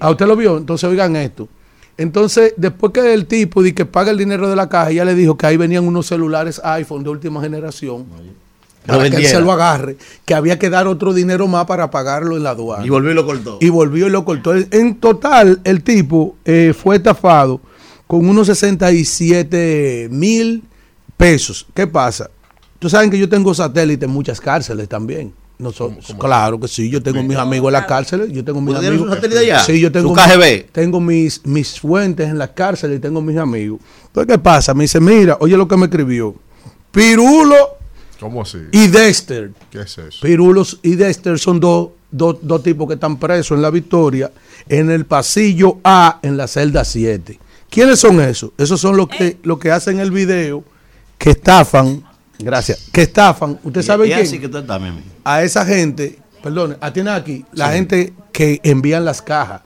¿A usted lo vio? Entonces oigan esto. Entonces, después que el tipo di que paga el dinero de la caja, ella le dijo que ahí venían unos celulares iPhone de última generación. Para que él se lo agarre, que había que dar otro dinero más para pagarlo en la aduana. Y volvió y lo cortó. Y volvió y lo cortó. En total, el tipo eh, fue estafado con unos 67 mil pesos. ¿Qué pasa? Tú saben que yo tengo satélite en muchas cárceles también. No son- Claro que sí, yo tengo mis amigos en las cárceles, yo tengo mis ¿Usted tiene amigos. satélite allá? Sí, yo tengo tengo mis, mis fuentes en las cárceles y tengo mis amigos. Entonces, ¿qué pasa? Me dice, mira, oye lo que me escribió. Pirulo ¿Cómo así? y Dexter. ¿Qué es eso? Pirulos y Dexter son dos dos- dos tipos que están presos en la Victoria en el pasillo A en la celda 7. ¿Quiénes son esos? Esos son los que, los que hacen el video que estafan. Gracias. Que estafan. ¿Usted sabe y, y quién? así que tú estás, mi amigo. a esa gente, perdón, atiende aquí, la gente que envían las cajas.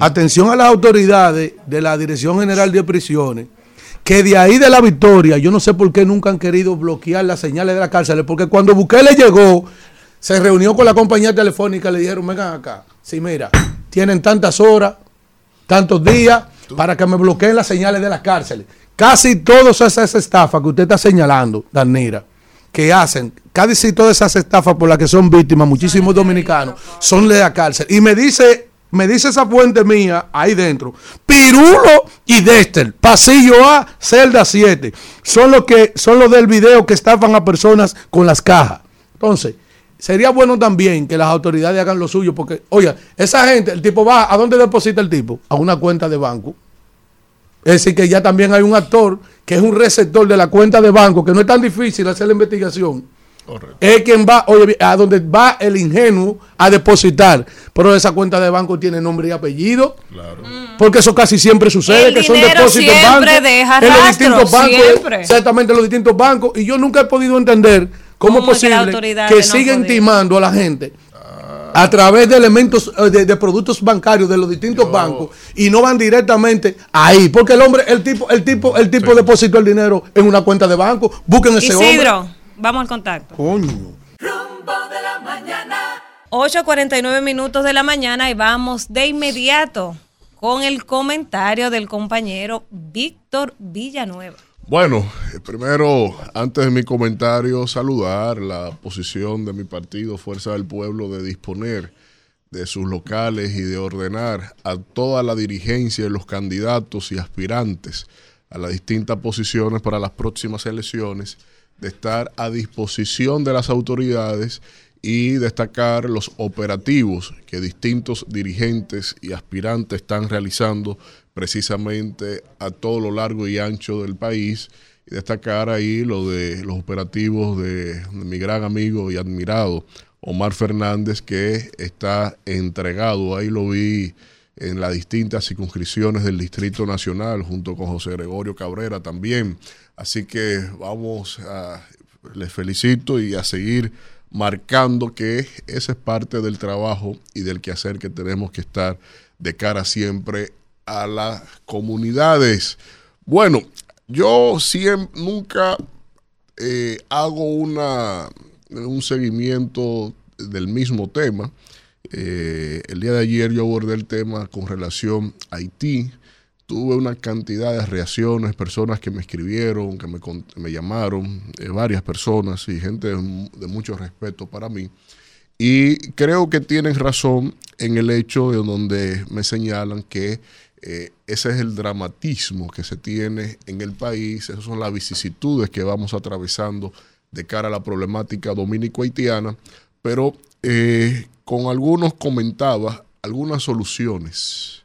Atención a las autoridades de la Dirección General de Prisiones, que de ahí de la victoria, yo no sé por qué nunca han querido bloquear las señales de la cárcel, porque cuando Bukele llegó, se reunió con la compañía telefónica, le dijeron, vengan acá, sí, mira, tienen tantas horas, tantos días, para que me bloqueen las señales de las cárceles. Casi todas esas estafas que usted está señalando, Danira, que hacen, casi todas esas estafas por las que son víctimas, muchísimos dominicanos, son de la cárcel. Y me dice, me dice esa fuente mía ahí dentro, Pirulo y Dexter, pasillo A, celda 7, son los que, son los del video que estafan a personas con las cajas. Entonces, sería bueno también que las autoridades hagan lo suyo, porque, oiga, esa gente, el tipo va, ¿a dónde deposita el tipo? A una cuenta de banco. Es decir, que ya también hay un actor que es un receptor de la cuenta de banco, que no es tan difícil hacer la investigación. Es quien va, oye, a donde va el ingenuo a depositar. Pero esa cuenta de banco tiene nombre y apellido. Porque eso casi siempre sucede, El que son dinero depósitos en siempre banco, deja en los rastro, distintos bancos, siempre. exactamente en los distintos bancos. Y yo nunca he podido entender cómo, ¿Cómo es que posible autoridad que, no siguen timando a la gente a través de elementos eh, de, de productos bancarios de los distintos bancos y no van directamente ahí porque el hombre el tipo el tipo el tipo depositó el dinero en una cuenta de banco busquen ese Isidro, hombre vamos al contacto. Coño. Rumbo de la mañana. 8.49 minutos de la mañana y vamos de inmediato con el comentario del compañero Víctor Villanueva. Bueno, eh, primero, antes de mi comentario, saludar la posición de mi partido Fuerza del Pueblo de disponer de sus locales y de ordenar a toda la dirigencia y los candidatos y aspirantes a las distintas posiciones para las próximas elecciones, de estar a disposición de las autoridades y destacar los operativos que distintos dirigentes y aspirantes están realizando precisamente a todo lo largo y ancho del país y destacar ahí lo de los operativos de, mi gran amigo y admirado Omar Fernández que está entregado, ahí lo vi en las distintas circunscripciones del Distrito Nacional junto con José Gregorio Cabrera también. Así que vamos a, les felicito y a seguir marcando que ese es parte del trabajo y del quehacer que tenemos que estar de cara siempre a las comunidades. Bueno, yo siempre, nunca eh, hago una, un seguimiento del mismo tema. Eh, el día de ayer yo abordé el tema con relación a Haití. Tuve una cantidad de reacciones, personas que me escribieron, que me, me llamaron, eh, varias personas y gente de, de mucho respeto para mí. Y creo que tienen razón en el hecho de donde me señalan que eh, ese es el dramatismo que se tiene en el país, esas son las vicisitudes que vamos atravesando de cara a la problemática dominico-haitiana, pero eh, con algunos comentaba algunas soluciones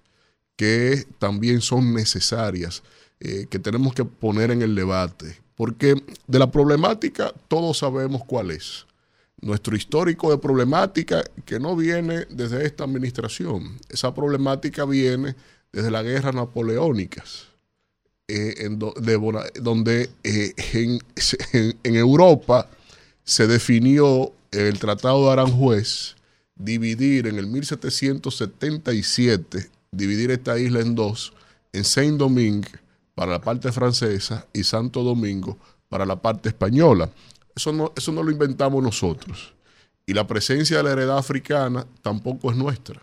que también son necesarias, eh, que tenemos que poner en el debate, porque de la problemática todos sabemos cuál es. Nuestro histórico de problemática que no viene desde esta administración, esa problemática viene desde las guerras napoleónicas, eh, donde eh, en Europa se definió el Tratado de Aranjuez dividir en el 1777, dividir esta isla en dos, en Saint-Domingue para la parte francesa y Santo Domingo para la parte española. Eso no, eso no lo inventamos nosotros. Y la presencia de la heredad africana tampoco es nuestra.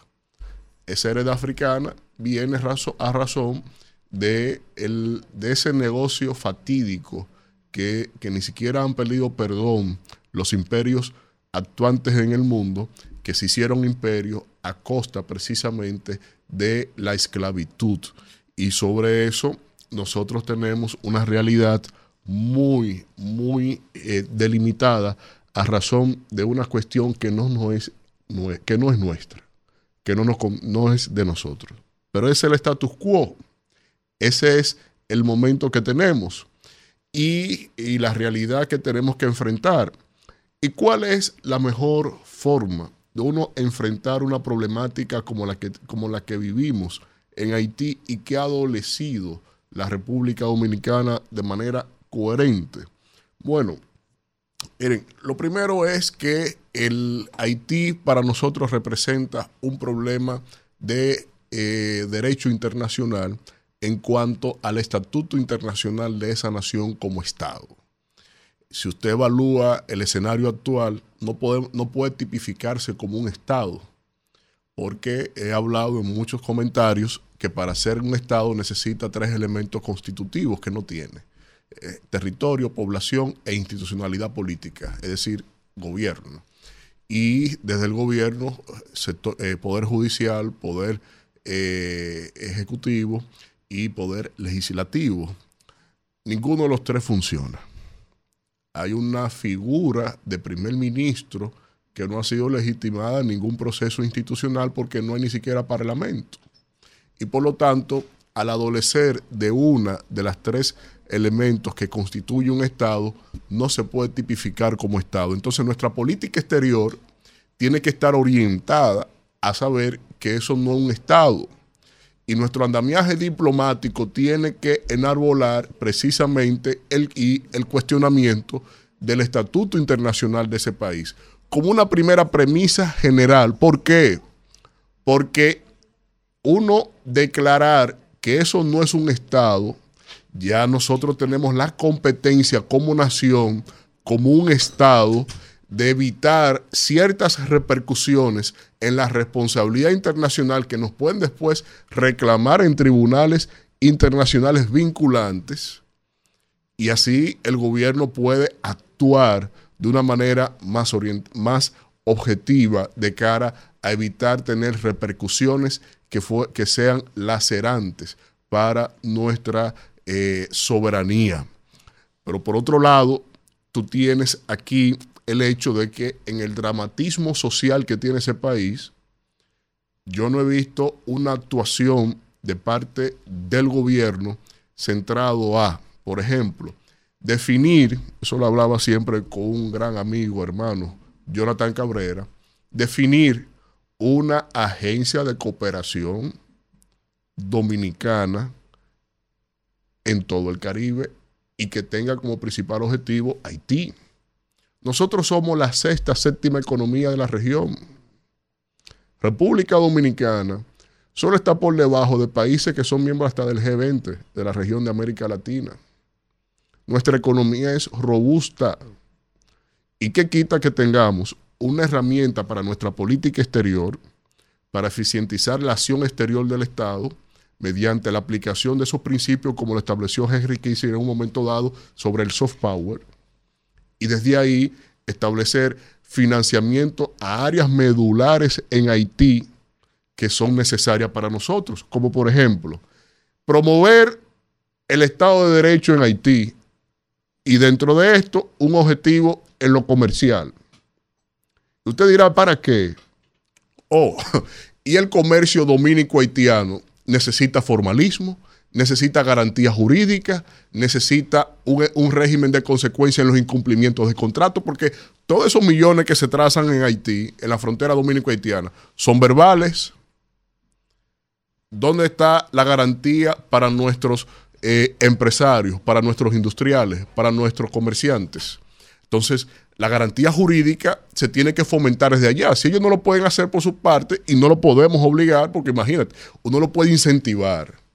Esa heredad africana viene a razón de, el, de ese negocio fatídico que, que ni siquiera han perdido perdón los imperios actuantes en el mundo que se hicieron imperios a costa precisamente de la esclavitud. Y sobre eso nosotros tenemos una realidad muy, muy eh, delimitada a razón de una cuestión que no, no es, que no es nuestra, que no, nos, no es de nosotros. Pero es el status quo. Ese es el momento que tenemos y, la realidad que tenemos que enfrentar. ¿Y cuál es la mejor forma de uno enfrentar una problemática como la que, como la que vivimos en Haití y que ha adolecido la República Dominicana de manera coherente? Bueno, miren, lo primero es que el Haití para nosotros representa un problema de eh, derecho internacional en cuanto al estatuto internacional de esa nación como Estado. Si usted evalúa el escenario actual, no puede, no puede tipificarse como un Estado, porque he hablado en muchos comentarios que para ser un Estado necesita tres elementos constitutivos que no tiene. Eh, territorio, población e institucionalidad política, es decir, gobierno. Y desde el gobierno, eh, poder judicial, poder eh, ejecutivo y poder legislativo. Ninguno de los tres funciona. Hay una figura de primer ministro que no ha sido legitimada en ningún proceso institucional porque no hay ni siquiera parlamento. Y por lo tanto, al adolecer de una de las tres elementos que constituye un Estado, no se puede tipificar como Estado. Entonces nuestra política exterior tiene que estar orientada a saber que eso no es un Estado. Y nuestro andamiaje diplomático tiene que enarbolar precisamente el, y el cuestionamiento del estatuto internacional de ese país como una primera premisa general. ¿Por qué? Porque uno declarar que eso no es un Estado, ya nosotros tenemos la competencia como nación, como un Estado, de evitar ciertas repercusiones en la responsabilidad internacional que nos pueden después reclamar en tribunales internacionales vinculantes y así el gobierno puede actuar de una manera más, más objetiva de cara a evitar tener repercusiones que, que sean lacerantes para nuestra eh, soberanía. Pero por otro lado, tú tienes aquí el hecho de que en el dramatismo social que tiene ese país, yo no he visto una actuación de parte del gobierno centrado a, por ejemplo, definir, eso lo hablaba siempre con un gran amigo, hermano, Jonathan Cabrera, definir una agencia de cooperación dominicana en todo el Caribe y que tenga como principal objetivo Haití. Nosotros somos la sexta, séptima economía de la región. República Dominicana solo está por debajo de países que son miembros hasta del G20 de la región de América Latina. Nuestra economía es robusta. ¿Y qué quita que tengamos una herramienta para nuestra política exterior, para eficientizar la acción exterior del Estado, mediante la aplicación de esos principios como lo estableció Henry Kissinger en un momento dado sobre el soft power? Y desde ahí establecer financiamiento a áreas medulares en Haití que son necesarias para nosotros, como por ejemplo, promover el Estado de Derecho en Haití y dentro de esto un objetivo en lo comercial. Usted dirá, ¿para qué? Oh, y el comercio dominico haitiano necesita formalismo, necesita garantía jurídica, necesita un, régimen de consecuencia en los incumplimientos de contrato, porque todos esos millones que se trazan en Haití, en la frontera dominico-haitiana, son verbales. ¿Dónde está la garantía para nuestros eh, empresarios, para nuestros industriales, para nuestros comerciantes? Entonces, la garantía jurídica se tiene que fomentar desde allá. Si ellos no lo pueden hacer por su parte y no lo podemos obligar, porque imagínate, uno lo puede incentivar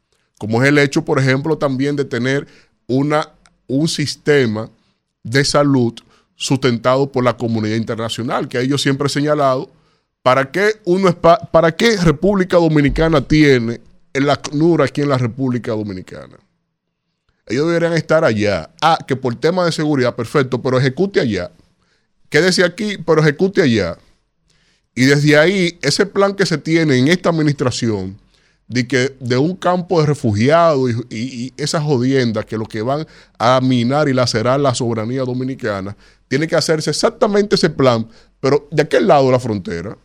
como es el hecho, por ejemplo, también de tener una, un sistema de salud sustentado por la comunidad internacional, que ellos siempre he señalado, ¿para qué, ¿para qué República Dominicana tiene el ACNUR aquí en la República Dominicana? Ellos deberían estar allá. Ah, que por tema de seguridad, perfecto, pero ejecute allá. Quédese aquí, pero ejecute allá. Y desde ahí, ese plan que se tiene en esta administración, de que de un campo de refugiados y, esas jodiendas que lo que van a minar y lacerar la soberanía dominicana, tiene que hacerse exactamente ese plan, pero de aquel lado de la frontera.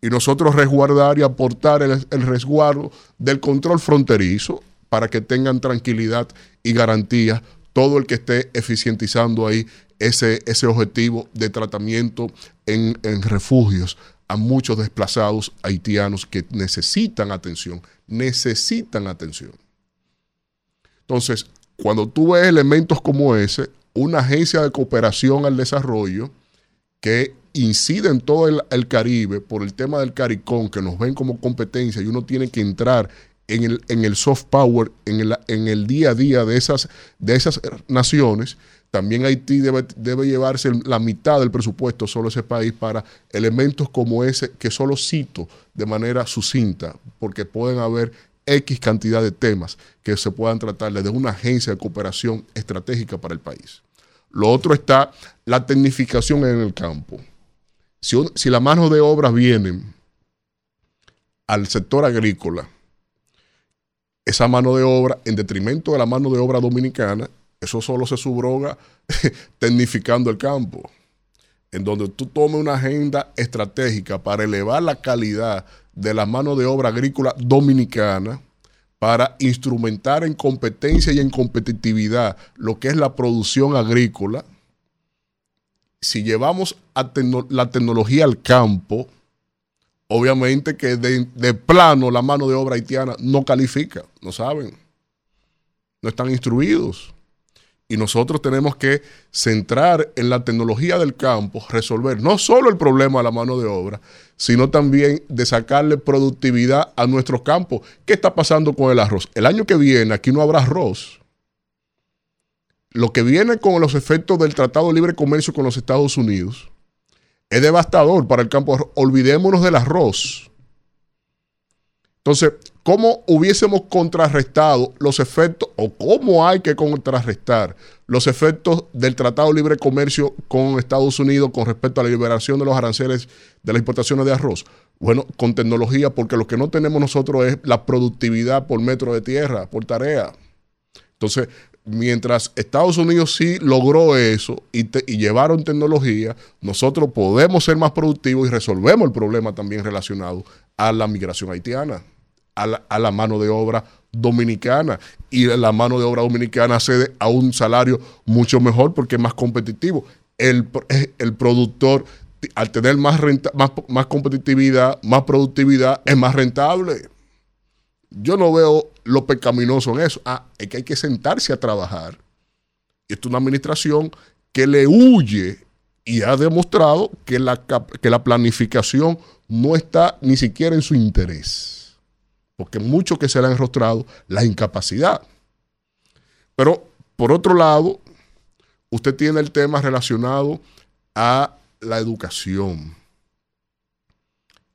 Y nosotros resguardar y aportar el, el resguardo del control fronterizo para que tengan tranquilidad y garantía todo el que esté eficientizando ahí ese, ese objetivo de tratamiento en, en refugios a muchos desplazados haitianos que necesitan atención, necesitan atención. Entonces, cuando tú ves elementos como ese, una agencia de cooperación al desarrollo que incide en todo el, Caribe por el tema del CARICOM, que nos ven como competencia y uno tiene que entrar en el, en el soft power, en el, en el, día a día de esas, de esas naciones, también Haití debe, llevarse la mitad del presupuesto solo ese país para elementos como ese que solo cito de manera sucinta, porque pueden haber X cantidad de temas que se puedan tratar desde una agencia de cooperación estratégica para el país. Lo otro está la tecnificación en el campo. Si, si la mano de obra viene al sector agrícola, esa mano de obra, en detrimento de la mano de obra dominicana, eso solo se subroga tecnificando el campo. En donde tú tomes una agenda estratégica para elevar la calidad de la mano de obra agrícola dominicana, para instrumentar en competencia y en competitividad lo que es la producción agrícola, si llevamos la tecnología al campo, obviamente que de, plano la mano de obra haitiana no califica, no saben, no están instruidos. Y nosotros tenemos que centrar en la tecnología del campo, resolver no solo el problema de la mano de obra, sino también de sacarle productividad a nuestros campos. ¿Qué está pasando con el arroz? El año que viene aquí no habrá arroz. Lo que viene con los efectos del Tratado de Libre Comercio con los Estados Unidos es devastador para el campo. Olvidémonos del arroz. Entonces, ¿cómo hubiésemos contrarrestado los efectos o cómo hay que contrarrestar los efectos del Tratado de Libre Comercio con Estados Unidos con respecto a la liberación de los aranceles de las importaciones de arroz? Bueno, con tecnología, porque lo que no tenemos nosotros es la productividad por metro de tierra, por tarea. Entonces, mientras Estados Unidos sí logró eso y, llevaron tecnología, nosotros podemos ser más productivos y resolvemos el problema también relacionado a la migración haitiana, a la, mano de obra dominicana. Y la mano de obra dominicana accede a un salario mucho mejor porque es más competitivo. El, el productor, al tener más, más, más competitividad, más productividad, es más rentable. Yo no veo lo pecaminoso en eso. Ah, es que hay que sentarse a trabajar. Esto es una administración que le huye y ha demostrado que la, que la planificación no está ni siquiera en su interés. Porque mucho que se le ha enrostrado la incapacidad. Pero, por otro lado, usted tiene el tema relacionado a la educación.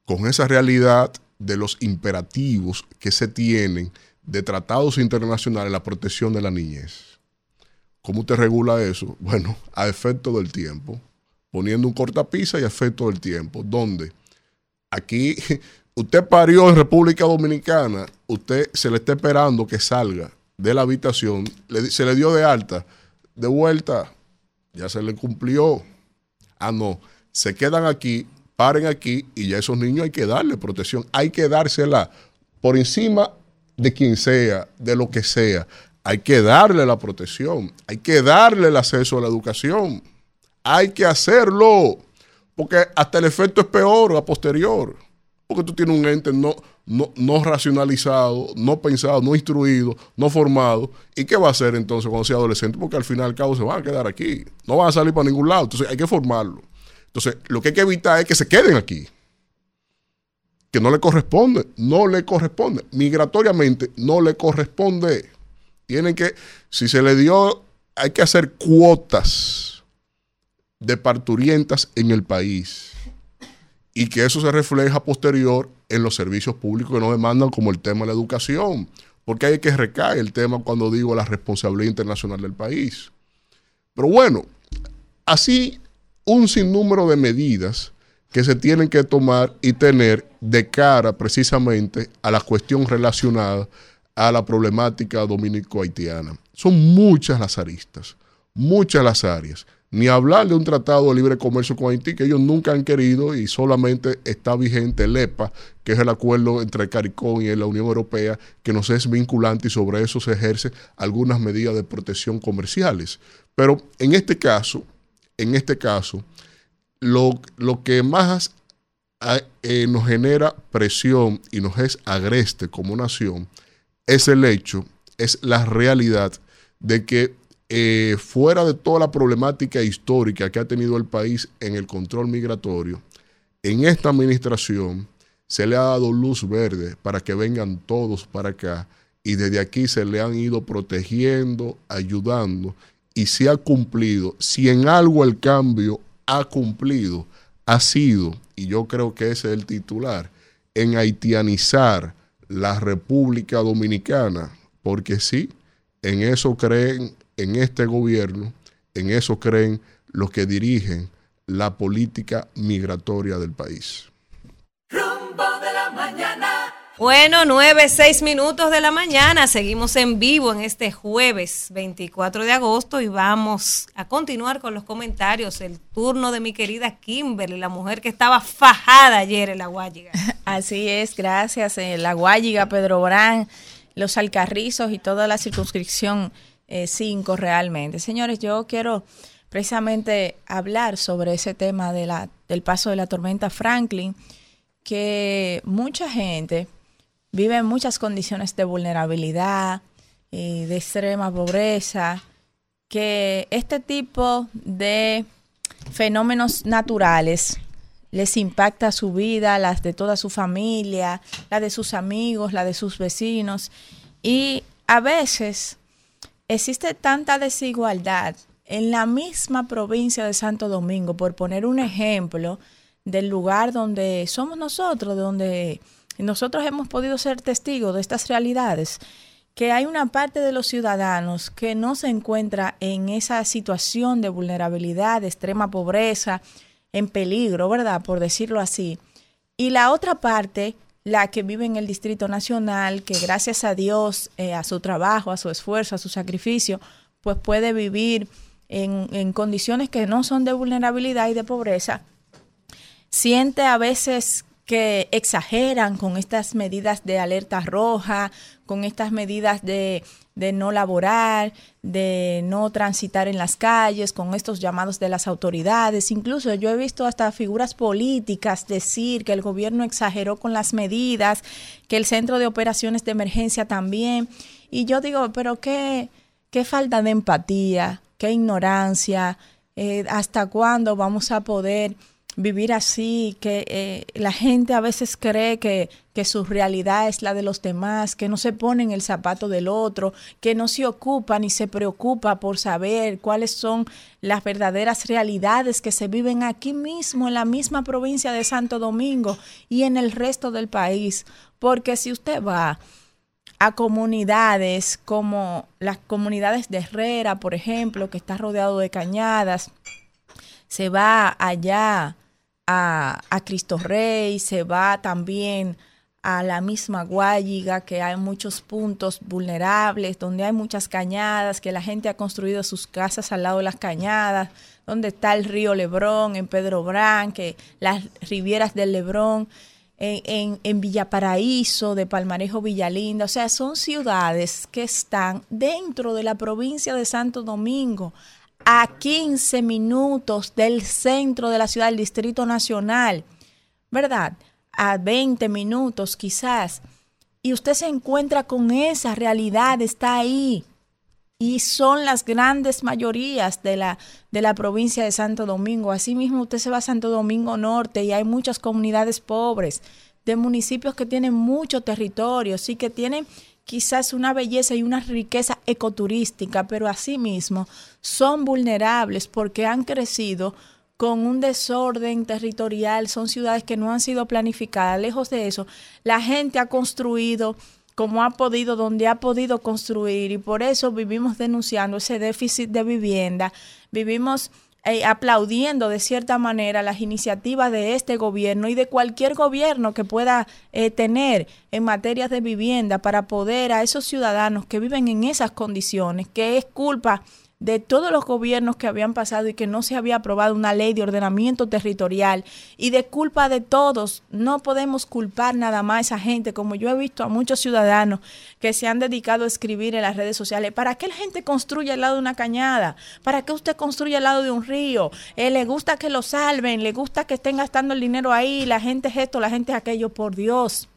Con esa realidad de los imperativos que se tienen de tratados internacionales la protección de la niñez. ¿Cómo usted regula eso? Bueno, a efecto del tiempo, poniendo un cortapisa y a efecto del tiempo, donde aquí usted parió en República Dominicana, usted se le está esperando que salga de la habitación, se le dio de alta, de vuelta, ya se le cumplió. Ah, no, se quedan aquí, paren aquí y ya esos niños hay que darle protección, hay que dársela por encima de quien sea, de lo que sea. Hay que darle la protección, hay que darle el acceso a la educación. Hay que hacerlo, porque hasta el efecto es peor a posterior. Porque tú tienes un ente no, no, no racionalizado, no pensado, no instruido, no formado. ¿Y qué va a hacer entonces cuando sea adolescente? Porque al final al cabo se van a quedar aquí. No van a salir para ningún lado. Entonces hay que formarlo. Entonces, lo que hay que evitar es que se queden aquí que no le corresponde, no le corresponde, migratoriamente no le corresponde. Tienen que, si se le dio, hay que hacer cuotas de parturientas en el país y que eso se refleja posterior en los servicios públicos que no demandan como el tema de la educación, porque hay que recaer el tema cuando digo la responsabilidad internacional del país. Pero bueno, así un sinnúmero de medidas que se tienen que tomar y tener de cara precisamente a la cuestión relacionada a la problemática dominico-haitiana. Son muchas las aristas, muchas las áreas. Ni hablar de un tratado de libre comercio con Haití que ellos nunca han querido y solamente está vigente el EPA, que es el acuerdo entre CARICOM y la Unión Europea, que nos es vinculante y sobre eso se ejerce algunas medidas de protección comerciales. Pero en este caso, en este caso, lo, que más eh, nos genera presión y nos es agreste como nación es el hecho, es la realidad de que eh, fuera de toda la problemática histórica que ha tenido el país en el control migratorio, en esta administración se le ha dado luz verde para que vengan todos para acá y desde aquí se le han ido protegiendo, ayudando y se ha cumplido. Si en algo el cambio ha cumplido, ha sido, y yo creo que ese es el titular, en haitianizar la República Dominicana, porque sí, en eso creen en este gobierno, en eso creen los que dirigen la política migratoria del país. Rumbo de la mañana. Bueno, nueve, seis minutos de la mañana. Seguimos en vivo en este jueves 24 de agosto y vamos a continuar con los comentarios. El turno de mi querida Kimberly, la mujer que estaba fajada ayer en la Guayiga. Así es, gracias. En la Guayiga, Pedro Brán, los Alcarrizos y toda la circunscripción 5 eh, realmente. Señores, yo quiero precisamente hablar sobre ese tema de la, del paso de la tormenta Franklin, que mucha gente vive en muchas condiciones de vulnerabilidad y de extrema pobreza, que este tipo de fenómenos naturales les impacta su vida, las de toda su familia, la de sus amigos, la de sus vecinos. Y a veces existe tanta desigualdad en la misma provincia de Santo Domingo, por poner un ejemplo del lugar donde somos nosotros, donde nosotros hemos podido ser testigos de estas realidades, que hay una parte de los ciudadanos que no se encuentra en esa situación de vulnerabilidad, de extrema pobreza, en peligro, ¿verdad? Por decirlo así. Y la otra parte, la que vive en el Distrito Nacional, que gracias a Dios, eh, a su trabajo, a su esfuerzo, a su sacrificio, pues puede vivir en, en condiciones que no son de vulnerabilidad y de pobreza, siente a veces que exageran con estas medidas de alerta roja, con estas medidas de, de, no laborar, de no transitar en las calles, con estos llamados de las autoridades. Incluso yo he visto hasta figuras políticas decir que el gobierno exageró con las medidas, que el centro de operaciones de emergencia también. Y yo digo, pero qué, qué falta de empatía, qué ignorancia, eh, hasta cuándo vamos a poder vivir así, que eh, la gente a veces cree que, que su realidad es la de los demás, que no se pone en el zapato del otro, que no se ocupa ni se preocupa por saber cuáles son las verdaderas realidades que se viven aquí mismo, en la misma provincia de Santo Domingo y en el resto del país. Porque si usted va a comunidades como las comunidades de Herrera, por ejemplo, que está rodeado de cañadas, se va allá a, Cristo Rey, se va también a la misma Guayiga, que hay muchos puntos vulnerables, donde hay muchas cañadas, que la gente ha construido sus casas al lado de las cañadas, donde está el río Lebrón, en Pedro Brán, las rivieras del Lebrón, en, en, en Villaparaíso, de Palmarejo, Villalinda, o sea, son ciudades que están dentro de la provincia de Santo Domingo a 15 minutos del centro de la ciudad, del Distrito Nacional, ¿verdad? A 20 minutos quizás. Y usted se encuentra con esa realidad, está ahí. Y son las grandes mayorías de la, de la provincia de Santo Domingo. Asimismo, usted se va a Santo Domingo Norte y hay muchas comunidades pobres de municipios que tienen mucho territorio, sí que tienen quizás una belleza y una riqueza ecoturística, pero asimismo son vulnerables porque han crecido con un desorden territorial, son ciudades que no han sido planificadas. Lejos de eso, la gente ha construido como ha podido, donde ha podido construir y por eso vivimos denunciando ese déficit de vivienda, vivimos eh, aplaudiendo de cierta manera las iniciativas de este gobierno y de cualquier gobierno que pueda eh, tener en materia de vivienda para poder a esos ciudadanos que viven en esas condiciones, que es culpa de todos los gobiernos que habían pasado y que no se había aprobado una ley de ordenamiento territorial y de culpa de todos. No podemos culpar nada más a esa gente, como yo he visto a muchos ciudadanos que se han dedicado a escribir en las redes sociales. ¿Para qué la gente construye al lado de una cañada? ¿Para qué usted construye al lado de un río? Eh, ¿Le gusta que lo salven? ¿Le gusta que estén gastando el dinero ahí? La gente es esto, la gente es aquello. Por Dios.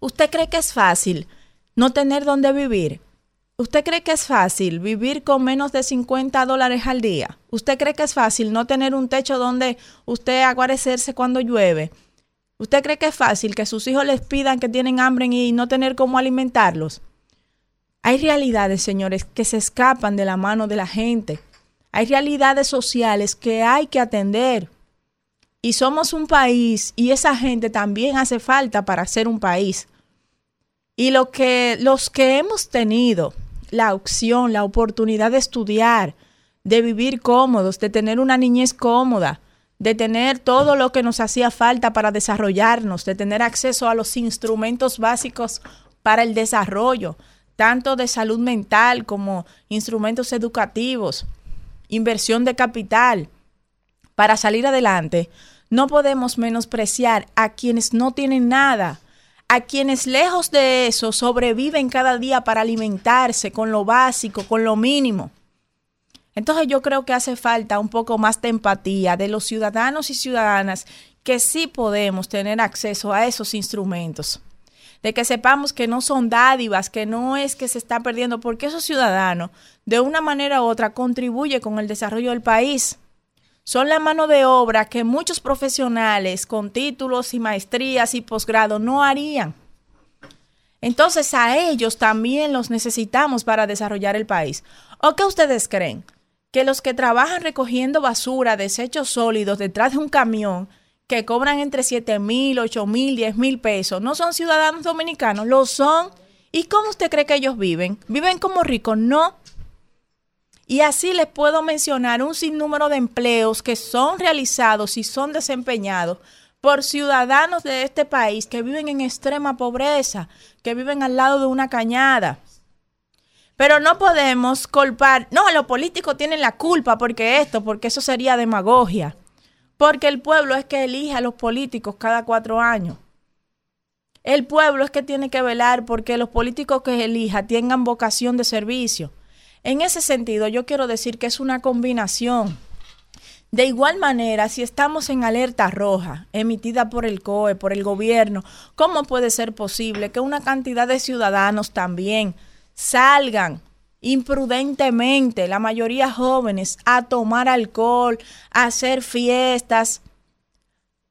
¿Usted cree que es fácil no tener dónde vivir? ¿Usted cree que es fácil vivir con menos de 50 dólares al día? ¿Usted cree que es fácil no tener un techo donde usted aguarecerse cuando llueve? ¿Usted cree que es fácil que sus hijos les pidan que tienen hambre y no tener cómo alimentarlos? Hay realidades, señores, que se escapan de la mano de la gente. Hay realidades sociales que hay que atender. Y somos un país y esa gente también hace falta para ser un país. Y lo que los que hemos tenido la opción, la oportunidad de estudiar, de vivir cómodos, de tener una niñez cómoda, de tener todo lo que nos hacía falta para desarrollarnos, de tener acceso a los instrumentos básicos para el desarrollo, tanto de salud mental como instrumentos educativos, inversión de capital, para salir adelante. No podemos menospreciar a quienes no tienen nada, a quienes lejos de eso sobreviven cada día para alimentarse con lo básico, con lo mínimo. Entonces yo creo que hace falta un poco más de empatía de los ciudadanos y ciudadanas que sí podemos tener acceso a esos instrumentos. De que sepamos que no son dádivas, que no es que se está perdiendo, porque esos ciudadanos de una manera u otra contribuyen con el desarrollo del país son la mano de obra que muchos profesionales con títulos y maestrías y posgrado no harían. Entonces a ellos también los necesitamos para desarrollar el país. ¿O qué ustedes creen? Que los que trabajan recogiendo basura, desechos sólidos detrás de un camión, que cobran entre 7 mil, 8 mil, 10 mil pesos, no son ciudadanos dominicanos, lo son. ¿Y cómo usted cree que ellos viven? ¿Viven como ricos? No, y así les puedo mencionar un sinnúmero de empleos que son realizados y son desempeñados por ciudadanos de este país que viven en extrema pobreza, que viven al lado de una cañada. Pero no podemos culpar, no, los políticos tienen la culpa porque esto, porque eso sería demagogia. Porque el pueblo es que elige a los políticos cada cuatro años. El pueblo es que tiene que velar porque los políticos que elija tengan vocación de servicio. En ese sentido, yo quiero decir que es una combinación. De igual manera, si estamos en alerta roja emitida por el COE, por el gobierno, ¿cómo puede ser posible que una cantidad de ciudadanos también salgan imprudentemente, la mayoría jóvenes, a tomar alcohol, a hacer fiestas,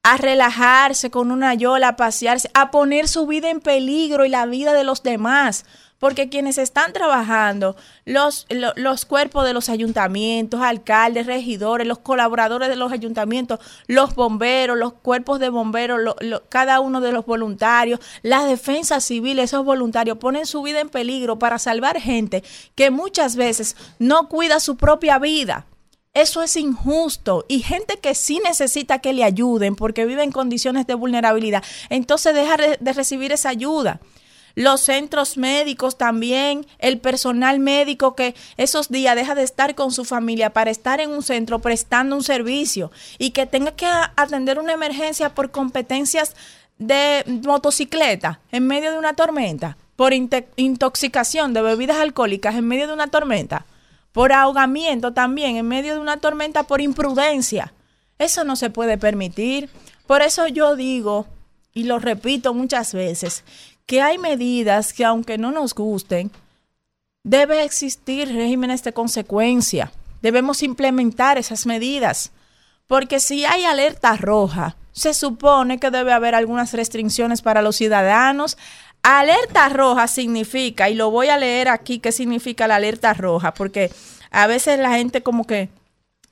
a relajarse con una yola, a pasearse, a poner su vida en peligro y la vida de los demás? Porque quienes están trabajando, los, los, cuerpos de los ayuntamientos, alcaldes, regidores, los colaboradores de los ayuntamientos, los bomberos, los cuerpos de bomberos, cada uno de los voluntarios, la defensa civil, esos voluntarios ponen su vida en peligro para salvar gente que muchas veces no cuida su propia vida. Eso es injusto. Y gente que sí necesita que le ayuden porque vive en condiciones de vulnerabilidad, entonces deja de recibir esa ayuda los centros médicos también, el personal médico que esos días deja de estar con su familia para estar en un centro prestando un servicio y que tenga que atender una emergencia por competencias de motocicleta en medio de una tormenta, por intoxicación de bebidas alcohólicas en medio de una tormenta, por ahogamiento también en medio de una tormenta por imprudencia. Eso no se puede permitir. Por eso yo digo, y lo repito muchas veces, que hay medidas que aunque no nos gusten, debe existir regímenes de consecuencia. Debemos implementar esas medidas. Porque si hay alerta roja, se supone que debe haber algunas restricciones para los ciudadanos. Alerta roja significa, y lo voy a leer aquí, qué significa la alerta roja, porque a veces la gente como que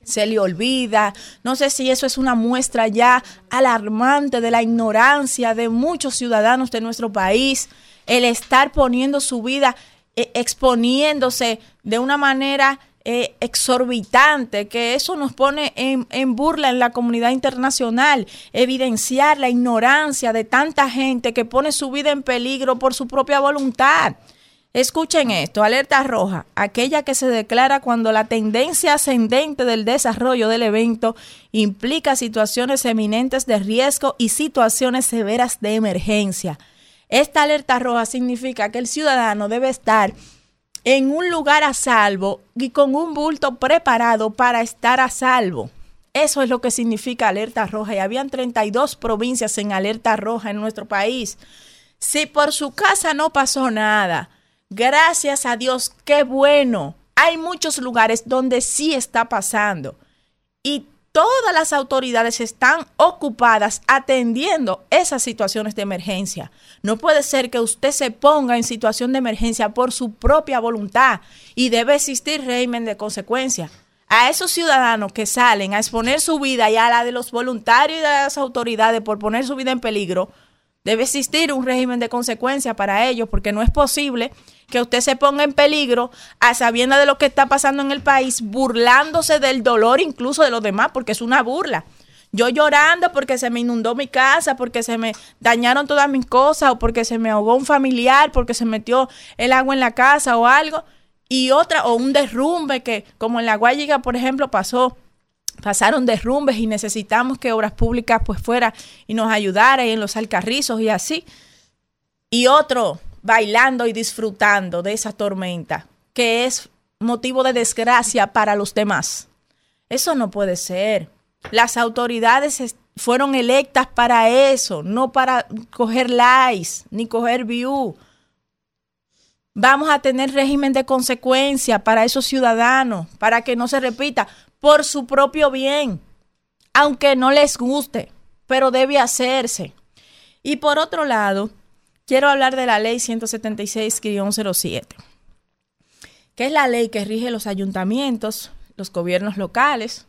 se le olvida. No sé si eso es una muestra ya alarmante de la ignorancia de muchos ciudadanos de nuestro país, el estar poniendo su vida, eh, exponiéndose de una manera eh, exorbitante, que eso nos pone en, en, burla en la comunidad internacional, evidenciar la ignorancia de tanta gente que pone su vida en peligro por su propia voluntad. Escuchen esto, alerta roja, aquella que se declara cuando la tendencia ascendente del desarrollo del evento implica situaciones eminentes de riesgo y situaciones severas de emergencia. Esta alerta roja significa que el ciudadano debe estar en un lugar a salvo y con un bulto preparado para estar a salvo. Eso es lo que significa alerta roja y habían 32 provincias en alerta roja en nuestro país. Si por su casa no pasó nada, Gracias a Dios, qué bueno. Hay muchos lugares donde sí está pasando. Y todas las autoridades están ocupadas atendiendo esas situaciones de emergencia. No puede ser que usted se ponga en situación de emergencia por su propia voluntad y debe existir régimen de consecuencia. A esos ciudadanos que salen a exponer su vida y a la de los voluntarios y de las autoridades por poner su vida en peligro, debe existir un régimen de consecuencia para ellos porque no es posible que usted se ponga en peligro a sabiendo de lo que está pasando en el país, burlándose del dolor incluso de los demás, porque es una burla. Yo llorando porque se me inundó mi casa, porque se me dañaron todas mis cosas, o porque se me ahogó un familiar, porque se metió el agua en la casa o algo. Y otra, o un derrumbe que, como en la Guayiga, por ejemplo, pasó pasaron derrumbes y necesitamos que Obras Públicas pues fuera y nos ayudara y en los alcarrizos y así. Y otro, bailando y disfrutando de esa tormenta, que es motivo de desgracia para los demás. Eso no puede ser. Las autoridades fueron electas para eso, no para coger likes ni coger view. Vamos a tener régimen de consecuencia para esos ciudadanos, para que no se repita, por su propio bien, aunque no les guste, pero debe hacerse. Y por otro lado, quiero hablar de la ley 176-07, que es la ley que rige los ayuntamientos, los gobiernos locales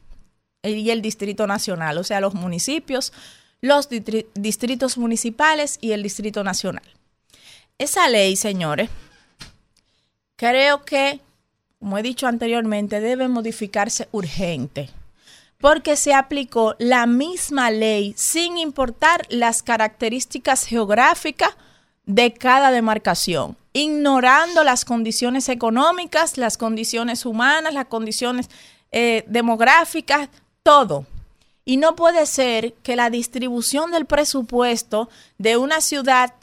y el Distrito Nacional, o sea, los municipios, los distritos municipales y el Distrito Nacional. Esa ley, señores, creo que, como he dicho anteriormente, debe modificarse urgente porque se aplicó la misma ley sin importar las características geográficas de cada demarcación, ignorando las condiciones económicas, las condiciones humanas, las condiciones eh, demográficas, todo. Y no puede ser que la distribución del presupuesto de una ciudad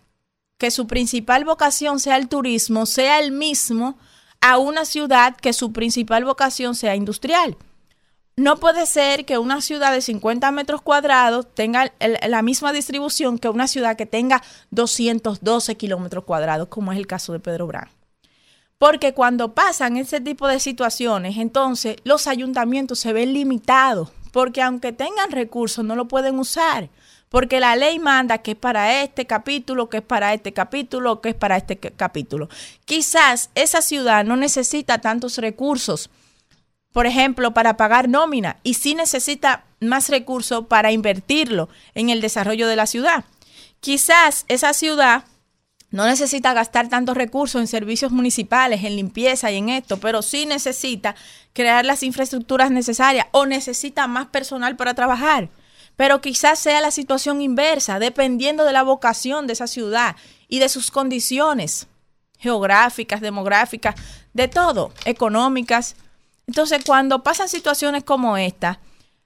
que su principal vocación sea el turismo sea el mismo a una ciudad que su principal vocación sea industrial. No puede ser que una ciudad de 50 metros cuadrados tenga la misma distribución que una ciudad que tenga 212 kilómetros cuadrados, como es el caso de Pedro Brán. Porque cuando pasan ese tipo de situaciones, entonces los ayuntamientos se ven limitados, porque aunque tengan recursos, no lo pueden usar. Porque la ley manda que es para este capítulo, que es para este capítulo, que es para este capítulo. Quizás esa ciudad no necesita tantos recursos por ejemplo, para pagar nómina y sí necesita más recursos para invertirlo en el desarrollo de la ciudad. Quizás esa ciudad no necesita gastar tantos recursos en servicios municipales, en limpieza y en esto, pero sí necesita crear las infraestructuras necesarias o necesita más personal para trabajar. Pero quizás sea la situación inversa, dependiendo de la vocación de esa ciudad y de sus condiciones geográficas, demográficas, de todo, económicas, entonces, cuando pasan situaciones como esta,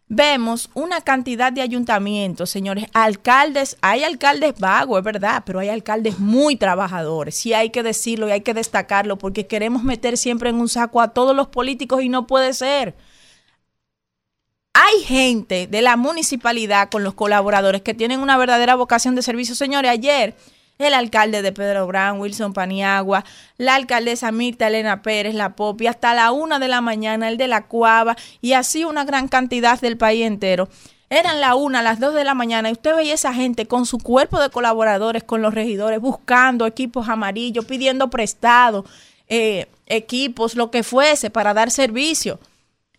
vemos una cantidad de ayuntamientos, señores, alcaldes, hay alcaldes vagos, es verdad, pero hay alcaldes muy trabajadores, sí hay que decirlo y hay que destacarlo, porque queremos meter siempre en un saco a todos los políticos y no puede ser. Hay gente de la municipalidad con los colaboradores que tienen una verdadera vocación de servicio. Señores, ayer el alcalde de Pedro Brown, Wilson Paniagua, la alcaldesa Mirta Elena Pérez, la Popi, hasta la una de la mañana, el de la Cuava, y así una gran cantidad del país entero. eran la una, las dos de la mañana, y usted veía esa gente con su cuerpo de colaboradores, con los regidores, buscando equipos amarillos, pidiendo prestado, eh, equipos, lo que fuese, para dar servicio.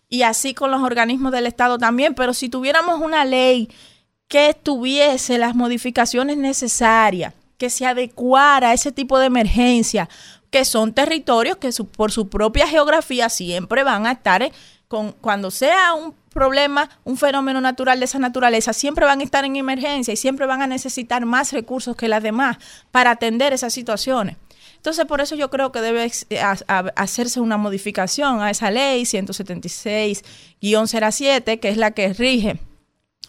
Y así con los organismos del Estado también. Pero si tuviéramos una ley que tuviese las modificaciones necesarias, que se adecuara a ese tipo de emergencia, que son territorios que por su propia geografía siempre van a estar eh, con cuando sea un problema, un fenómeno natural de esa naturaleza, siempre van a estar en emergencia y siempre van a necesitar más recursos que las demás para atender esas situaciones. Entonces, por eso yo creo que debe eh, hacerse una modificación a esa ley 176-07, que es la que rige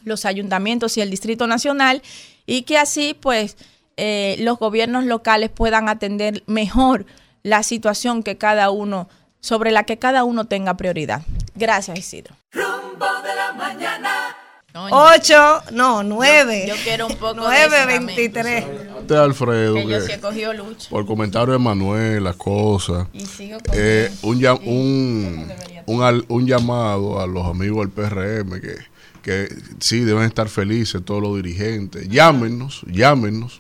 los ayuntamientos y el Distrito Nacional, y que así, pues, eh, los gobiernos locales puedan atender mejor la situación que cada uno, sobre la que cada uno tenga prioridad. Gracias, Isidro. Rumbo de la mañana. Ocho, no, nueve. Yo quiero un poco Nueve, veintitrés. Este Alfredo, Que yo que sí he cogido lucha. por comentario de Manuel, las cosas, Y sigo eh, un, un, un, al- un llamado a los amigos del PRM que, que sí deben estar felices todos los dirigentes. Llámenos, llámenos,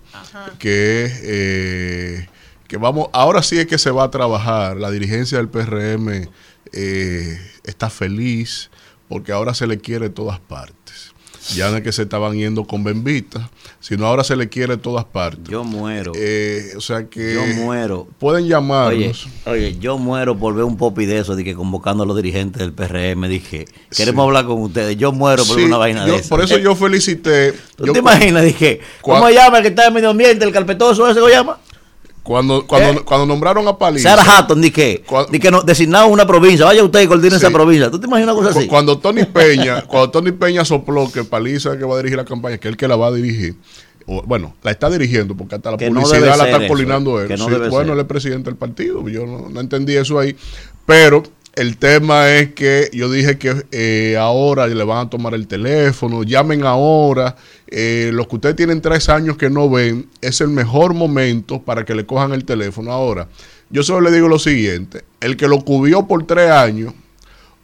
que, eh, que vamos, ahora sí es que se va a trabajar. La dirigencia del PRM eh, está feliz porque ahora se le quiere todas partes. Ya no es que se estaban yendo con Bembita, sino ahora se le quiere todas partes. Yo muero. Eh, o sea que Yo muero. pueden llamarnos. oye, yo muero por ver un popi de eso, de que convocando a los dirigentes del PRM, dije, queremos hablar con ustedes. Yo muero por Sí, una vaina yo- de eso. Por eso yo felicité. ¿Tú yo te imaginas? Dije, ¿cómo llama el que está en medio ambiente, el carpetoso ese, ¿cómo se llama? Cuando, cuando, cuando nombraron a Paliza. Sarah Hatton, dije, di que no, designado una provincia, vaya usted y coordine esa provincia. ¿Tú te imaginas una cosa así? Cuando Tony Peña, cuando Tony Peña sopló que Paliza que va a dirigir la campaña, que es el que la va a dirigir. o, bueno, la está dirigiendo porque hasta la Que publicidad la está coordinando él. que no Sí, bueno, ser. él es presidente del partido, yo no, no entendí eso ahí. Pero el tema es que yo dije que eh, ahora le van a tomar el teléfono, llamen ahora. eh, los que ustedes tienen tres años que no ven, es el mejor momento para que le cojan el teléfono ahora. Yo solo le digo lo siguiente, el que lo cubrió por tres años,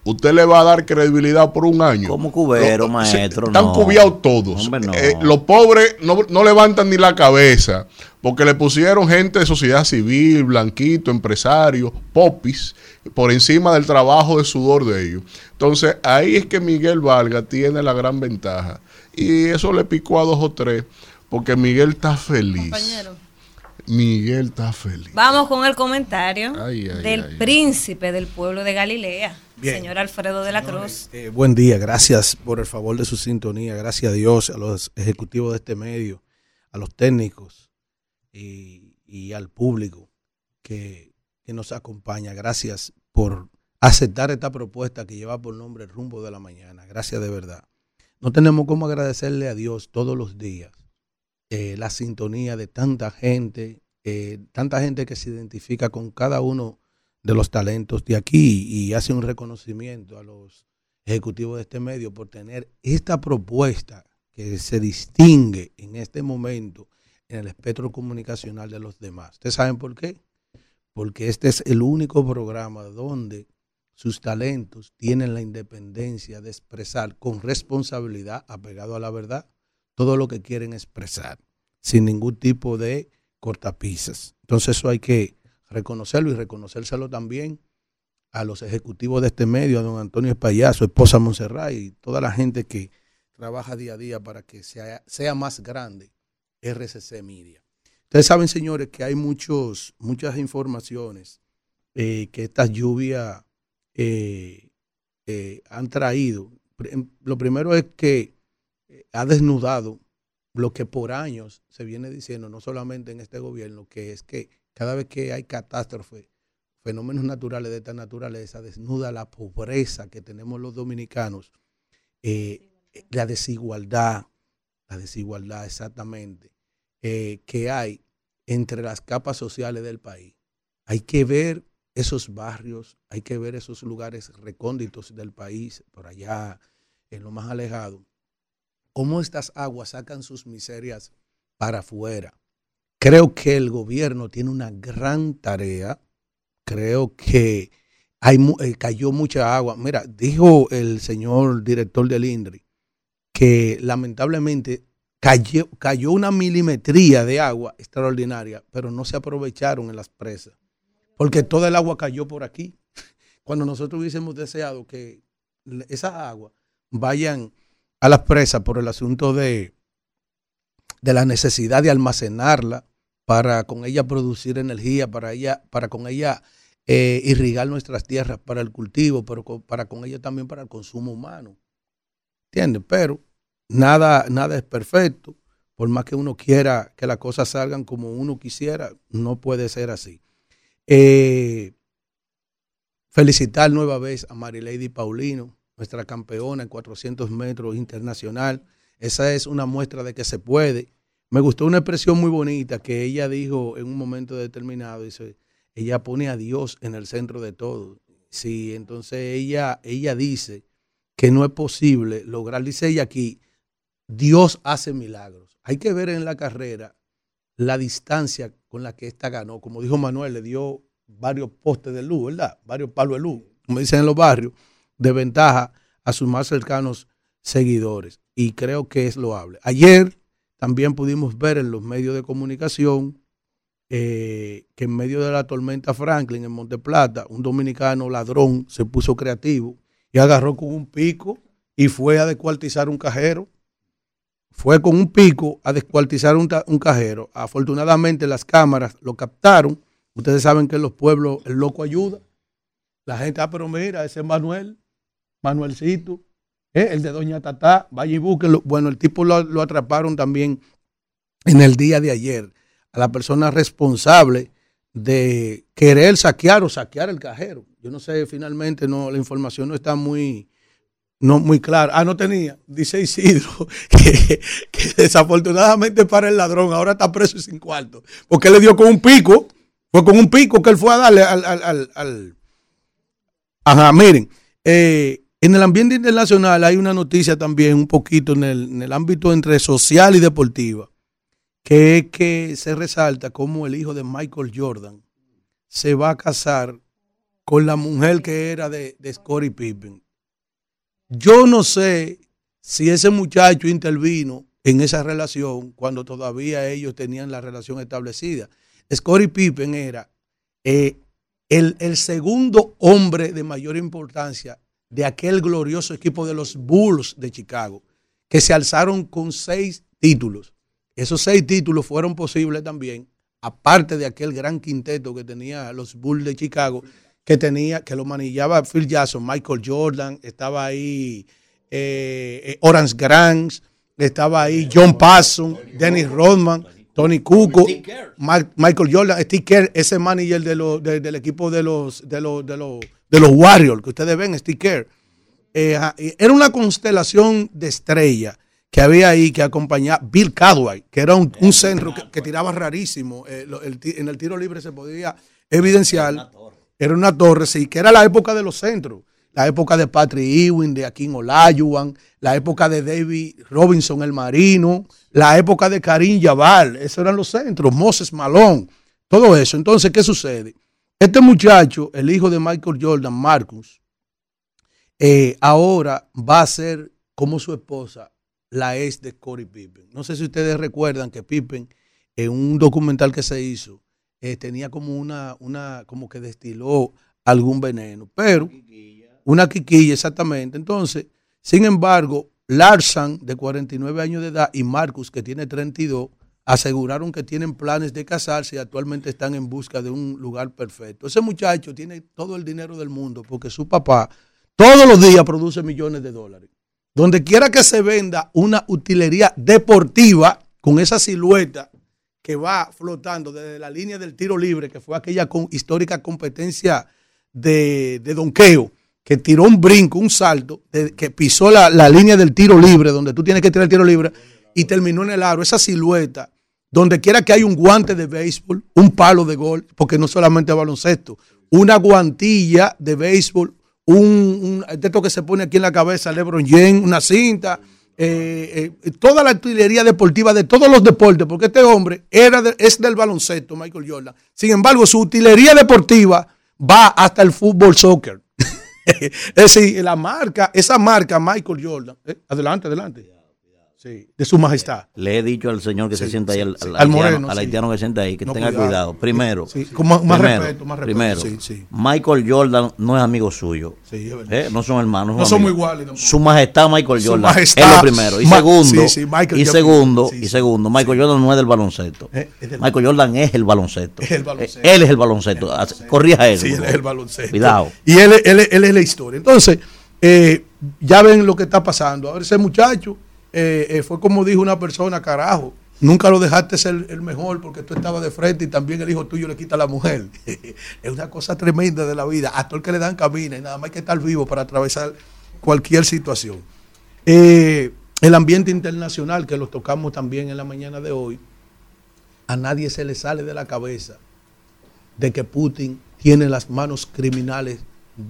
usted le va a dar credibilidad por un año. Como cubero, Lo- maestro, Están no. cubiados todos. Hombre, no. Eh, los pobres no, no levantan ni la cabeza porque le pusieron gente de sociedad civil, blanquito, empresarios, popis, por encima del trabajo de sudor de ellos. Entonces, ahí es que Miguel Valga tiene la gran ventaja. Y eso le picó a dos o tres, porque Miguel está feliz. Miguel está feliz. Vamos con el comentario Ay, ay, del ay. príncipe del pueblo de Galilea, Bien. señor Alfredo de la Cruz. Eh, buen día, gracias por el favor de su sintonía, gracias a Dios, a los ejecutivos de este medio, a los técnicos y, y al público que, que nos acompaña. Gracias por aceptar esta propuesta que lleva por nombre el rumbo de la mañana. Gracias de verdad. No tenemos cómo agradecerle a Dios todos los días eh, la sintonía de tanta gente, eh, tanta gente que se identifica con cada uno de los talentos de aquí y hace un reconocimiento a los ejecutivos de este medio por tener esta propuesta que se distingue en este momento en el espectro comunicacional de los demás. ¿Ustedes saben por qué? Porque este es el único programa donde sus talentos tienen la independencia de expresar con responsabilidad, apegado a la verdad, todo lo que quieren expresar, sin ningún tipo de cortapisas. Entonces eso hay que reconocerlo y reconocérselo también a los ejecutivos de este medio, a don Antonio Espaillá, su esposa Montserrat y toda la gente que trabaja día a día para que sea, más grande RCC Media. Ustedes saben, señores, que hay muchos, muchas informaciones eh, que estas lluvias eh, eh, han traído. Pr- Lo primero es que ha desnudado lo que por años se viene diciendo, no solamente en este gobierno, que es que cada vez que hay catástrofe, fenómenos naturales de esta naturaleza, desnuda la pobreza que tenemos los dominicanos, eh, la desigualdad, la desigualdad exactamente, eh, que hay entre las capas sociales del país. Hay que ver esos barrios, hay que ver esos lugares recónditos del país, por allá, en lo más alejado, cómo estas aguas sacan sus miserias para afuera. Creo que el gobierno tiene una gran tarea. Creo que eh, cayó mucha agua. Mira, dijo el señor director del INDRI que que lamentablemente cayó, cayó una milimetría de agua extraordinaria, pero no se aprovecharon en las presas, porque toda el agua cayó por aquí. Cuando nosotros hubiésemos deseado que esas aguas vayan a las presas por el asunto de, de la necesidad de almacenarla para con ella producir energía, para, ella, para con ella eh, irrigar nuestras tierras para el cultivo, pero para con ella también para el consumo humano. ¿Entiendes? Pero nada, nada es perfecto. Por más que uno quiera que las cosas salgan como uno quisiera, no puede ser así. Eh, felicitar nueva vez a Marilady Paulino, nuestra campeona en 400 metros internacional. Esa es una muestra de que se puede. Me gustó una expresión muy bonita que ella dijo en un momento determinado. Dice, ella pone a Dios en el centro de todo. Sí, entonces ella, ella dice que no es posible lograr, dice ella aquí, Dios hace milagros. Hay que ver en la carrera la distancia con la que ésta ganó. Como dijo Manuel, le dio varios postes de luz, ¿verdad? Varios palos de luz, como dicen en los barrios, de ventaja a sus más cercanos seguidores. Y creo que es loable. Ayer también pudimos ver en los medios de comunicación eh, que en medio de la tormenta Franklin en Monte Plata, un dominicano ladrón se puso creativo y agarró con un pico y fue a descuartizar un cajero. Fue con un pico a descuartizar un, un cajero. Afortunadamente las cámaras lo captaron. Ustedes saben que en los pueblos el loco ayuda. La gente, ah, pero mira, ese es Manuel, Manuelcito, eh, el de Doña Tatá, vaya y búsquenlo. Bueno, el tipo lo, atraparon también en el día de ayer a la persona responsable de querer saquear o saquear el cajero. Yo no sé, finalmente no, la información no está muy, no muy clara. Ah, no tenía. Dice Isidro que, desafortunadamente para el ladrón ahora está preso y sin cuarto. Porque le dio con un pico. Fue con un pico que él fue a darle al, Ajá, miren. Eh, en el ambiente internacional hay una noticia también un poquito en el, en el ámbito entre social y deportiva que es que se resalta como el hijo de Michael Jordan se va a casar con la mujer que era de, de Scottie Pippen. Yo no sé si ese muchacho intervino en esa relación cuando todavía ellos tenían la relación establecida. Scottie Pippen era eh, el, el, segundo hombre de mayor importancia de aquel glorioso equipo de los Bulls de Chicago, que se alzaron con seis títulos. Esos seis títulos fueron posibles también, aparte de aquel gran quinteto que tenía los Bulls de Chicago, que tenía, que lo manillaba Phil Jackson, Michael Jordan, estaba ahí eh, eh Orange Grange, estaba ahí John Passon, Dennis Rodman, Tony Cuco, Michael Jordan, Steve Kerr, ese manager de del equipo de los, de los, de los, de los Warriors, que ustedes ven, Steve Kerr. Eh, era una constelación de estrellas que había ahí que acompañaba Bill Cadway, que era un, centro que, tiraba rarísimo. Eh, en el tiro libre se podía evidenciar. Era una torre, sí, que era la época de los centros. La época de Patrick Ewing, de Akin Olajuwon, la época de David Robinson, el marino, la época de Karim Jabal, esos eran los centros, Moses Malone, todo eso. Entonces, ¿qué sucede? Este muchacho, el hijo de Michael Jordan, Marcus, eh, ahora va a ser como su esposa, la ex de Corey Pippen. No sé si ustedes recuerdan que Pippen, en un documental que se hizo, eh, tenía como una, una, como que destiló algún veneno, pero una quiquilla exactamente. Entonces, sin embargo, Larson, de 49 años de edad, y Marcus, que tiene 32, aseguraron que tienen planes de casarse y actualmente están en busca de un lugar perfecto. Ese muchacho tiene todo el dinero del mundo porque su papá todos los días produce millones de dólares. Donde quiera que se venda una utilería deportiva con esa silueta que va flotando desde la línea del tiro libre, que fue aquella histórica competencia de, de donqueo, que tiró un brinco, un salto, que pisó la, línea del tiro libre, donde tú tienes que tirar el tiro libre, y terminó en el aro. Esa silueta, donde quiera que hay un guante de béisbol, un palo de gol, porque no solamente baloncesto, una guantilla de béisbol, un, un que se pone aquí en la cabeza, LeBron James, una cinta, eh, eh, toda la artillería deportiva de todos los deportes, porque este hombre era es del baloncesto, Michael Jordan. Sin embargo, su utilería deportiva va hasta el fútbol soccer. es decir, la marca, esa marca Michael Jordan. Eh, adelante, adelante. De su majestad. Le he dicho al señor que se sienta ahí, al, al Al haitiano, moreno, al haitiano que se sienta ahí, que No, tenga cuidado. cuidado. Primero, con más- más primero, respeto, más respeto, primero. Michael Jordan no es amigo suyo. Es. Eh, No son hermanos. No son amigos. iguales. Su majestad Michael Jordan majestad. es lo primero. Y Ma- segundo, y segundo, y segundo, Michael Jordan no es del baloncesto. Eh, es del- Michael Jordan es el baloncesto. Es el baloncesto. Eh, Él es el baloncesto. Hace- Corrija eso. Sí, él es el baloncesto. Cuidado. Y él, él, él es la historia. Entonces, eh, ya ven lo que está pasando. Ahora ese muchacho eh, eh, fue como dijo una persona, carajo. Nunca lo dejaste ser el mejor porque tú estabas de frente y también el hijo tuyo le quita a la mujer. es una cosa tremenda de la vida. Hasta el que le dan camina y nada más hay que estar vivo para atravesar cualquier situación. Eh, el ambiente internacional que lo tocamos también en la mañana de hoy, a nadie se le sale de la cabeza de que Putin tiene las manos criminales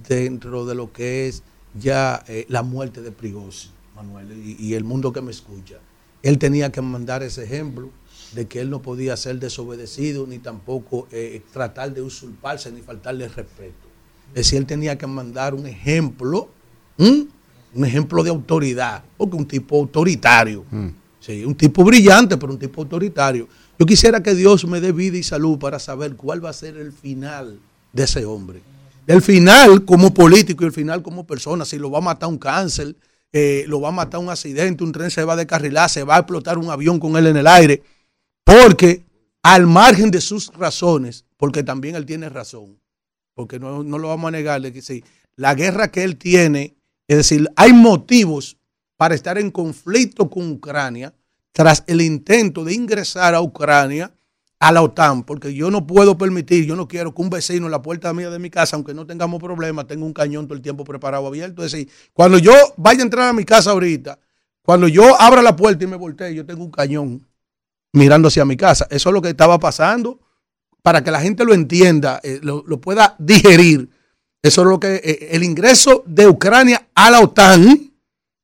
dentro de lo que es ya la muerte de Prigozhin, Manuel, y, y el mundo que me escucha. Él tenía que mandar ese ejemplo de que él no podía ser desobedecido ni tampoco eh, tratar de usurparse ni faltarle respeto. Es decir, él tenía que mandar un ejemplo, ¿m? un ejemplo de autoridad, porque un tipo autoritario, sí, un tipo brillante, pero un tipo autoritario. Yo quisiera que Dios me dé vida y salud para saber cuál va a ser el final de ese hombre. El final como político y el final como persona, si lo va a matar un cáncer, eh, lo va a matar un accidente, un tren se va a descarrilar, se va a explotar un avión con él en el aire, porque al margen de sus razones, porque también él tiene razón, porque no, no lo vamos a negar, de que sí, la guerra que él tiene, es decir, hay motivos para estar en conflicto con Ucrania tras el intento de ingresar a Ucrania a la OTAN, porque yo no puedo permitir, yo no quiero que un vecino en la puerta mía de mi casa, aunque no tengamos problemas, tenga un cañón todo el tiempo preparado, abierto. Es decir, cuando yo vaya a entrar a mi casa ahorita, cuando yo abra la puerta y me voltee, yo tengo un cañón mirando hacia mi casa. Eso es lo que estaba pasando, para que la gente lo entienda, eh, lo, pueda digerir. Eso es lo que eh, el ingreso de Ucrania a la OTAN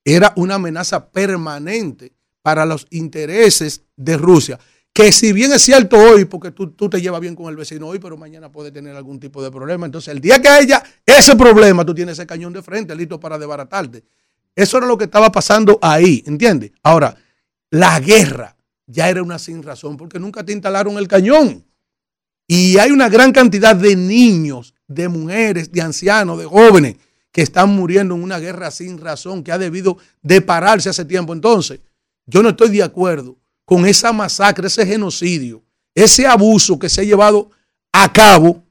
era una amenaza permanente para los intereses de Rusia. Que si bien es cierto hoy, porque tú, tú te llevas bien con el vecino hoy, pero mañana puede tener algún tipo de problema. Entonces, el día que haya ese problema, tú tienes ese cañón de frente listo para desbaratarte. Eso era lo que estaba pasando ahí, ¿entiendes? Ahora, la guerra ya era una sin razón, porque nunca te instalaron el cañón. Y hay una gran cantidad de niños, de mujeres, de ancianos, de jóvenes que están muriendo en una guerra sin razón, que ha debido de pararse hace tiempo. Entonces, yo no estoy de acuerdo con esa masacre, ese genocidio, ese abuso que se ha llevado a cabo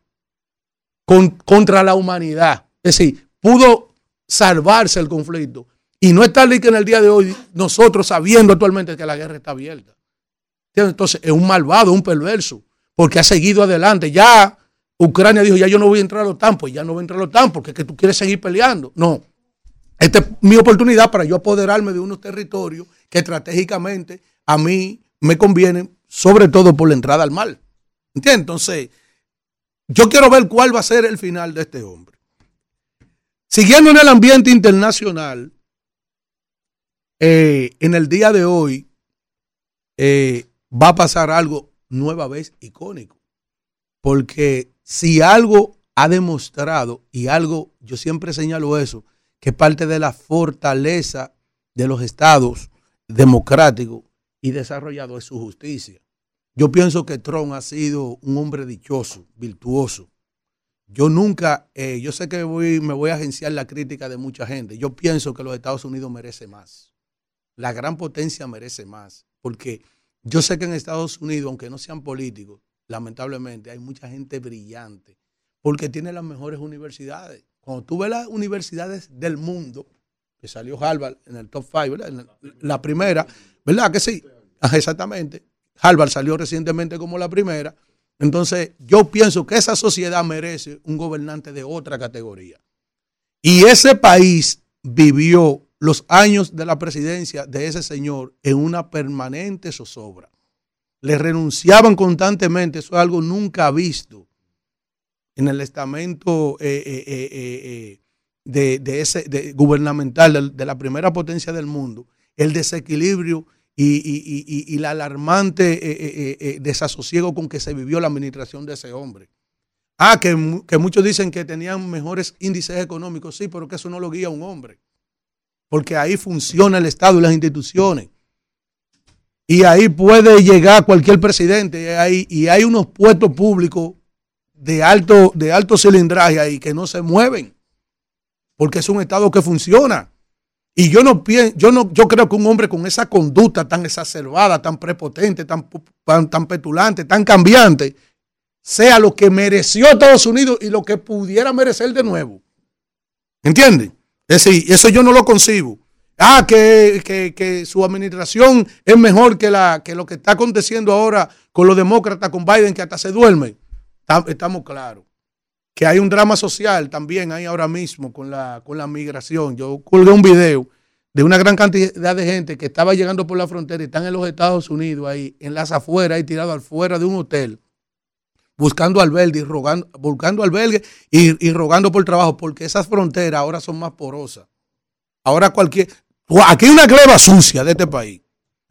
con- contra la humanidad. Es decir, pudo salvarse el conflicto. Y no está que en el día de hoy nosotros sabiendo actualmente que la guerra está abierta. Entonces es un malvado, un perverso, porque ha seguido adelante. Ya Ucrania dijo, ya yo no voy a entrar a la OTAN, pues ya no voy a entrar a la OTAN porque es que tú quieres seguir peleando. No, esta es mi oportunidad para yo apoderarme de unos territorios que estratégicamente a mí me convienen, sobre todo por la entrada al mar. ¿Entiendes? Entonces, yo quiero ver cuál va a ser el final de este hombre. Siguiendo en el ambiente internacional, eh, en el día de hoy eh, va a pasar algo nueva vez icónico. Porque si algo ha demostrado, y algo, yo siempre señalo eso, que parte de la fortaleza de los estados democráticos y desarrollados es su justicia. Yo pienso que Trump ha sido un hombre dichoso, virtuoso. Yo nunca, eh, yo sé que voy, me voy a agenciar la crítica de mucha gente. Yo pienso que los Estados Unidos merece más. La gran potencia merece más. Porque yo sé que en Estados Unidos, aunque no sean políticos, lamentablemente hay mucha gente brillante. Porque tiene las mejores universidades. Cuando tú ves las universidades del mundo, que salió Harvard en el top 5, ¿verdad? En la, la primera, ¿verdad? Que sí, exactamente. Harvard salió recientemente como la primera. Entonces, yo pienso que esa sociedad merece un gobernante de otra categoría. Y ese país vivió los años de la presidencia de ese señor en una permanente zozobra. Le renunciaban constantemente, eso es algo nunca visto en el estamento eh, eh, eh, de, ese gubernamental de la primera potencia del mundo, el desequilibrio y, y- y- y- la alarmante eh, eh, eh, desasosiego con que se vivió la administración de ese hombre. Ah, que, que muchos dicen que tenían mejores índices económicos, sí, pero que eso no lo guía un hombre. Porque ahí funciona el Estado y las instituciones. y ahí puede llegar cualquier presidente y hay, y hay unos puestos públicos de alto, de alto cilindraje ahí que no se mueven porque es un Estado que funciona. Y yo no pienso, yo no, yo creo que un hombre con esa conducta tan exacerbada, tan prepotente, tan, tan, petulante, tan cambiante, sea lo que mereció Estados Unidos y lo que pudiera merecer de nuevo. ¿Entienden? Es decir, eso yo no lo concibo. Ah, que, que, que, su administración es mejor que, la, que lo que está aconteciendo ahora con los demócratas, con Biden, que hasta se duermen. Estamos claros. Que hay un drama social también ahí ahora mismo con la, con la migración. Yo colgué un video de una gran cantidad de gente que estaba llegando por la frontera y están en los Estados Unidos ahí, en las afueras, ahí tirado afuera de un hotel, buscando albergue y rogando, buscando albergue y, y rogando por trabajo, porque esas fronteras ahora son más porosas. Ahora cualquier, Aquí hay una gleba sucia de este país.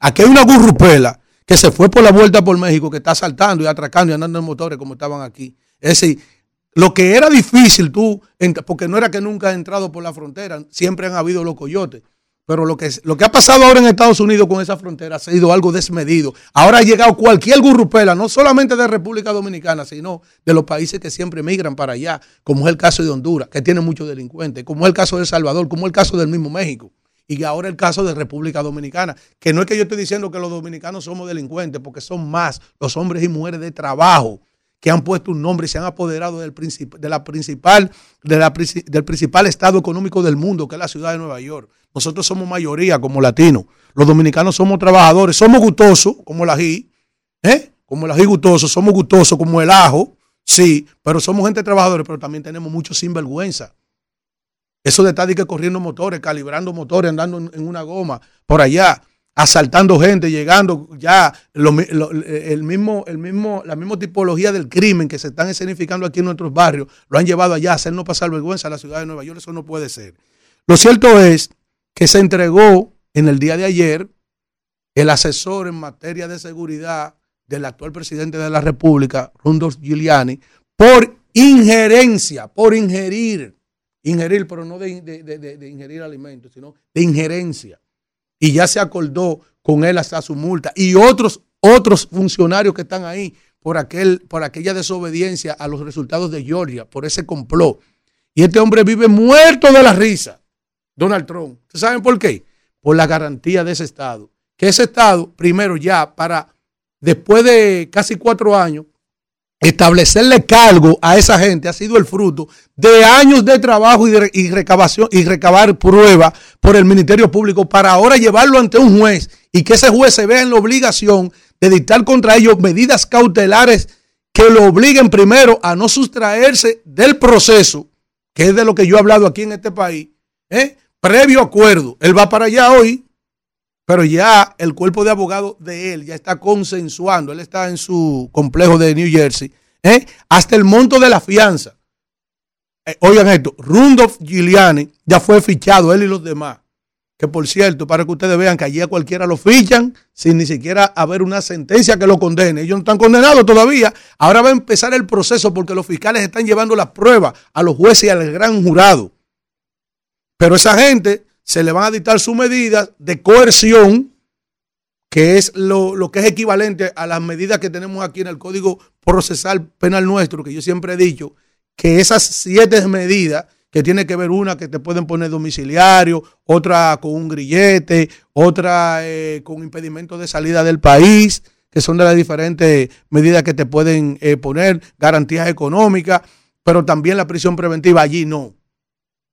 Aquí hay una gurrupela que se fue por la vuelta por México, que está saltando y atracando y andando en motores como estaban aquí. Es decir, lo que era difícil tú, porque no era que nunca ha entrado por la frontera, siempre han habido los coyotes. Pero lo que, lo que ha pasado ahora en Estados Unidos con esa frontera ha sido algo desmedido. Ahora ha llegado cualquier gurrupela, no solamente de República Dominicana, sino de los países que siempre migran para allá, como es el caso de Honduras, que tiene muchos delincuentes, como es el caso de El Salvador, como es el caso del mismo México y ahora el caso de República Dominicana. Que no es que yo esté diciendo que los dominicanos somos delincuentes, porque son más los hombres y mujeres de trabajo que han puesto un nombre y se han apoderado del, de la principal, de la, del principal estado económico del mundo, que es la ciudad de Nueva York. Nosotros somos mayoría como latinos. Los dominicanos somos trabajadores, somos gustosos, como el ají, ¿eh? como el ají gustoso, somos gustosos como el ajo, sí, pero somos gente trabajadores, pero también tenemos mucho sinvergüenza. Eso de estar corriendo motores, calibrando motores, andando en, una goma por allá, asaltando gente, llegando ya el mismo, el mismo, la misma tipología del crimen que se están escenificando aquí en nuestros barrios, lo han llevado allá a hacernos pasar vergüenza a la ciudad de Nueva York. Eso no puede ser. Lo cierto es que se entregó en el día de ayer el asesor en materia de seguridad del actual presidente de la República, Rudolph Giuliani, por injerencia, por ingerir Ingerir, pero no de, ingerir alimentos, sino de injerencia. Y ya se acordó con él hasta su multa. Y otros, otros funcionarios que están ahí por, aquel, por aquella desobediencia a los resultados de Georgia, por ese complot. Y este hombre vive muerto de la risa, Donald Trump. ¿Ustedes saben por qué? Por la garantía de ese Estado. Que ese Estado, primero ya, para después de casi cuatro años, establecerle cargo a esa gente ha sido el fruto de años de trabajo y, de, y, recabación, y recabar pruebas por el Ministerio Público para ahora llevarlo ante un juez y que ese juez se vea en la obligación de dictar contra ellos medidas cautelares que lo obliguen primero a no sustraerse del proceso, que es de lo que yo he hablado aquí en este país, ¿eh? previo acuerdo. Él va para allá hoy, pero ya el cuerpo de abogados de él ya está consensuando, él está en su complejo de New Jersey, ¿eh? hasta el monto de la fianza. Eh, oigan esto, Rudolph Giuliani ya fue fichado, él y los demás. Que por cierto, para que ustedes vean que allí a cualquiera lo fichan sin ni siquiera haber una sentencia que lo condene. Ellos no están condenados todavía. Ahora va a empezar el proceso porque los fiscales están llevando las pruebas a los jueces y al gran jurado. Pero esa gente se le van a dictar sus medidas de coerción, que es lo, que es equivalente a las medidas que tenemos aquí en el Código Procesal Penal nuestro, que yo siempre he dicho que esas siete medidas, que tiene que ver una que te pueden poner domiciliario, otra con un grillete, otra eh, con impedimento de salida del país, que son de las diferentes medidas que te pueden eh, poner, garantías económicas, pero también la prisión preventiva allí no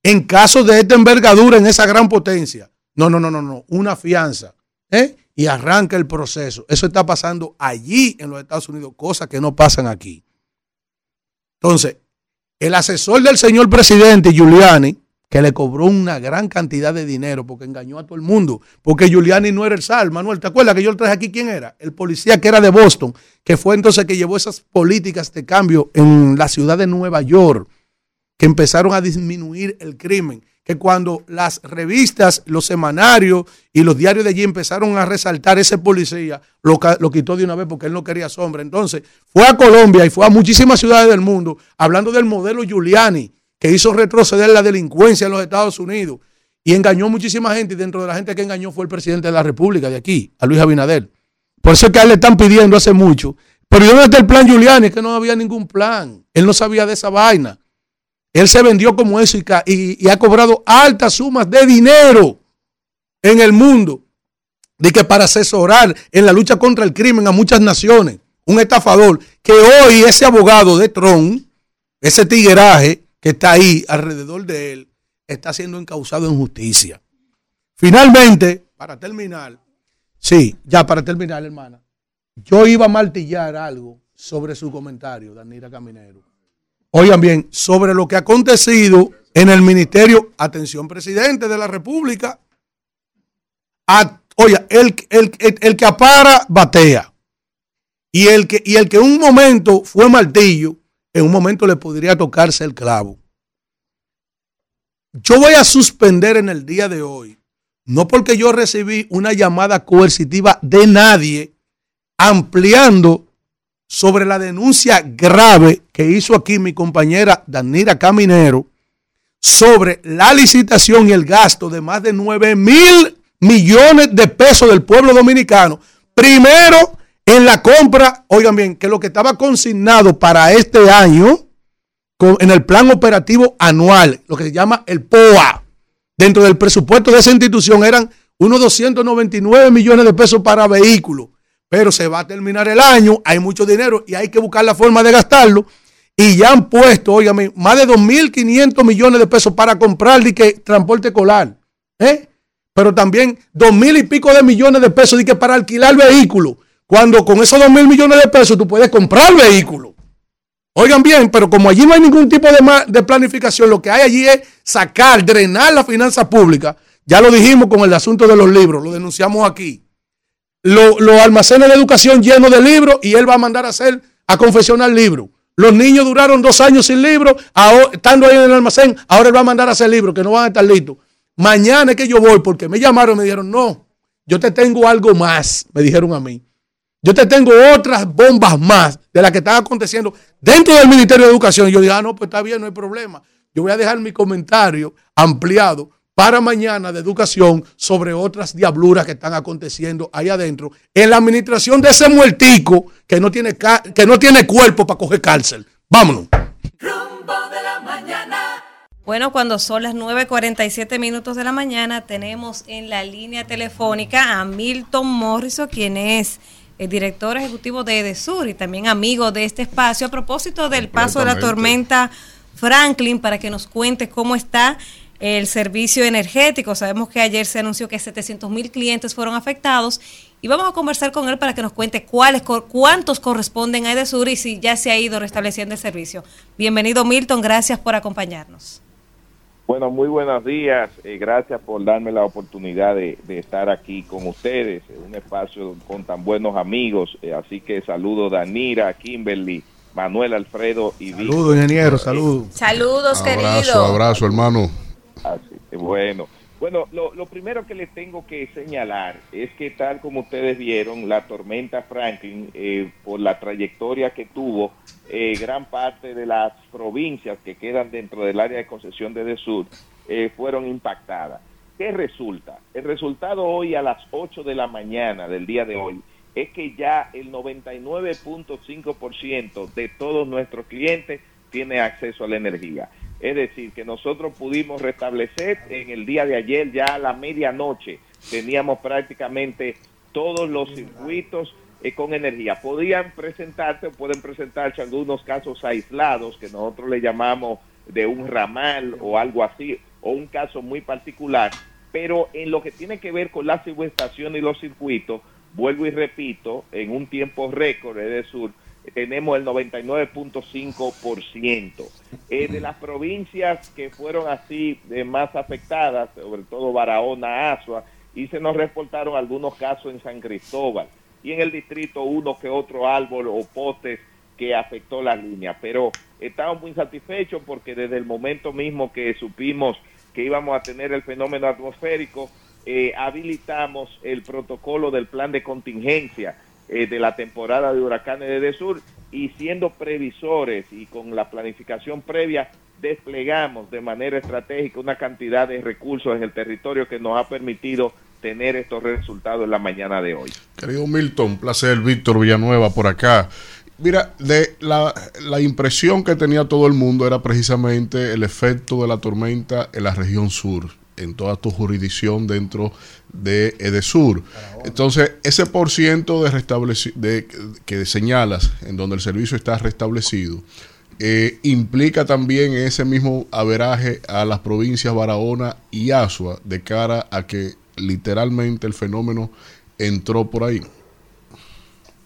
en caso de esta envergadura en esa gran potencia. No, no, no, no, no. Una fianza. ¿eh? Y arranca el proceso. Eso está pasando allí en los Estados Unidos, cosas que no pasan aquí. Entonces, el asesor del señor presidente, Giuliani, que le cobró una gran cantidad de dinero porque engañó a todo el mundo, porque Giuliani no era el sal, Manuel, ¿te acuerdas que yo le traje aquí quién era? El policía que era de Boston, que fue entonces que llevó esas políticas de cambio en la ciudad de Nueva York empezaron a disminuir el crimen, que cuando las revistas, los semanarios y los diarios de allí empezaron a resaltar ese policía, lo, quitó de una vez porque él no quería sombra. Entonces fue a Colombia y fue a muchísimas ciudades del mundo hablando del modelo Giuliani, que hizo retroceder la delincuencia en los Estados Unidos y engañó muchísima gente y dentro de la gente que engañó fue el presidente de la República de aquí, a Luis Abinader. Por eso es que a él le están pidiendo hace mucho. Pero ¿dónde está el plan Giuliani? Es que no había ningún plan. Él no sabía de esa vaina. Él se vendió como eso y, ha cobrado altas sumas de dinero en el mundo. De que para asesorar en la lucha contra el crimen a muchas naciones. Un estafador. Que hoy ese abogado de Trump, ese tigueraje que está ahí alrededor de él, está siendo encausado en justicia. Finalmente, para terminar, sí, ya para terminar, hermana, yo iba a martillar algo sobre su comentario, Danira Caminero. Oigan bien, sobre lo que ha acontecido en el ministerio, atención, presidente de la República. oye, el, el, que apara, batea. Y el, que, y el que un momento fue martillo, en un momento le podría tocarse el clavo. Yo voy a suspender en el día de hoy, no porque yo recibí una llamada coercitiva de nadie ampliando sobre la denuncia grave que hizo aquí mi compañera Danira Caminero sobre la licitación y el gasto de más de 9 mil millones de pesos del pueblo dominicano. Primero, en la compra, oigan bien, que lo que estaba consignado para este año, en el plan operativo anual, lo que se llama el POA, dentro del presupuesto de esa institución eran unos 299 millones de pesos para vehículos pero se va a terminar el año, hay mucho dinero y hay que buscar la forma de gastarlo. Y ya han puesto, óigame, más de 2.500 millones de pesos para comprar que transporte escolar. ¿eh? Pero también 2.000 y pico de millones de pesos que para alquilar vehículos. Cuando con esos 2.000 millones de pesos tú puedes comprar vehículos. Oigan bien, pero como allí no hay ningún tipo de, de planificación, lo que hay allí es sacar, drenar la finanza pública. Ya lo dijimos con el asunto de los libros, lo denunciamos aquí los almacenes de educación llenos de libros y él va a mandar a hacer, a confeccionar libros. Los niños duraron dos años sin libros, estando ahí en el almacén, ahora él va a mandar a hacer libros que no van a estar listos. Mañana es que yo voy porque me llamaron y me dijeron, no, yo te tengo algo más, me dijeron a mí. Yo te tengo otras bombas más de las que están aconteciendo dentro del Ministerio de Educación. Y yo digo, ah, no, pues está bien, no hay problema. Yo voy a dejar mi comentario ampliado para mañana de educación sobre otras diabluras que están aconteciendo ahí adentro en la administración de ese muertico que no tiene, que no tiene cuerpo para coger cárcel. Vámonos. Rumbo de la mañana. Bueno, cuando son las 9.47 minutos de la mañana, tenemos en la línea telefónica a Milton Morrison, quien es el director ejecutivo de EDESUR y también amigo de este espacio, a propósito del paso de la tormenta Franklin, para que nos cuente cómo está el servicio energético. Sabemos que ayer se anunció que 700 mil clientes fueron afectados y vamos a conversar con él para que nos cuente cuáles, cuántos corresponden a Edesur y si ya se ha ido restableciendo el servicio. Bienvenido Milton, gracias por acompañarnos. Bueno, muy buenos días. Eh, gracias por darme la oportunidad de, estar aquí con ustedes en un espacio con tan buenos amigos. Eh, así que saludo Danira, Kimberly, Manuel Alfredo y Saludos, ingeniero, saludos. Saludos, querido. Abrazo, abrazo, hermano. Así, bueno. Bueno, lo, primero que les tengo que señalar es que tal como ustedes vieron, la tormenta Franklin, eh, por la trayectoria que tuvo, eh, gran parte de las provincias que quedan dentro del área de concesión de Sur eh, fueron impactadas. ¿Qué resulta? El resultado hoy a las 8 de la mañana del día de hoy es que ya el 99.5% de todos nuestros clientes tiene acceso a la energía. Es decir, que nosotros pudimos restablecer en el día de ayer, ya a la medianoche, teníamos prácticamente todos los circuitos eh, con energía. Podían presentarse o pueden presentarse algunos casos aislados que nosotros le llamamos de un ramal o algo así, o un caso muy particular, pero en lo que tiene que ver con la subestación y los circuitos, vuelvo y repito, en un tiempo récord de sur, tenemos el 99.5%. Eh, de las provincias que fueron así de más afectadas, sobre todo Barahona, Asua, y se nos reportaron algunos casos en San Cristóbal y en el distrito uno que otro árbol o postes que afectó la línea. Pero estamos muy satisfechos porque desde el momento mismo que supimos que íbamos a tener el fenómeno atmosférico, eh, habilitamos el protocolo del plan de contingencia eh, de la temporada de huracanes de sur y siendo previsores y con la planificación previa desplegamos de manera estratégica una cantidad de recursos en el territorio que nos ha permitido tener estos resultados en la mañana de hoy. Querido Milton, placer, Víctor Villanueva por acá. Mira, de la, la, impresión que tenía todo el mundo era precisamente el efecto de la tormenta en la región sur, en toda tu jurisdicción dentro de Edesur. Entonces, ese por ciento de, de que señalas, en donde el servicio está restablecido, eh, implica también ese mismo averaje a las provincias Barahona y Asua de cara a que literalmente el fenómeno entró por ahí.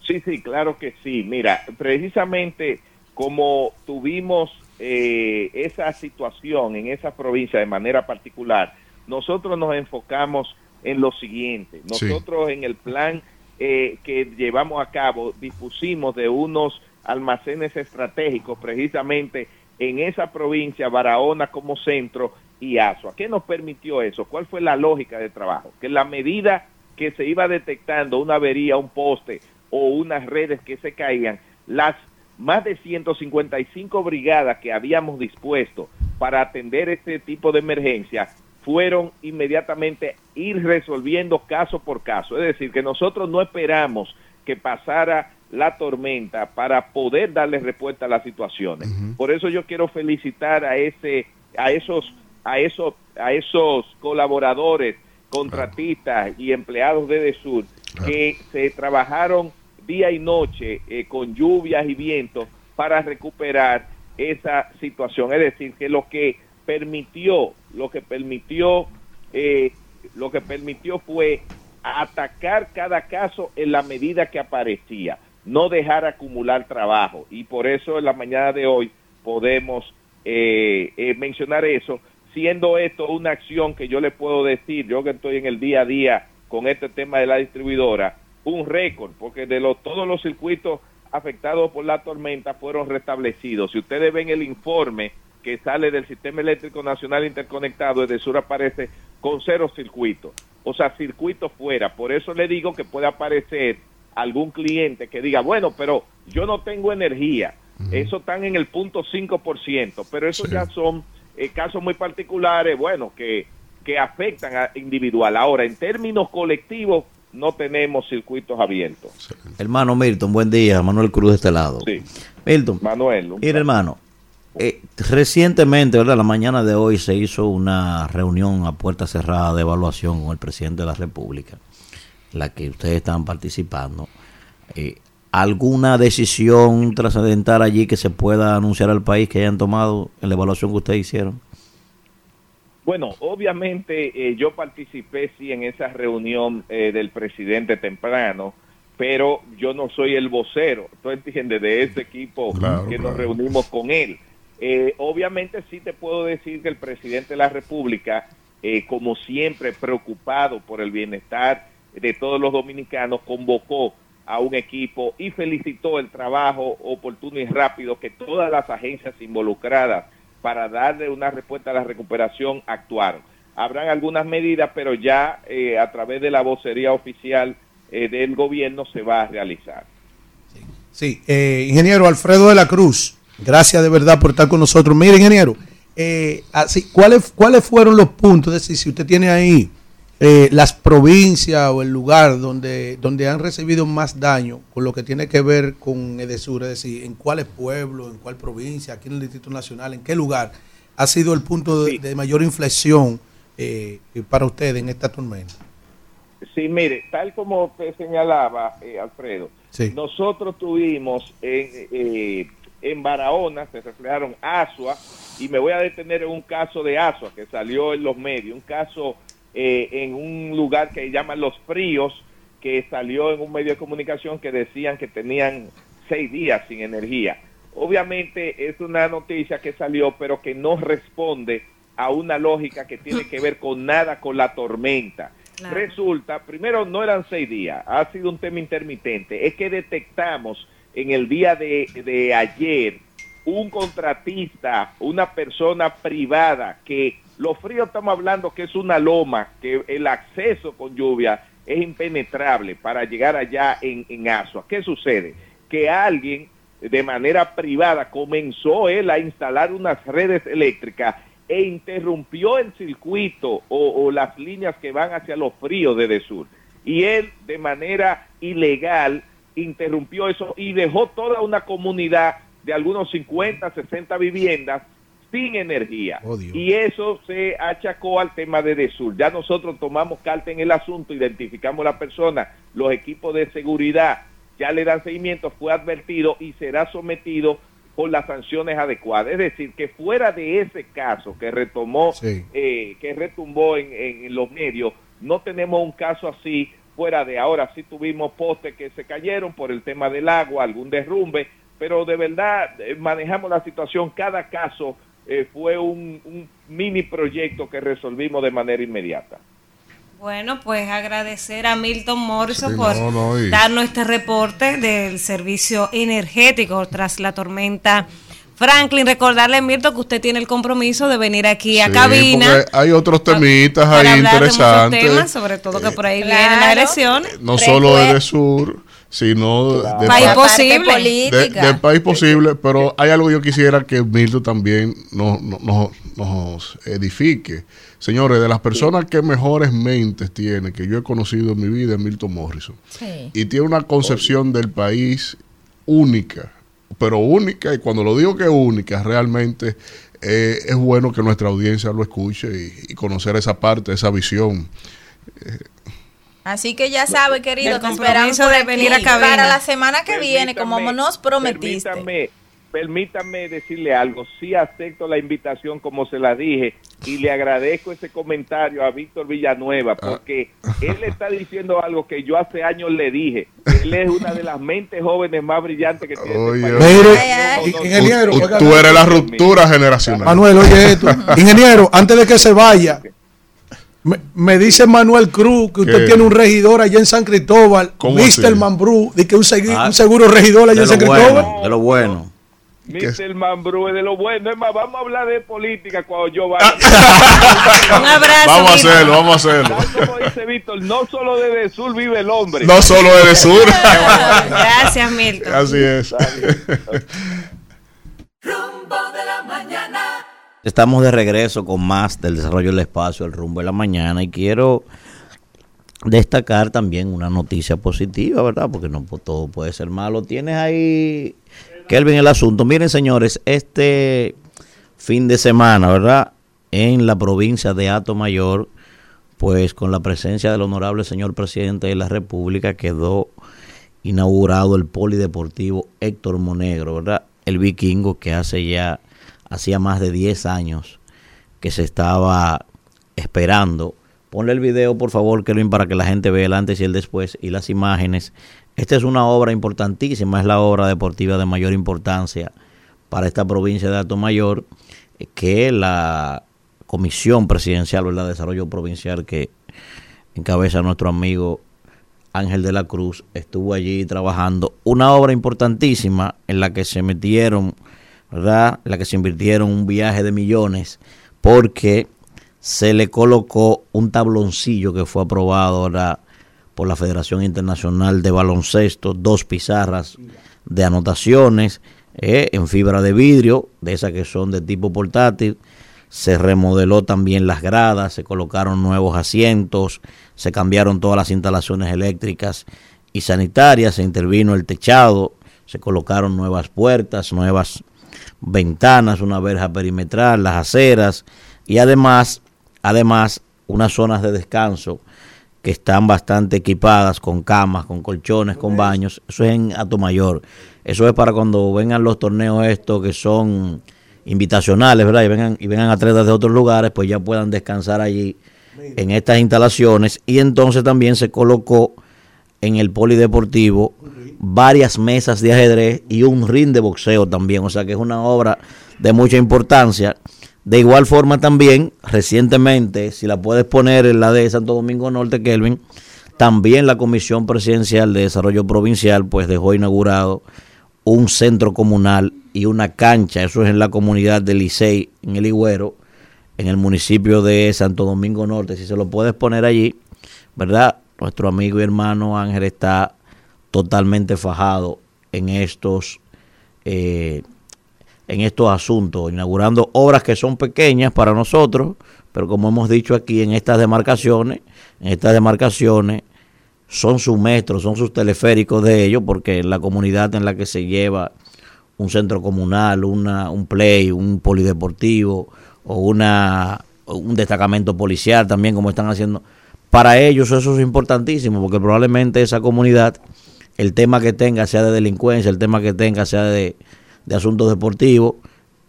Sí, sí, claro que sí. Mira, precisamente como tuvimos eh, esa situación en esa provincia de manera particular, nosotros nos enfocamos en lo siguiente. Nosotros en el plan eh, que llevamos a cabo dispusimos de unos almacenes estratégicos precisamente en esa provincia, Barahona como centro y Asua. ¿Qué nos permitió eso? ¿Cuál fue la lógica de trabajo? Que la medida que se iba detectando una avería, un poste o unas redes que se caían, las más de 155 brigadas que habíamos dispuesto para atender este tipo de emergencia fueron inmediatamente ir resolviendo caso por caso. Es decir, que nosotros no esperamos que pasara la tormenta para poder darle respuesta a las situaciones. Por eso yo quiero felicitar a ese a esos a esos a esos colaboradores, contratistas y empleados de DESUR que se trabajaron día y noche eh, con lluvias y vientos para recuperar esa situación. Es decir, que lo que permitió, lo que permitió, eh, lo que permitió fue atacar cada caso en la medida que aparecía, no dejar acumular trabajo. Y por eso en la mañana de hoy podemos eh, mencionar eso, siendo esto una acción que yo le puedo decir, yo que estoy en el día a día con este tema de la distribuidora, un récord, porque de los, todos los circuitos afectados por la tormenta fueron restablecidos. Si ustedes ven el informe que sale del Sistema Eléctrico Nacional Interconectado, desde sur aparece con cero circuitos, o sea, circuitos fuera. Por eso le digo que puede aparecer algún cliente que diga, bueno, pero yo no tengo energía. Eso están en el punto 5%, pero eso ya son eh, casos muy particulares, bueno, que, que afectan a individual. Ahora, en términos colectivos, no tenemos circuitos abiertos. Hermano Milton, buen día. Manuel Cruz de este lado. Sí. Milton. Manuel. Mira, hermano. Eh, recientemente, ¿verdad? La mañana de hoy se hizo una reunión a puerta cerrada de evaluación con el presidente de la República, la que ustedes están participando. Eh, ¿Alguna decisión trascendental allí que se pueda anunciar al país que hayan tomado en la evaluación que ustedes hicieron? Bueno, obviamente eh, yo participé sí en esa reunión eh, del presidente temprano, pero yo no soy el vocero, ¿tú entiendes? De ese equipo que nos reunimos con él. Eh, obviamente sí te puedo decir que el presidente de la República, como siempre preocupado por el bienestar de todos los dominicanos, convocó a un equipo y felicitó el trabajo oportuno y rápido que todas las agencias involucradas para darle una respuesta a la recuperación actuaron. Habrán algunas medidas, pero ya eh, a través de la vocería oficial eh, del gobierno se va a realizar. Sí, eh, ingeniero Alfredo de la Cruz, gracias de verdad por estar con nosotros. Mire, ingeniero, así, ¿cuáles, ¿cuáles fueron los puntos? Es decir, si usted tiene ahí eh, las provincias o el lugar donde, donde han recibido más daño con lo que tiene que ver con Edesur, es decir, en cuáles pueblos, en cuál provincia, aquí en el Distrito Nacional, en qué lugar ha sido el punto de, mayor inflexión eh, para usted en esta tormenta. Sí, mire, tal como usted señalaba, eh, Alfredo, nosotros tuvimos en, en Barahona, se reflejaron Asua, y me voy a detener en un caso de Asua que salió en los medios, un caso eh, en un lugar que llaman Los Fríos, que salió en un medio de comunicación que decían que tenían seis días sin energía. Obviamente es una noticia que salió, pero que no responde a una lógica que tiene que ver con nada con la tormenta. Resulta, primero no eran seis días, ha sido un tema intermitente. Es que detectamos en el día de, de ayer un contratista, una persona privada que lo frío estamos hablando que es una loma, que el acceso con lluvia es impenetrable para llegar allá en, en Asua. ¿Qué sucede? Que alguien de manera privada comenzó él a instalar unas redes eléctricas e interrumpió el circuito o, las líneas que van hacia los fríos de Desur. Y él, de manera ilegal, interrumpió eso y dejó toda una comunidad de algunos 50, 60 viviendas sin energía. y eso se achacó al tema de Desur. Ya nosotros tomamos carta en el asunto, identificamos la persona, los equipos de seguridad ya le dan seguimiento, fue advertido y será sometido con las sanciones adecuadas. Es decir, que fuera de ese caso que retomó, eh, que retumbó en, en, los medios, no tenemos un caso así fuera de ahora. Sí tuvimos postes que se cayeron por el tema del agua, algún derrumbe, pero de verdad eh, manejamos la situación. Cada caso eh, fue un, un mini proyecto que resolvimos de manera inmediata. Bueno, pues agradecer a Milton Morrison por darnos este reporte del servicio energético tras la tormenta. Franklin, recordarle, Milton, que usted tiene el compromiso de venir aquí a cabina. Hay otros temitas ahí interesantes. Temas, sobre todo que por ahí vienen las elecciones. No solo de sur, sino de país posible. De, país posible, pero hay algo que yo quisiera que Milton también nos, nos, nos edifique. Señores, de las personas que mejores mentes tiene, que yo he conocido en mi vida, es Milton Morrison. Y tiene una concepción del país única, pero única, y cuando lo digo que es única, realmente eh, es bueno que nuestra audiencia lo escuche y, conocer esa parte, esa visión. Así que ya sabe, querido, te esperamos de venir a cabina. Para la semana que viene, como nos prometiste permítame decirle algo. Sí acepto la invitación como se la dije y le agradezco ese comentario a Víctor Villanueva ah. porque él está diciendo algo que yo hace años le dije. Él es una de las mentes jóvenes más brillantes que tiene. este ingeniero, tú eres la ruptura generacional. Manuel, oye esto. ingeniero, antes de que se vaya, me, dice Manuel Cruz que usted tiene un regidor allá en San Cristóbal, Mr. Mambrú, de que un, ah, un seguro regidor allá en San Cristóbal. de lo bueno. Mr. Mambrú es de lo bueno. Es más, vamos a hablar de política cuando yo vaya. Un abrazo. Vamos a hacerlo, vamos a hacerlo. Como dice Víctor, no solo desde sur vive el hombre. No solo desde sur. Gracias, Milton. Así es. Estamos de regreso con más del desarrollo del espacio, el rumbo de la mañana. Y quiero destacar también una noticia positiva, ¿verdad? Porque no todo puede ser malo. Tienes ahí Kelvin, el asunto. Miren, señores, este fin de semana, ¿verdad? En la provincia de Ato Mayor, pues con la presencia del honorable señor presidente de la República, quedó inaugurado el polideportivo Héctor Monegro, ¿verdad? El vikingo que hace ya, hacía más de 10 años que se estaba esperando. Ponle el video, por favor, Kelvin, para que la gente vea el antes y el después y las imágenes esta es una obra importantísima, es la obra deportiva de mayor importancia para esta provincia de Alto Mayor, eh, que la Comisión Presidencial de Desarrollo Provincial que encabeza nuestro amigo Ángel de la Cruz estuvo allí trabajando. Una obra importantísima en la que se metieron, la que se invirtieron un viaje de millones porque se le colocó un tabloncillo que fue aprobado ahora por la Federación Internacional de Baloncesto, dos pizarras de anotaciones eh, en fibra de vidrio, de esas que son de tipo portátil. Se remodeló también las gradas, se colocaron nuevos asientos, se cambiaron todas las instalaciones eléctricas y sanitarias, se intervino el techado, se colocaron nuevas puertas, nuevas ventanas, una verja perimetral, las aceras y además, además unas zonas de descanso que están bastante equipadas con camas, con colchones, con baños. Eso es en Mayor. Eso es para cuando vengan los torneos estos que son invitacionales, ¿verdad? Y vengan, y vengan atletas de otros lugares, pues ya puedan descansar allí en estas instalaciones. Y entonces también se colocó en el polideportivo varias mesas de ajedrez y un ring de boxeo también. O sea que es una obra de mucha importancia. De igual forma también, recientemente, si la puedes poner en la de Santo Domingo Norte, Kelvin, también la Comisión Presidencial de Desarrollo Provincial pues dejó inaugurado un centro comunal y una cancha, eso es en la comunidad de Licey, en el Higüero, en el municipio de Santo Domingo Norte, si se lo puedes poner allí, ¿verdad? Nuestro amigo y hermano Ángel está totalmente fajado en estos eh, en estos asuntos, inaugurando obras que son pequeñas para nosotros, pero como hemos dicho aquí, en estas demarcaciones, en estas demarcaciones son sus metros, son sus teleféricos de ellos, porque la comunidad en la que se lleva un centro comunal, una, un play, un polideportivo o una, un destacamento policial también, como están haciendo, para ellos eso es importantísimo, porque probablemente esa comunidad, el tema que tenga sea de delincuencia, el tema que tenga sea de, de asuntos deportivos,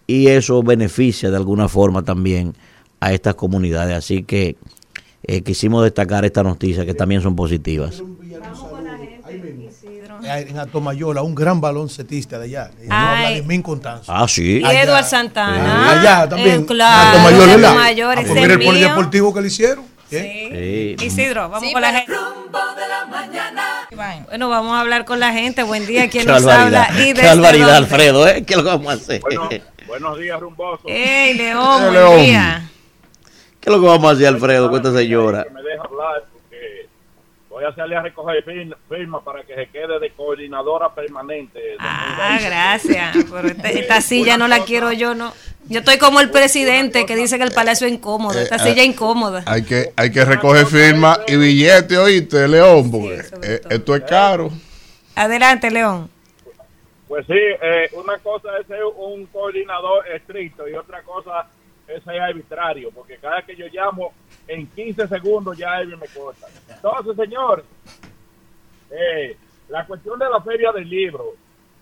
y eso beneficia de alguna forma también a estas comunidades. Así que eh, quisimos destacar estas noticias que también son positivas. En Atomayola, un gran baloncetista de allá. eh. Vladimir Constanzo. Ah, sí. Y Edward Santana. Allá también. Eh, claro, ¿verdad? Atomayor, Ah, ese pues mira el polideportivo que le hicieron. ¿eh? Sí. Isidro, vamos Sí, con la gente. Bueno, vamos a hablar con la gente. Buen día, ¿quién nos habla? Y qué barbaridad, dónde? Alfredo, ¿eh? ¿Qué es lo que vamos a hacer? Buenos días, rumboso. Ey, León, Eh, buen León. día. ¿Qué es lo que vamos a hacer, Alfredo, con esta señora? Que me deja hablar porque voy a salir a recoger fir- firmas para que se quede de coordinadora permanente. Ah, gracias. Pero esta silla no la quiero yo, no. Yo estoy como el presidente que dice que el palacio es incómodo. Esta Eh, silla eh, es incómoda. Hay que, hay que recoger firma y billete, oíste, León, porque eh, esto es caro. Adelante, León. Pues sí, eh, una cosa es ser un coordinador estricto y otra cosa es ser arbitrario, porque cada que yo llamo, en 15 segundos ya Elvin me corta. Entonces, señor, eh, la cuestión de la feria del libro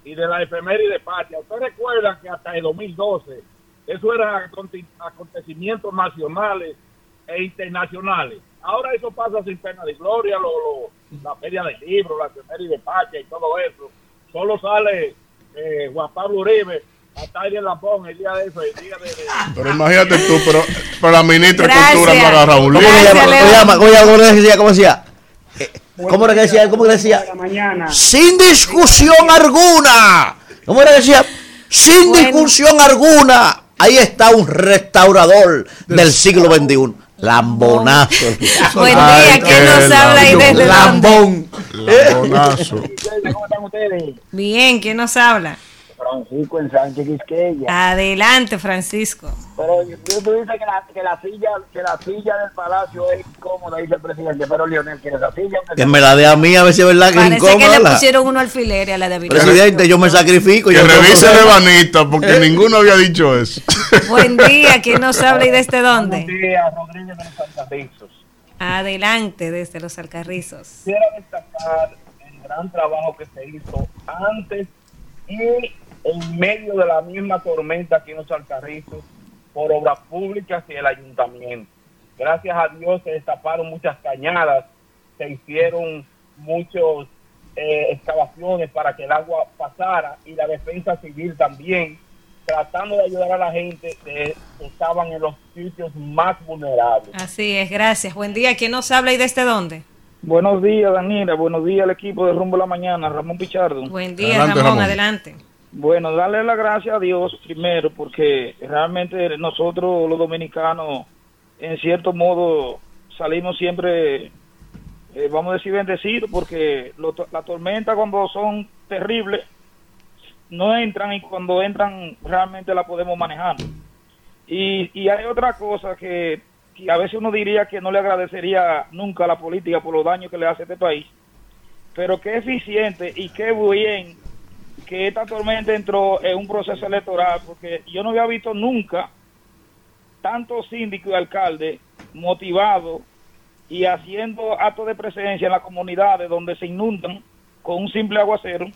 y de la efeméride patria, ¿usted recuerda que hasta el 2012 eso eran aconte- acontecimientos nacionales e internacionales? Ahora eso pasa sin pena de gloria, lo, lo- la feria del libro, la efeméride patria y todo eso. Solo sale eh, Juan Pablo Uribe Lampón el día de eso, el día de... de- Pero imagínate tú, pero, pero la ministra de. Cultura no agarra un ¿Cómo se llama? ¿Cómo se llama? ¿Cómo se llama? ¿Cómo le decía? ¿Cómo decía? Eh, ¿Cómo era que decía? ¿Cómo que decía? Sin discusión alguna. ¿Cómo era que decía? Sin discusión alguna. Ahí está un restaurador del siglo XXI. Lambonazo. Buen día, ¿quién nos habla ahí desde? Lambón. Lambonazo. ¿Cómo están ustedes? Bien, ¿quién nos habla? Francisco en Sánchez Quisqueya. Adelante, Francisco. Pero tú tú dices que la, que la silla que la silla del palacio es incómoda, dice el presidente, pero Lionel quiere esa silla. Que me la dé a mí a ver si es verdad que es Parece que incómoda. le pusieron uno alfiler a la de. Presidente, yo me sacrifico. Que yo revise problema. Levanita, porque ninguno había dicho eso. Buen día, ¿quién nos habla y desde dónde? Buenos días, Rodríguez de los Alcarrizos. Adelante, desde los Alcarrizos. Quisiera destacar el gran trabajo que se hizo antes y en medio de la misma tormenta aquí en los Alcarrizos por obras públicas y el ayuntamiento. Gracias a Dios se destaparon muchas cañadas, se hicieron muchas excavaciones para que el agua pasara y la defensa civil también, tratando de ayudar a la gente que estaban en los sitios más vulnerables. Así es, gracias. Buen día, ¿quién nos habla y desde dónde? Buenos días, Daniela. Buenos días al equipo de Rumbo a la Mañana. Ramón Pichardo. Buen día, Ramón, adelante. Bueno, darle las gracias a Dios primero, porque realmente nosotros los dominicanos, en cierto modo, salimos siempre, eh, vamos a decir, bendecidos, porque lo- la tormenta cuando son terribles, no entran y cuando entran realmente la podemos manejar. Y, y hay otra cosa que, a veces uno diría que no le agradecería nunca a la política por los daños que le hace a este país, pero qué eficiente y qué bien que esta tormenta entró en un proceso electoral, porque yo no había visto nunca tantos síndicos y alcaldes motivados y haciendo actos de presencia en las comunidades donde se inundan con un simple aguacero,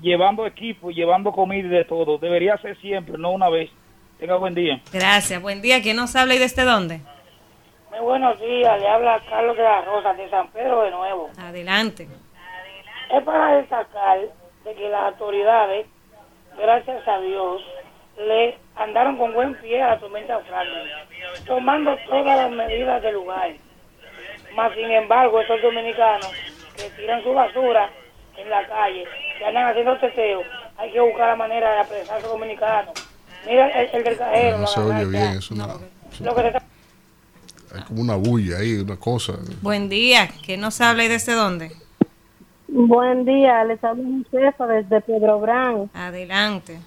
llevando equipo, llevando comida y de todo. Debería ser siempre, no una vez. Tenga buen día. Gracias, buen día, ¿quién nos habla y desde dónde? Muy buenos días, le habla Carlos de la Rosa de San Pedro de nuevo. Adelante. Es para destacar de que las autoridades, gracias a Dios, le andaron con buen pie a la tormenta Franklin, tomando todas las medidas del lugar. Más sin embargo, estos dominicanos que tiran su basura en la calle, que andan haciendo teteo, hay que buscar la manera de apresar a esos dominicanos. Mira el, el del cajero, No se oye bien, es una, Lo que se está- hay como una bulla ahí, una cosa. Buen día, ¿quién nos habla y desde dónde? Buen día, les hablo Josefa desde Pedro Gran. Adelante.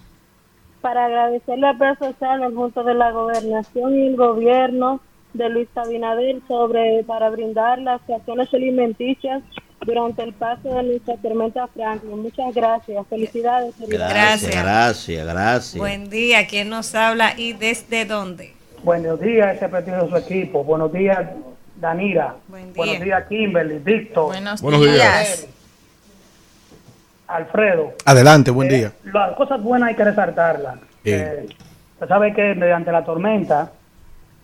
para agradecerle a Pérez Social al junto de la gobernación y el gobierno de Luis Abinader sobre para brindar las acciones alimenticias durante el paso de nuestra tormenta Franklin. Muchas gracias. Felicidades. Gracias, gracias, gracias. Buen día, ¿quién nos habla y desde dónde? Buenos días, ese partido de su equipo. Buenos días, Danira. Buen día. Buenos días, Kimberly, Víctor. Buenos Buenos días. días. Alfredo. Adelante, buen día. Las cosas buenas hay que resaltarlas. Eh, usted sabe que mediante la tormenta,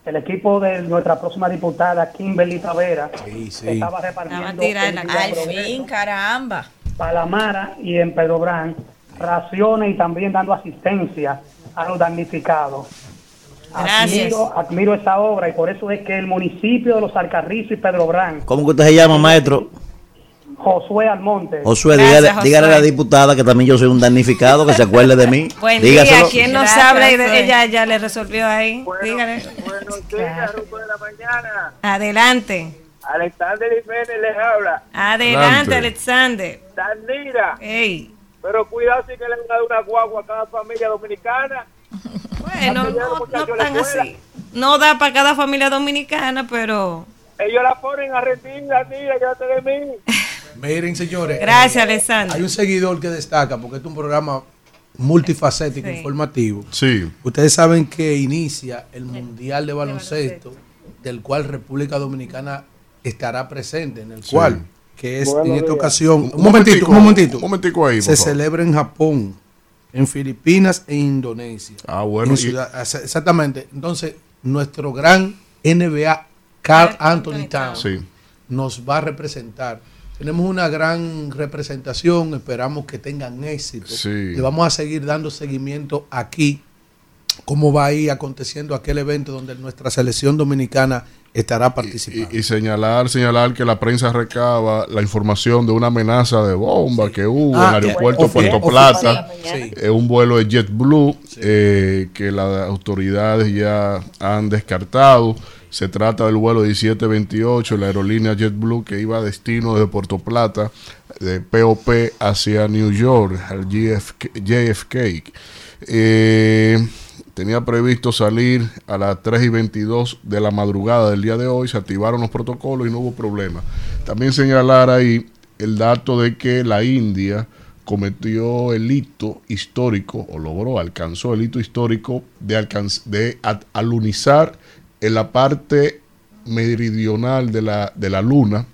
el equipo de nuestra próxima diputada, Kimberly Tavera, estaba repartiendo Estaba Al fin, caramba. Palamara y en Pedro Brán raciones y también dando asistencia a los damnificados. Gracias. Admiro, admiro esa obra y por eso es que el municipio de Los Alcarrizos y Pedro Brán, ¿Cómo que usted se llama, maestro? Josué Almonte. Josué, Gracias, dígale, Josué. dígale a la diputada que también yo soy un damnificado, que se acuerde de mí. Buen Dígaselo. día, ¿quién nos habla? Ella ya le resolvió ahí. Dígale. Buenos días, Rumbo de la Mañana. Adelante. Alexander Jiménez les habla. Adelante, Alexander. Danira. Ey. Pero cuidado si que le a dar una guagua a cada familia dominicana. Bueno, no, no tan así. No da para cada familia dominicana, pero... Ellos la ponen a rendir, Danira, quédate de mí. Miren, señores. Gracias, eh, Alexander. Hay un seguidor que destaca porque es un programa multifacético, Sí. informativo. Sí. Ustedes saben que inicia el Mundial de Baloncesto, del cual República Dominicana estará presente, en el Sí. cual, que es Buenos en esta días. ocasión, un, Un momentito, un momentito. un momentico ahí, Se celebra en Japón, en Filipinas e Indonesia. Ah, bueno, En y- ciudad- exactamente. Entonces, nuestro gran NBA, Carl Anthony Towns, Sí. nos va a representar. Tenemos una gran representación, esperamos que tengan éxito. Sí. Le vamos a seguir dando seguimiento aquí, cómo va a ir aconteciendo aquel evento donde nuestra selección dominicana estará participando. Y, y señalar, señalar que la prensa recaba la información de una amenaza de bomba que hubo Ah, en el aeropuerto ofi- de Puerto Plata, sí. eh, un vuelo de JetBlue eh, que las autoridades ya han descartado. Se trata del vuelo 1728, la aerolínea JetBlue que iba a destino desde Puerto Plata, de POP hacia New York, al GFK. JFK. Eh, tenía previsto salir a las 3 y 22 de la madrugada del día de hoy, se activaron los protocolos y no hubo problema. También señalar ahí el dato de que la India cometió el hito histórico, o logró, alcanzó el hito histórico de, de alunizar en la parte meridional de la, de la Luna,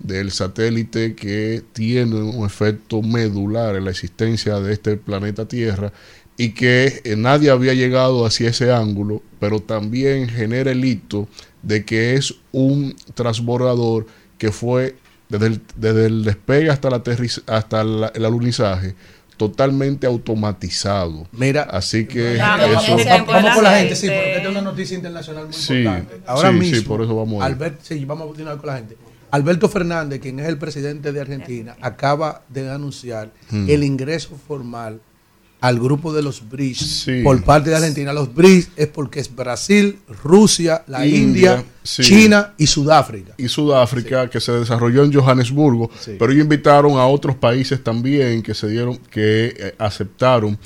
del satélite que tiene un efecto medular en la existencia de este planeta Tierra y que eh, nadie había llegado hacia ese ángulo, pero también genera el hito de que es un transbordador que fue desde el, desde el despegue hasta, la hasta el alunizaje totalmente automatizado. Mira, así que Vamos, eso- vamos- vamos con la gente, sí, porque esta es una noticia internacional muy Sí, importante. Ahora sí, mismo, sí, por eso vamos ahí. Albert- sí, vamos a continuar con la gente. Alberto Fernández, quien es el presidente de Argentina, acaba de anunciar Hmm. el ingreso formal al grupo de los BRICS Sí. por parte de Argentina. Los BRICS es porque es Brasil, Rusia, la India, India, sí. China y Sudáfrica. y Sudáfrica que se desarrolló en Johannesburgo, pero ellos invitaron a otros países también que se dieron, que eh, aceptaron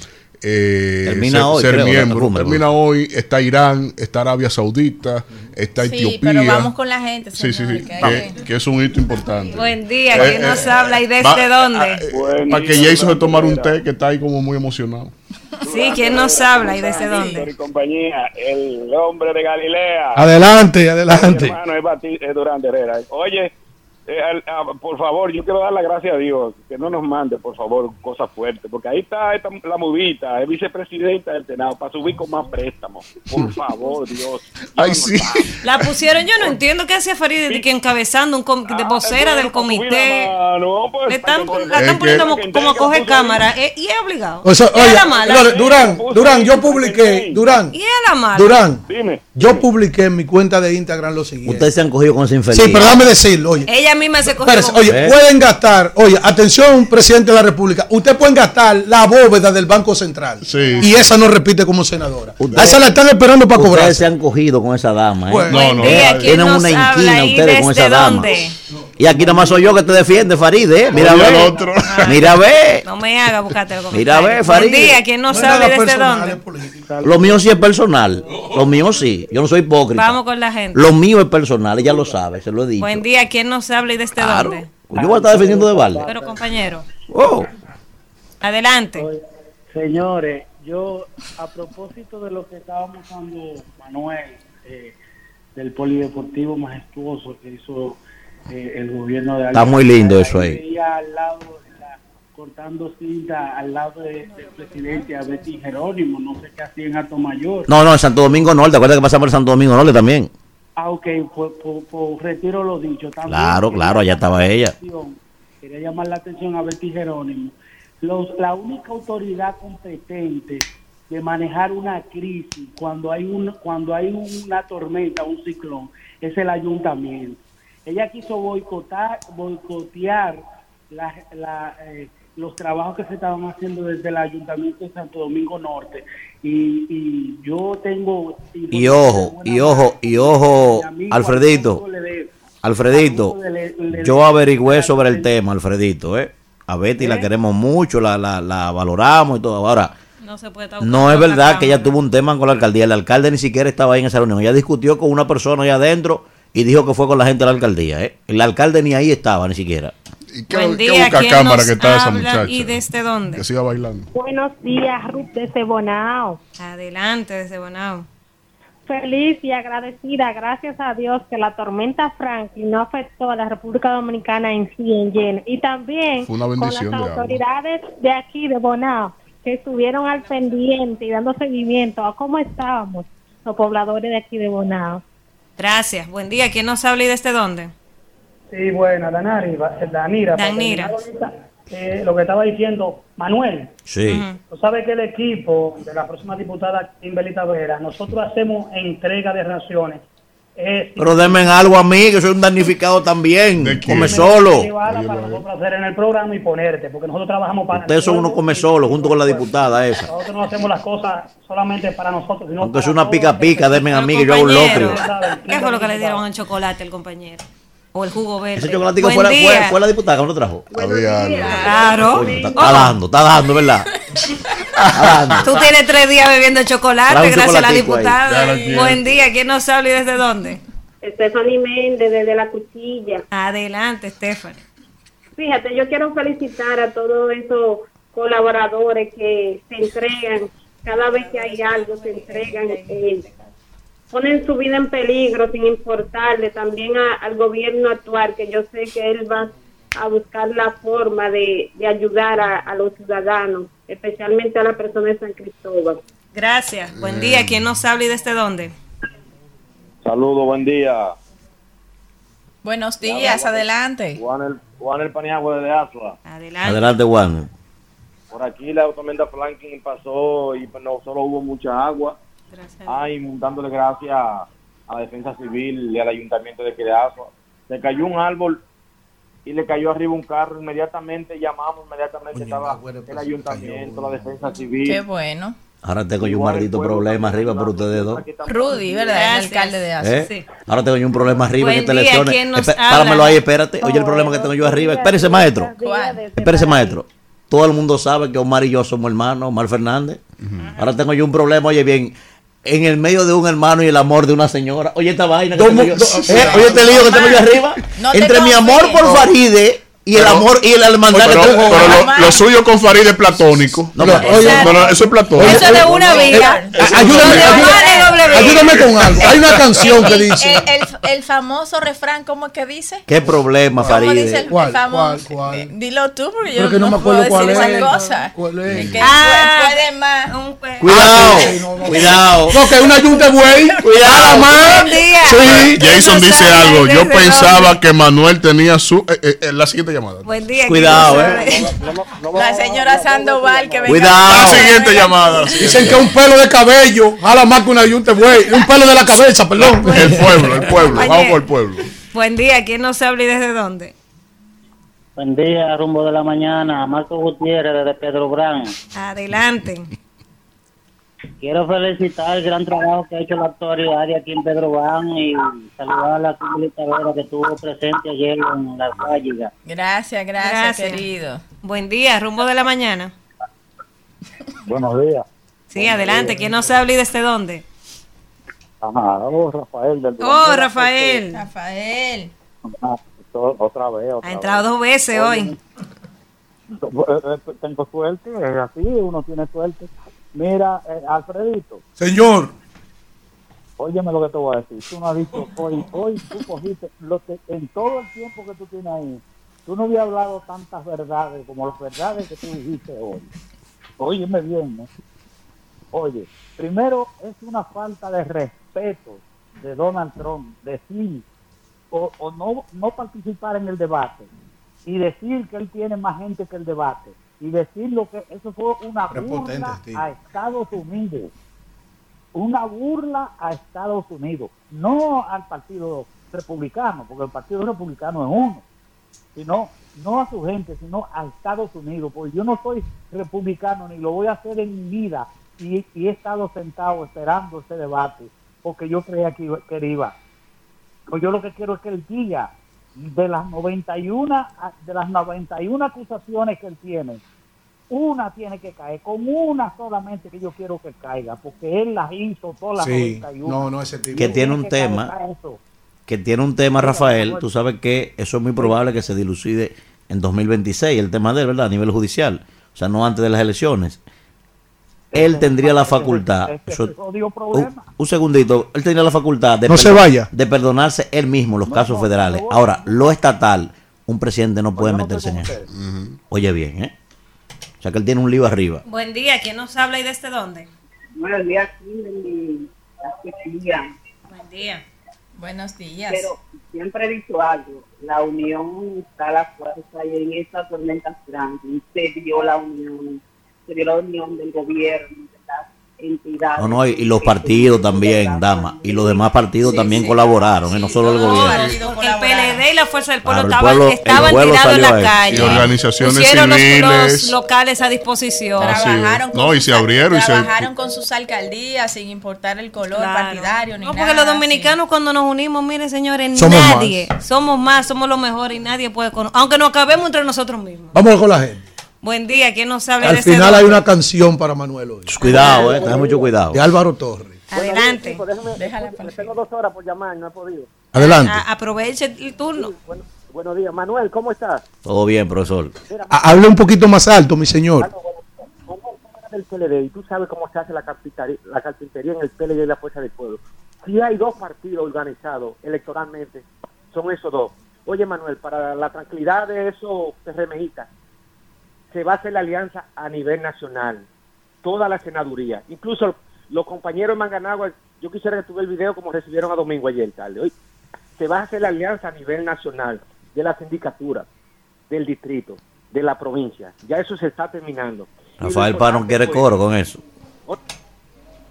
eh, Termina ser, hoy, ser creo. Rúmero. Termina hoy, está Irán, está Arabia Saudita, está Sí, Etiopía. pero vamos con la gente, Sí, sí, sí, que es un hito importante. Buen día, Eh, ¿quién eh, nos habla y desde va- dónde? Para que Jason se tomara un té que está ahí como muy emocionado. Sí, ¿quién nos habla y desde dónde? Mi compañía, el hombre de Galilea. Adelante, adelante. Mi hermano es, de Herrera. Oye, eh, al- ah, por favor, yo quiero dar las gracias a Dios que no nos mande, por favor, cosas fuertes, porque ahí está esta- la movita, es vicepresidenta del Senado, para subir con más préstamos. Por favor, Dios. Ay, sí. La pusieron, yo no entiendo qué hacía Farid de que encabezando un com- de vocera del comité. Le están, la Es están poniendo como, como coge cámara eh, y es obligado. O sea, oye, la mala. Durán, Durán, yo publiqué, Durán, Y es la mala. Durán, Dime. yo publiqué en mi cuenta de Instagram lo siguiente. Ustedes se han cogido con esa infeliz. Sí, pero déjame decirlo, oye. Ella misma se cogió. Espérese, como- oye, pueden gastar, oye, atención, presidente de la República, usted pueden gastar la bóveda del Banco Central. Y esa no repite como senadora. A esa la están esperando para cobrar. Ustedes se han cogido con esa dama. ¿eh? Bueno. No, día, ¿quién Tienen una inquina ustedes con esa dama. dónde? Y aquí nada más soy yo que te defiende, Faride. ¿eh? Mira, ve. al otro. Mira, ve. No me haga buscarte Mira, ve, Farid. Buen día, ¿quién no No sabe desde personal, dónde? Lo mío sí es personal. Lo mío sí. Yo no soy hipócrita. Vamos con la gente. Lo mío es personal, ella lo sabe, se lo he dicho. Buen día, ¿quién no sabe y desde Claro. dónde? Yo voy a estar defendiendo de balde. Pero compañero, Oh. adelante. Señores, yo a propósito de lo que estábamos hablando Manuel, eh, del polideportivo majestuoso que hizo eh, el gobierno de Está muy lindo eso ahí. Al lado, la- cortando cinta al lado de- del presidente a Betty Jerónimo, no sé qué hacía en Alto Mayor. No, no, en Santo Domingo Norte. Acuérdate que pasamos por Santo Domingo Norte también. Ah, ok, pues, pues- pues retiro lo dicho. También Claro, claro, allá estaba ella. atención- Quería llamar la atención a Betty Jerónimo. Los, la única autoridad competente de manejar una crisis cuando hay un, cuando hay una tormenta, un ciclón, es el ayuntamiento. Ella quiso boicotar, boicotear la- la, eh, los trabajos que se estaban haciendo desde el ayuntamiento de Santo Domingo Norte. Y, y yo tengo... Y ojo, y ojo, y ojo, Alfredito. Alfredito, yo averigüé sobre el tema, Alfredito, ¿eh? A Betty la queremos mucho, la, la, la valoramos y todo. Ahora, No se puede no es verdad que ella tuvo un tema con la alcaldía. El alcalde ni siquiera estaba ahí en esa reunión. Ella discutió con una persona allá adentro y dijo que fue con la gente de la alcaldía, ¿eh? El alcalde ni ahí estaba, ni siquiera. ¿Y Buen qué día, busca ¿quién cámara nos que está esa muchacha? ¿Y desde dónde? Que siga bailando. Buenos días, Ruth desde Bonao. Adelante, desde Bonao. Feliz y agradecida, gracias a Dios, que la tormenta Franklin no afectó a la República Dominicana en sí en lleno. Y también Fue una con las de autoridades de aquí, de Bonao, que estuvieron al pendiente y dando seguimiento a cómo estábamos los pobladores de aquí de Bonao. Gracias. Buen día, ¿quién nos habla y desde dónde? Sí, bueno, Danari, Danira. para Danira. ahorita, eh, lo que estaba diciendo Manuel. Sí. Tú sabes que el equipo de la próxima diputada Kimberly Tavera, nosotros hacemos entrega de raciones. Es Pero denme algo a mí, que soy un damnificado también. Come solo. para nosotros hacer en el programa y ponerte, porque nosotros trabajamos para Ustedes son unos come solo, junto con la diputada esa. nosotros no hacemos las cosas solamente para nosotros, sino Aunque es una pica pica, denme a mí, que yo hago un locrio. ¿Qué fue lo que le dieron al chocolate al compañero? O el jugo verde. Ese chocolatico fue la, fue, fue la diputada que nos trajo. Claro. Coño, está, está dando, está dando, ¿verdad? Tú tienes tres días bebiendo chocolate, Trae gracias a la ahí. diputada. Buen día, ¿quién nos habla y desde dónde? Stephanie Méndez, desde la cuchilla. Adelante, Stephanie. Fíjate, yo quiero felicitar a todos esos colaboradores que se entregan, cada vez que hay algo, se entregan, eh, ponen su vida en peligro sin importarle también a- al gobierno actual, que yo sé que él va a buscar la forma de, de ayudar a, a los ciudadanos, especialmente a la persona de San Cristóbal. Gracias. Buen día, ¿quién nos habla y desde dónde? Saludos, buen día. Buenos días, adelante. Juan el, Juan el Paniagua de Asua. Adelante. Adelante, Juan. Por aquí la tormenta Franklin pasó y pues, no solo hubo mucha agua. Ay, dándole gracias a la Defensa Civil y al Ayuntamiento de Asua. Se cayó un árbol y le cayó arriba un carro. Inmediatamente llamamos, inmediatamente estaba el Ayuntamiento, la Defensa Civil. Qué bueno. Ahora tengo yo un maldito problema arriba por ustedes dos. Rudy, ¿verdad? El alcalde de Aso. ¿Eh? Ahora tengo yo un problema arriba Buen en estas día, elecciones. ¿quién nos Espe- habla? Páramelo ahí, espérate. Oye, el problema que tengo yo arriba. Espérese, maestro. Espérese, maestro. Todo el mundo sabe que Omar y yo somos hermanos, Omar Fernández. Ahora tengo yo un problema, oye bien, en el medio de un hermano y el amor de una señora. Oye, esta vaina que tengo yo. Eh, Oye, este lío que tengo yo arriba. No te Entre mi amor por. Faride y el Pero- amor y la hermandad Pero, tengo con pero lo, lo suyo con Farid es platónico. No, No, pero- no, no, eso es platónico. Eso es de una vida. Eh, ayúdame, ayúdame, ayúdame con algo. Hay una canción que El, dice. el- el- el famoso refrán, ¿cómo es que dice? ¿Qué problema, ¿Cómo dice el ¿Cuál, famoso? cuál, cuál? Eh, Dilo tú, porque Pero yo que no me puedo acuerdo cuál decir es. esa cosa. ¿Cuál es? Que Ah. puede, más. Cuidado, Ah, cuidado. No, que una yunta de buey. Cuidado. Buen día. Sí, ¿Quién Jason dice algo. Yo pensaba que Manuel tenía su. eh, eh, la siguiente llamada. Buen día. ¿quién Cuidado, eh. La señora Sandoval que venga. Cuidado. La siguiente llamada. Dicen que un pelo de cabello jala más que una yunta buey. Un pelo de la cabeza, perdón. El pueblo, el pueblo. Oye. Vamos por el pueblo. Buen día, ¿quién nos habla y desde dónde? Buen día, rumbo de la mañana. Marco Gutiérrez desde Pedro Brán. Adelante. Quiero felicitar el gran trabajo que ha hecho la autoridad de aquí en Pedro Juan y saludar a la comunidad que estuvo presente ayer en la Guayiga. Gracias, gracias, Gracias. querido. Buen día, rumbo de la mañana. Buenos días. Sí, adelante. ¿Quién nos habla y desde dónde? Ajá, oh, Rafael del Oh, Rafael. Rafael. Ajá, otra vez. Otra Ha entrado dos veces hoy. Eh, eh, Tengo suerte, es así, uno tiene suerte. Mira, eh, Alfredito, Señor, óyeme lo que te voy a decir. Tú no has dicho hoy, hoy tú cogiste, lo que, en todo el tiempo que tú tienes ahí, tú no habías hablado tantas verdades como las verdades que tú dijiste hoy. Óyeme bien, ¿no? Oye, primero es una falta de respeto de Donald Trump decir o, o no, no participar en el debate y decir que él tiene más gente que el debate y decir lo que eso fue una burla a Estados Unidos una burla a Estados Unidos no al partido republicano porque el partido republicano es uno sino no a su gente, sino a Estados Unidos, porque yo no soy republicano ni lo voy a hacer en mi vida y, y he estado sentado esperando ese debate porque yo creía que iba. Que iba. Pues yo lo que quiero es que él diga de las 91 a- de las 91 acusaciones que él tiene, una tiene que caer, con una solamente que yo quiero que caiga, porque él las hizo todas las Sí, 91. no, no, ese tipo. Que tiene un que tema. que tiene un tema, Rafael, tú sabes que eso es muy probable que se dilucide en 2026, el tema de él, ¿verdad? A nivel judicial, o sea, no antes de las elecciones. Él tendría la facultad, eso- un, segundito, él tendría la facultad de, No se vaya. de perdonarse él mismo los casos federales. Ahora, lo estatal, un presidente no puede meterse en eso. Oye bien, ¿eh? O sea que él tiene un lío arriba. Buen día. ¿Quién nos habla y desde dónde? Buenos días, Kimberly, la sequía. Buen día. Buenos días. Pero siempre he dicho algo, la unión está a la fuerza y en esta tormenta Franklin se dio la unión, se la unión del gobierno, de las entidades. No, no, y, y los partidos también, dama. Y los demás partidos también colaboraron, ¿eh? no solo el gobierno. Porque el PLD y la Fuerza del Pueblo Claro, estaban, pueblo- estaban pueblo tirados en la calle. Y organizaciones Pusieron los- civiles. los locales a disposición. Es. Trabajaron con No, y sus se abrieron y se- Trabajaron con sus alcaldías sin importar el color Claro. partidario ni No, nada. porque los dominicanos cuando nos unimos, miren señores, Somos nadie, somos más, somos los mejores y nadie puede con aunque nos acabemos entre nosotros mismos. vamos con la gente. Buen día, ¿quién nos habla Al de ese final hay una canción para Manuel hoy. Cuidado, eh, ten mucho cuidado. De Álvaro Torres. Adelante. Déjala Le tengo dos horas por llamar, no he podido. Adelante. A- aproveche el turno. Buenos días, Manuel, ¿cómo estás? Todo bien, profesor. Ha- Hable un poquito más alto, mi señor. del PLD y tú sabes cómo se hace la carpintería, la carpintería en el PLD y la Fuerza del Pueblo. Si hay dos partidos organizados electoralmente, son esos dos. Oye, Manuel, para la tranquilidad de esos PRMistas, se va a hacer la alianza a nivel nacional, toda la senaduría, incluso los compañeros de Manganagua, yo quisiera que tuve el video como recibieron a Domingo ayer tarde. Hoy se va a hacer la alianza a nivel nacional de la sindicatura, del distrito, de la provincia. Ya eso se está terminando. Rafael Paz no importante quiere coro con eso.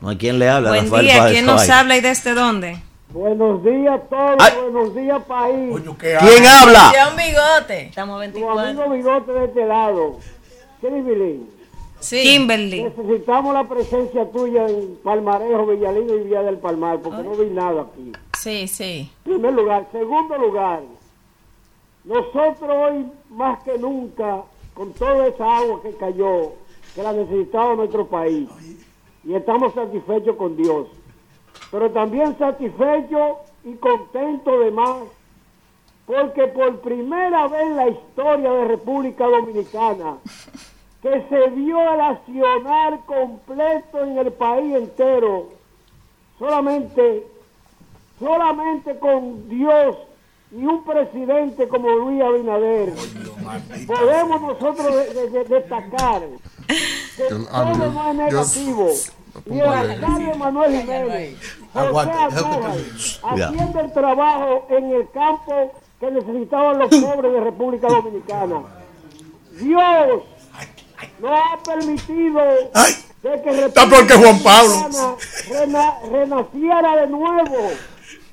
No hay quien le hable a Buen Rafael día. ¿quién nos habla y desde dónde? Buenos días a todos, Ay. buenos días país. ¿Quién habla? John Bigote. Estamos Tu 24. amigo bigote de este lado. Kimberly, Sí. Kimberly. necesitamos la presencia tuya en Palmarejo, Villalino y Villa del Palmar, porque no vi nada aquí. Sí, sí. Primer lugar. Segundo lugar, nosotros hoy más que nunca, con toda esa agua que cayó, que la necesitaba nuestro país, y estamos satisfechos con Dios, pero también satisfechos y contentos de más, porque por primera vez en la historia de República Dominicana, que se vio el accionar completo en el país entero, solamente solamente con Dios y un presidente como Luis Abinader podemos nosotros de- de- de- destacar que todo no es negativo y el alcalde Manuel Jiménez José haciendo el trabajo en el campo que necesitaban los pobres de República Dominicana. Dios no ha permitido de que Está peor que Juan Pablo. Rena- renaciera de nuevo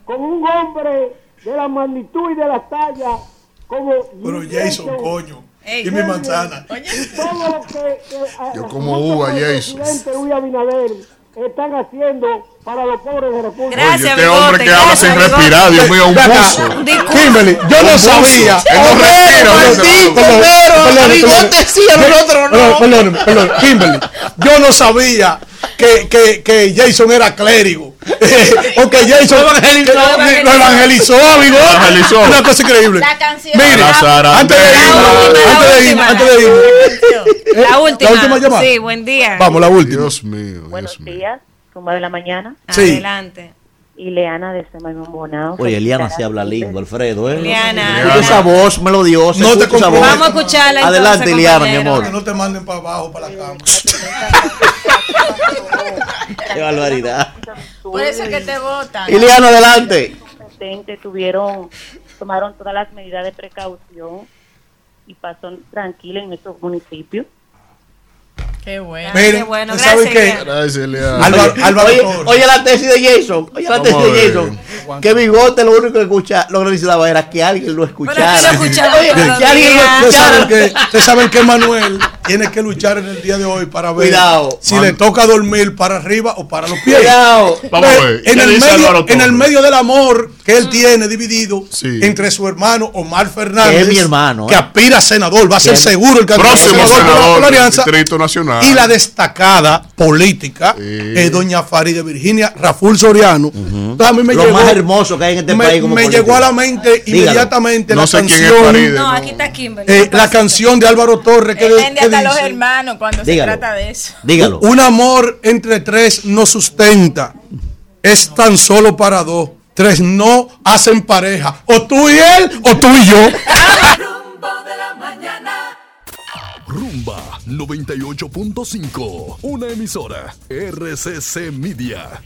con un hombre de la magnitud y de la talla como Pero Jason coño. Ey. Y mi manzana. y todo lo que, que, Yo a- como uva, el Jason. presidente Luis Abinader están haciendo para los pobres de República. Gracias, Oye, este hombre que habla sin respirar, Dios mío, un buzo. Kimberly, yo no sabía. Bigote perdón, perdón, Kimberly, yo no sabía que, que, que Jason era clérigo. O que Jason Lo evangelizó. que lo evangelizó, amigo. Evangelizó. Una cosa increíble. La canción. Mire, antes de irnos, La antes de la antes de irnos. Eh, La última. La última llamada. Sí, buen día. Vamos, la última. Dios mío. Buenos días, Tumba de la Mañana. Sí. Adelante. Ileana de Semaimón Bonao. Oye, Eliana se habla lindo, Alfredo, ¿eh? Eliana, esa voz melodiosa. No te escucha esa voz. Vamos a escucharla entonces, Adelante, Eliana, mi amor. Que no te manden para abajo, para la cama. Qué barbaridad. Por eso es que te votan. Eliana, adelante. Tuvieron, tomaron todas las medidas de precaución y pasó tranquila en nuestros municipios. Qué bueno. Miren, qué bueno, ¿usted sabe gracias, qué? Gracias, Eliana. Álvaro, Álvaro Oye, oye la tesis de Jason. Oye la tesis de. Jason. Que Bigote lo único que escucha, lo que necesitaba era que alguien lo escuchara. Pero que lo escuchaba Oye, todos los que alguien lo escuchara. ustedes saben que Manuel tiene que luchar en el día de hoy para ver Cuidado. si Man- le toca dormir para arriba o para los pies. Cuidado. Vamos a Ve, ver. En ¿Qué el, medio, Álvaro en el Torres? medio del amor que él tiene dividido Sí. entre su hermano Omar Fernández, Que es mi hermano, que ¿eh? aspira a senador, va a ser seguro el candidato Próximo senador por la- alianza, Distrito Nacional. y la destacada política Sí. es doña Faride Virginia Raful Soriano. Entonces a mí me Lo llegó, más hermoso que hay en este me, país como me llegó a la mente Dígalo. inmediatamente No la sé quién es canción, Faride. No, aquí está Kimberly. eh, ¿qué la canción de Álvaro Torres que, de- que los hermanos cuando Dígalo. se trata de eso. Dígalo. Un amor entre tres no sustenta. Es tan solo para dos. Tres no hacen pareja. O tú y él, o tú y yo. Rumbo de la mañana. Rumba 98.5, una emisora RCC Media.